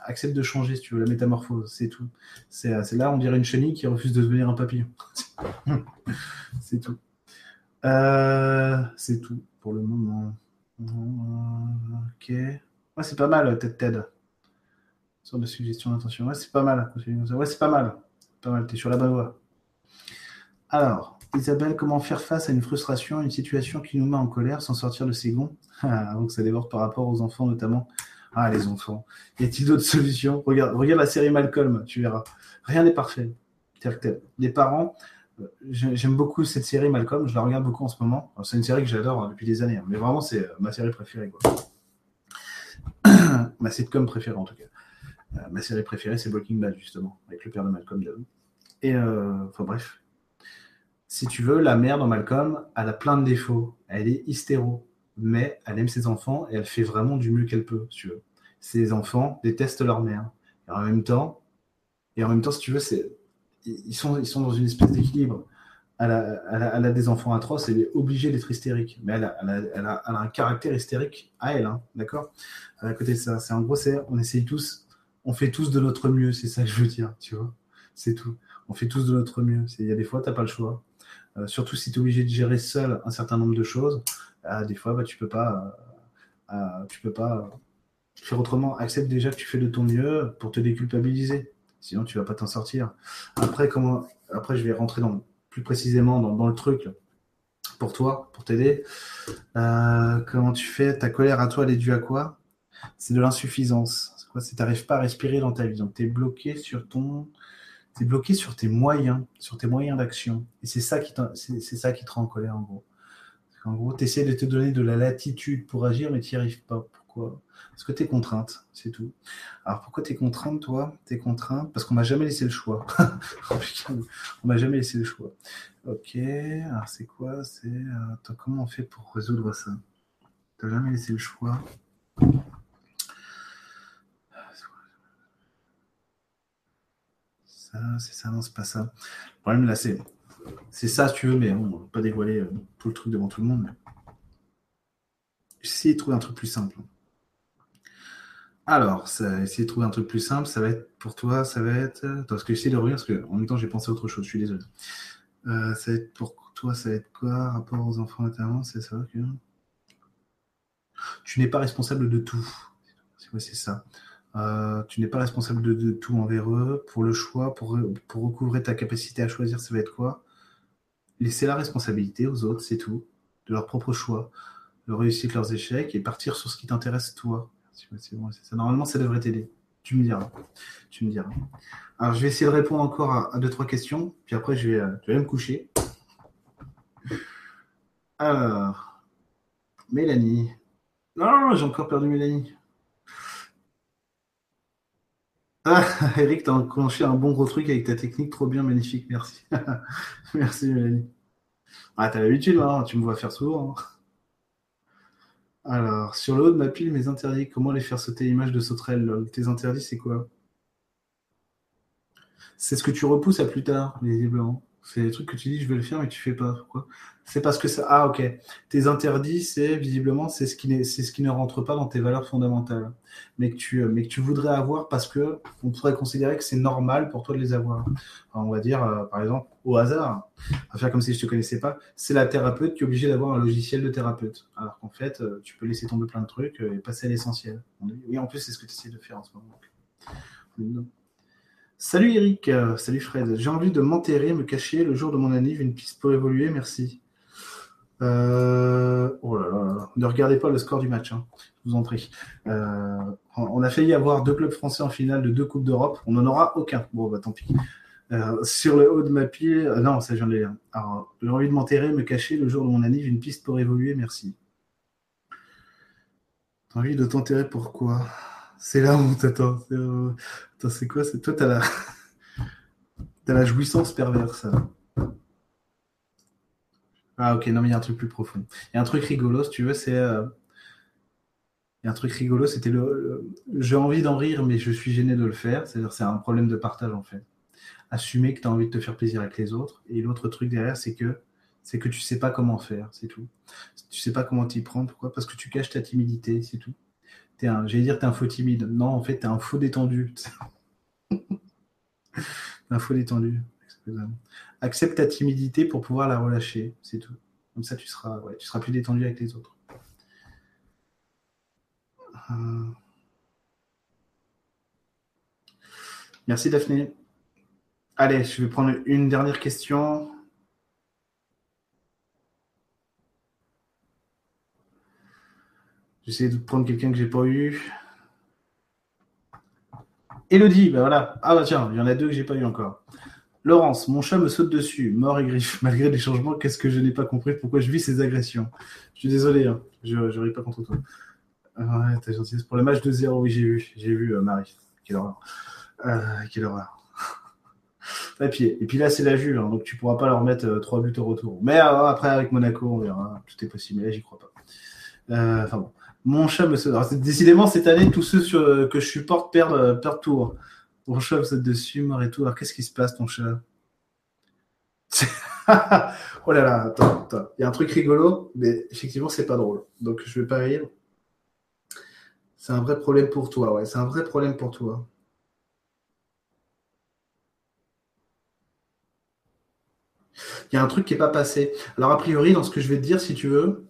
Accepte de changer si tu veux, la métamorphose, c'est tout. C'est, là, on dirait une chenille qui refuse de devenir un papillon. c'est tout. Euh, c'est tout pour le moment. Ok. Ouais, c'est pas mal, tête TED. Sorte de suggestion d'intention. Ouais, c'est pas mal. Ouais, c'est pas mal. Pas mal, t'es sur la bonne voie. Alors, Isabelle, comment faire face à une frustration, une situation qui nous met en colère sans sortir de ses gonds? Donc ça déborde par rapport aux enfants notamment. Ah, les enfants. Y a-t-il d'autres solutions? Regarde, regarde la série Malcolm, tu verras. Rien n'est parfait. Les parents, euh, j'aime beaucoup cette série Malcolm, je la regarde beaucoup en ce moment. C'est une série que j'adore hein, depuis des années, hein. mais vraiment, c'est euh, ma série préférée. Ma sitcom préférée, en tout cas. Euh, ma série préférée, c'est Breaking Bad, justement, avec le père de Malcolm. Et, enfin, bref. Si tu veux, la mère dans Malcolm, elle a plein de défauts. Elle est hystéro mais elle aime ses enfants et elle fait vraiment du mieux qu'elle peut, si tu veux. Ses enfants détestent leur mère. Et en même temps, et en même temps, si tu veux, c'est, ils sont, ils sont dans une espèce d'équilibre. Elle a, des enfants atroces, elle est obligée d'être hystérique. Mais elle a, un caractère hystérique à elle, hein, d'accord? À côté de ça, c'est en gros, c'est, on essaye tous, on fait tous de notre mieux, c'est ça que je veux dire, tu vois? C'est tout. On fait tous de notre mieux. Il y a des fois, tu n'as pas le choix. Euh, surtout si tu es obligé de gérer seul un certain nombre de choses. Ah, des fois, bah, tu peux pas, euh, euh, tu peux pas faire autrement. Accepte déjà que tu fais de ton mieux pour te déculpabiliser. Sinon, tu vas pas t'en sortir. Après, comment, après, je vais rentrer dans, précisément dans, le truc pour toi, pour t'aider. Euh, comment tu fais? Ta colère à toi, elle est due à quoi? C'est de l'insuffisance. C'est quoi? C'est n'arrives pas à respirer dans ta vie. Donc, tu es bloqué sur ton. es bloqué sur tes moyens, sur tes moyens d'action. Et c'est ça, qui c'est ça qui te rend en colère, en gros. En gros, tu de te donner de la latitude pour agir, mais tu arrives pas. Parce que tu es contrainte, c'est tout. Alors pourquoi tu es contrainte, toi? Tu es contrainte parce qu'on m'a jamais laissé le choix. on m'a jamais laissé le choix. Ok, alors c'est quoi? C'est euh, comment on fait pour résoudre ça? Tu jamais laissé le choix? Ça, c'est ça, non, c'est pas ça. Le problème là, c'est, c'est ça, si tu veux, mais on va pas dévoiler euh, tout le truc devant tout le monde. J'essaie de trouver un truc plus simple. Alors, ça, essayer de trouver un truc plus simple, ça va être pour toi, ça va être. Attends, parce que j'essaie de revenir, parce que en même temps, j'ai pensé à autre chose, je suis désolé. Euh, ça va être pour toi, ça va être quoi Rapport aux enfants notamment, c'est ça que. Tu n'es pas responsable de tout. C'est ça. Euh, tu n'es pas responsable de, tout envers eux. Pour le choix, pour, pour recouvrer ta capacité à choisir, ça va être quoi? Laisser la responsabilité aux autres, c'est tout, de leur propre choix, de réussir leurs échecs et partir sur ce qui t'intéresse toi. Ça. Normalement, ça devrait t'aider. Tu me diras. Tu me diras. Alors, je vais essayer de répondre encore à, deux, trois questions, puis après, je vais, euh, me coucher. Alors, Mélanie. Non, j'ai encore perdu Mélanie. Ah, Eric, t'as enclenché un bon gros truc avec ta technique, trop bien, magnifique, merci. merci Mélanie. Ah, t'as l'habitude, hein, tu me vois faire souvent. Hein. Alors, sur le haut de ma pile, mes interdits, comment les faire sauter l'image de sauterelle Tes interdits, c'est quoi? C'est ce que tu repousses à plus tard, visiblement. C'est des trucs que tu dis, je vais le faire, mais tu fais pas. Pourquoi C'est parce que ça. Ah, ok. Tes interdits, c'est visiblement, c'est ce, qui c'est ce qui ne rentre pas dans tes valeurs fondamentales, mais que tu, mais que tu voudrais avoir parce que on pourrait considérer que c'est normal pour toi de les avoir. on va dire, euh, par exemple, au hasard, à faire comme si je te connaissais pas, c'est la thérapeute qui est obligée d'avoir un logiciel de thérapeute. Alors qu'en fait, euh, tu peux laisser tomber plein de trucs euh, et passer à l'essentiel. Oui, en plus, c'est ce que tu essaies de faire en ce moment. Salut Eric, euh, salut Fred. J'ai envie de m'enterrer, me cacher le jour de mon anniv, une piste pour évoluer, merci. Euh, oh là là, ne regardez pas le score du match, hein, je vous en prie. Euh, on a failli avoir deux clubs français en finale de deux Coupes d'Europe, on n'en aura aucun. Bon, bah tant pis. sur le haut de ma pied, non, ça j'en ai. Alors, j'ai envie de m'enterrer, me cacher le jour de mon anniv, une piste pour évoluer, merci. T'as envie de t'enterrer pourquoi c'est là où t'attends. C'est quoi C'est toi, t'as la... as la jouissance perverse. Ah ok, non mais il y a un truc plus profond. Il y a un truc rigolo, si tu veux, c'est... Euh, il y a un truc rigolo, c'était le... J'ai envie d'en rire, mais je suis gêné de le faire. C'est-à-dire c'est un problème de partage en fait. Assumer que tu as envie de te faire plaisir avec les autres. Et l'autre truc derrière, c'est que c'est que tu sais pas comment faire, c'est tout. Tu sais pas comment t'y prendre, pourquoi? Parce que tu caches ta timidité, c'est tout un, j'allais dire, t'es un faux timide. Non, en fait, t'es un faux détendu. un faux détendu. Accepte ta timidité pour pouvoir la relâcher, c'est tout. Comme ça, tu seras, ouais, tu seras plus détendu avec les autres. Euh. Merci Daphné. Allez, je vais prendre une dernière question. J'essaie de prendre quelqu'un que j'ai pas eu. Elodie, ben voilà. Ah bah tiens, il y en a deux que j'ai pas eu encore. Laurence, mon chat me saute dessus, mort et griffe. Malgré les changements, qu'est-ce que je n'ai pas compris? Pourquoi je vis ces agressions? Je suis désolé, hein. je ne ris pas contre toi. Ouais, t'as gentillesse. Pour le match de 0, oui, j'ai vu. J'ai vu, euh, Marie. Quelle horreur. Euh, quelle horreur. et, puis, et puis là, c'est la Juve, hein, donc tu pourras pas leur mettre euh, trois buts au retour. Mais après, avec Monaco, on verra. Tout est possible. Mais là, j'y crois pas. Enfin bon. Mon chat me saute. Décidément, cette année, tous ceux sur, que je supporte perdent, euh, perdent tout. Mon chat me saute dessus, mort et tout. Alors, qu'est-ce qui se passe, ton chat Oh là là, attends, attends. Il y a un truc rigolo, mais effectivement, c'est pas drôle. Donc, je vais pas rire. C'est un vrai problème pour toi, ouais. C'est un vrai problème pour toi. Il y a un truc qui n'est pas passé. Alors, a priori, dans ce que je vais te dire, si tu veux,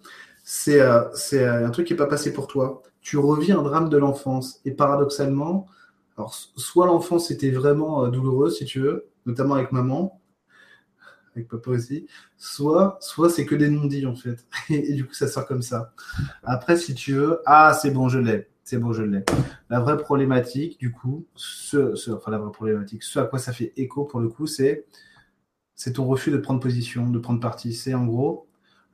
c'est euh, euh, un truc qui n'est pas passé pour toi. Tu revis un drame de l'enfance. Et paradoxalement, alors, soit l'enfance était vraiment euh, douloureuse, si tu veux, notamment avec maman, avec papa aussi, soit, soit c'est que des non-dits, en fait. Et, du coup, ça sort comme ça. Après, si tu veux, ah, c'est bon, je l'ai. C'est bon, je l'ai. La vraie problématique, du coup, ce, enfin, la vraie problématique, ce à quoi ça fait écho, pour le coup, c'est c'est ton refus de prendre position, de prendre parti. C'est en gros,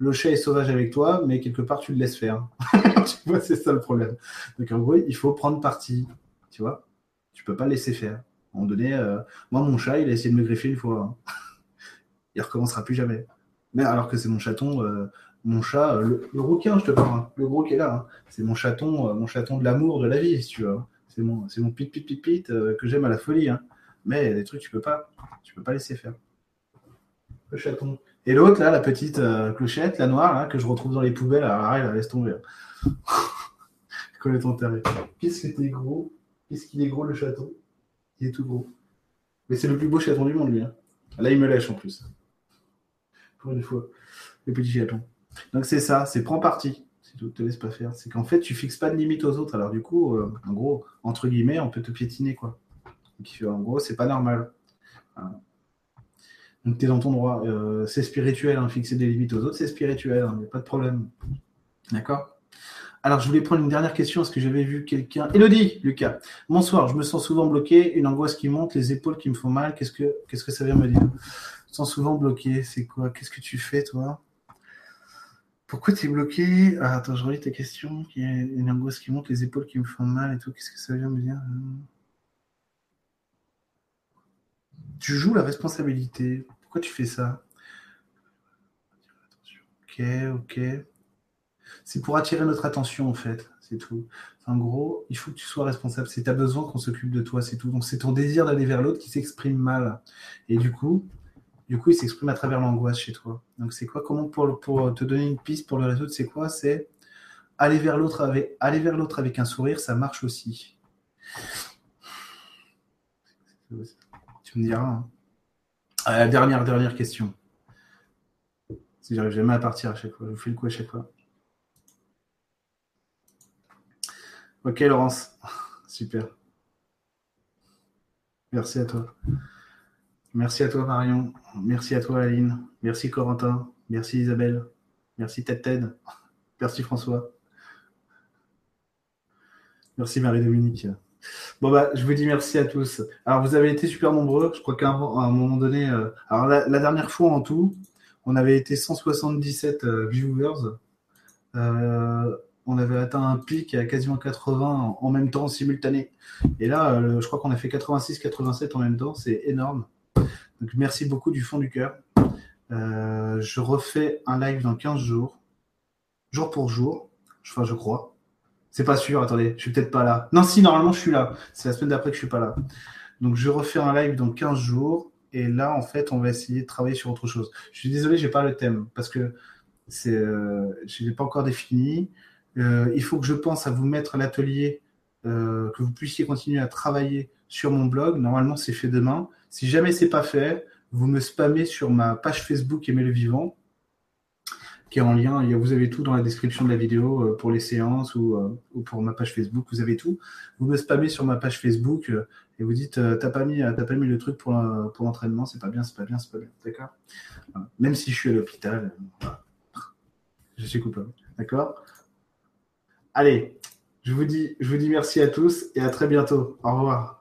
le chat est sauvage avec toi, mais quelque part, tu le laisses faire. tu vois, c'est ça le problème. Donc, en gros, il faut prendre parti. Tu vois Tu peux pas laisser faire. À un moment donné, euh, moi, mon chat, il a essayé de me griffer une fois. Hein. il recommencera plus jamais. Mais alors que c'est mon chaton, euh, mon chat, euh, le, rouquin, je te parle, hein. le gros qui est là. Hein. c'est mon chaton, mon chaton de l'amour, de la vie, si tu veux. C'est mon, pit pit pit pit que j'aime à la folie. Mais il y a des trucs tu peux pas. Tu peux pas laisser faire. Le chaton. Et l'autre, là, la petite euh, clochette, la noire, là, que je retrouve dans les poubelles, arrête, laisse tomber. ton taré. Qu'est-ce que t'es gros? Qu'est-ce qu'il est gros, le chaton? Il est tout gros. Mais c'est le plus beau chaton du monde, lui. Hein. Là, il me lèche en plus. Pour une fois. Le petit chaton. Donc, c'est ça, c'est prends parti. Si tu te laisses pas faire. C'est qu'en fait, tu fixes pas de limite aux autres. Alors, du coup, euh, en gros, entre guillemets, on peut te piétiner, quoi. Donc, en gros, c'est pas normal. Donc, tu es dans ton droit. Euh, c'est spirituel, hein, fixer des limites aux autres, c'est spirituel, hein, a pas de problème. D'accord? Alors, je voulais prendre une dernière question. Est-ce que j'avais vu quelqu'un Elodie, Lucas. Bonsoir, je me sens souvent bloqué, une angoisse qui monte, les épaules qui me font mal. Qu'est-ce que, que ça vient me dire? Je me sens souvent bloqué. C'est quoi? Qu'est-ce que tu fais, toi? Pourquoi tu es bloqué? Ah, Attends, je relis ta question. Une angoisse qui monte, les épaules qui me font mal et tout. Qu'est-ce que ça vient me dire? Tu joues la responsabilité. Pourquoi tu fais ça? Ok, ok. C'est pour attirer notre attention, en fait. C'est tout. En gros, il faut que tu sois responsable. C'est ta besoin qu'on s'occupe de toi, c'est tout. Donc, c'est ton désir d'aller vers l'autre qui s'exprime mal. Et du coup, du coup, il s'exprime à travers l'angoisse chez toi. Donc, c'est quoi? Comment pour, pour te donner une piste pour le résoudre C'est quoi? C'est aller vers l'autre avec, aller vers l'autre avec un sourire, ça marche aussi. Tu me diras. Hein. Euh, dernière, dernière question. Si j'arrive jamais à partir à chaque fois, je vous fais le coup à chaque fois. Ok, Laurence. Super. Merci à toi. Merci à toi, Marion. Merci à toi, Aline. Merci, Corentin. Merci, Isabelle. Merci, Ted Ted. Merci, François. Merci, Marie-Dominique. Bon, bah, je vous dis merci à tous. Alors, vous avez été super nombreux. Je crois qu'à un, moment donné, euh, alors la, dernière fois en tout, on avait été 177 euh, viewers. Euh, on avait atteint un pic à quasiment 80 en même temps, simultané. Et là, je crois qu'on a fait 86, 87 en même temps. C'est énorme. Donc, merci beaucoup du fond du cœur. Je refais un live dans 15 jours, jour pour jour. Enfin, je crois. C'est pas sûr, attendez, je suis peut-être pas là. Non, si, normalement, je suis là. C'est la semaine d'après que je suis pas là. Donc, je refais un live dans 15 jours. Et là, en fait, on va essayer de travailler sur autre chose. Je suis désolé, j'ai pas le thème parce que c'est, euh, je l'ai pas encore défini. Euh, il faut que je pense à vous mettre l'atelier, euh, que vous puissiez continuer à travailler sur mon blog. Normalement, c'est fait demain. Si jamais c'est pas fait, vous me spammez sur ma page Facebook Aimer le vivant, qui est en lien. Vous avez tout dans la description de la vidéo euh, pour les séances ou, pour ma page Facebook. Vous avez tout. Vous me spammez sur ma page Facebook et vous dites t'as pas mis pas mis le truc pour, pour l'entraînement, c'est pas bien, c'est pas bien, c'est pas bien. D'accord? Même si je suis à l'hôpital, je suis coupable. D'accord? Allez, je vous dis, je vous dis merci à tous et à très bientôt. Au revoir.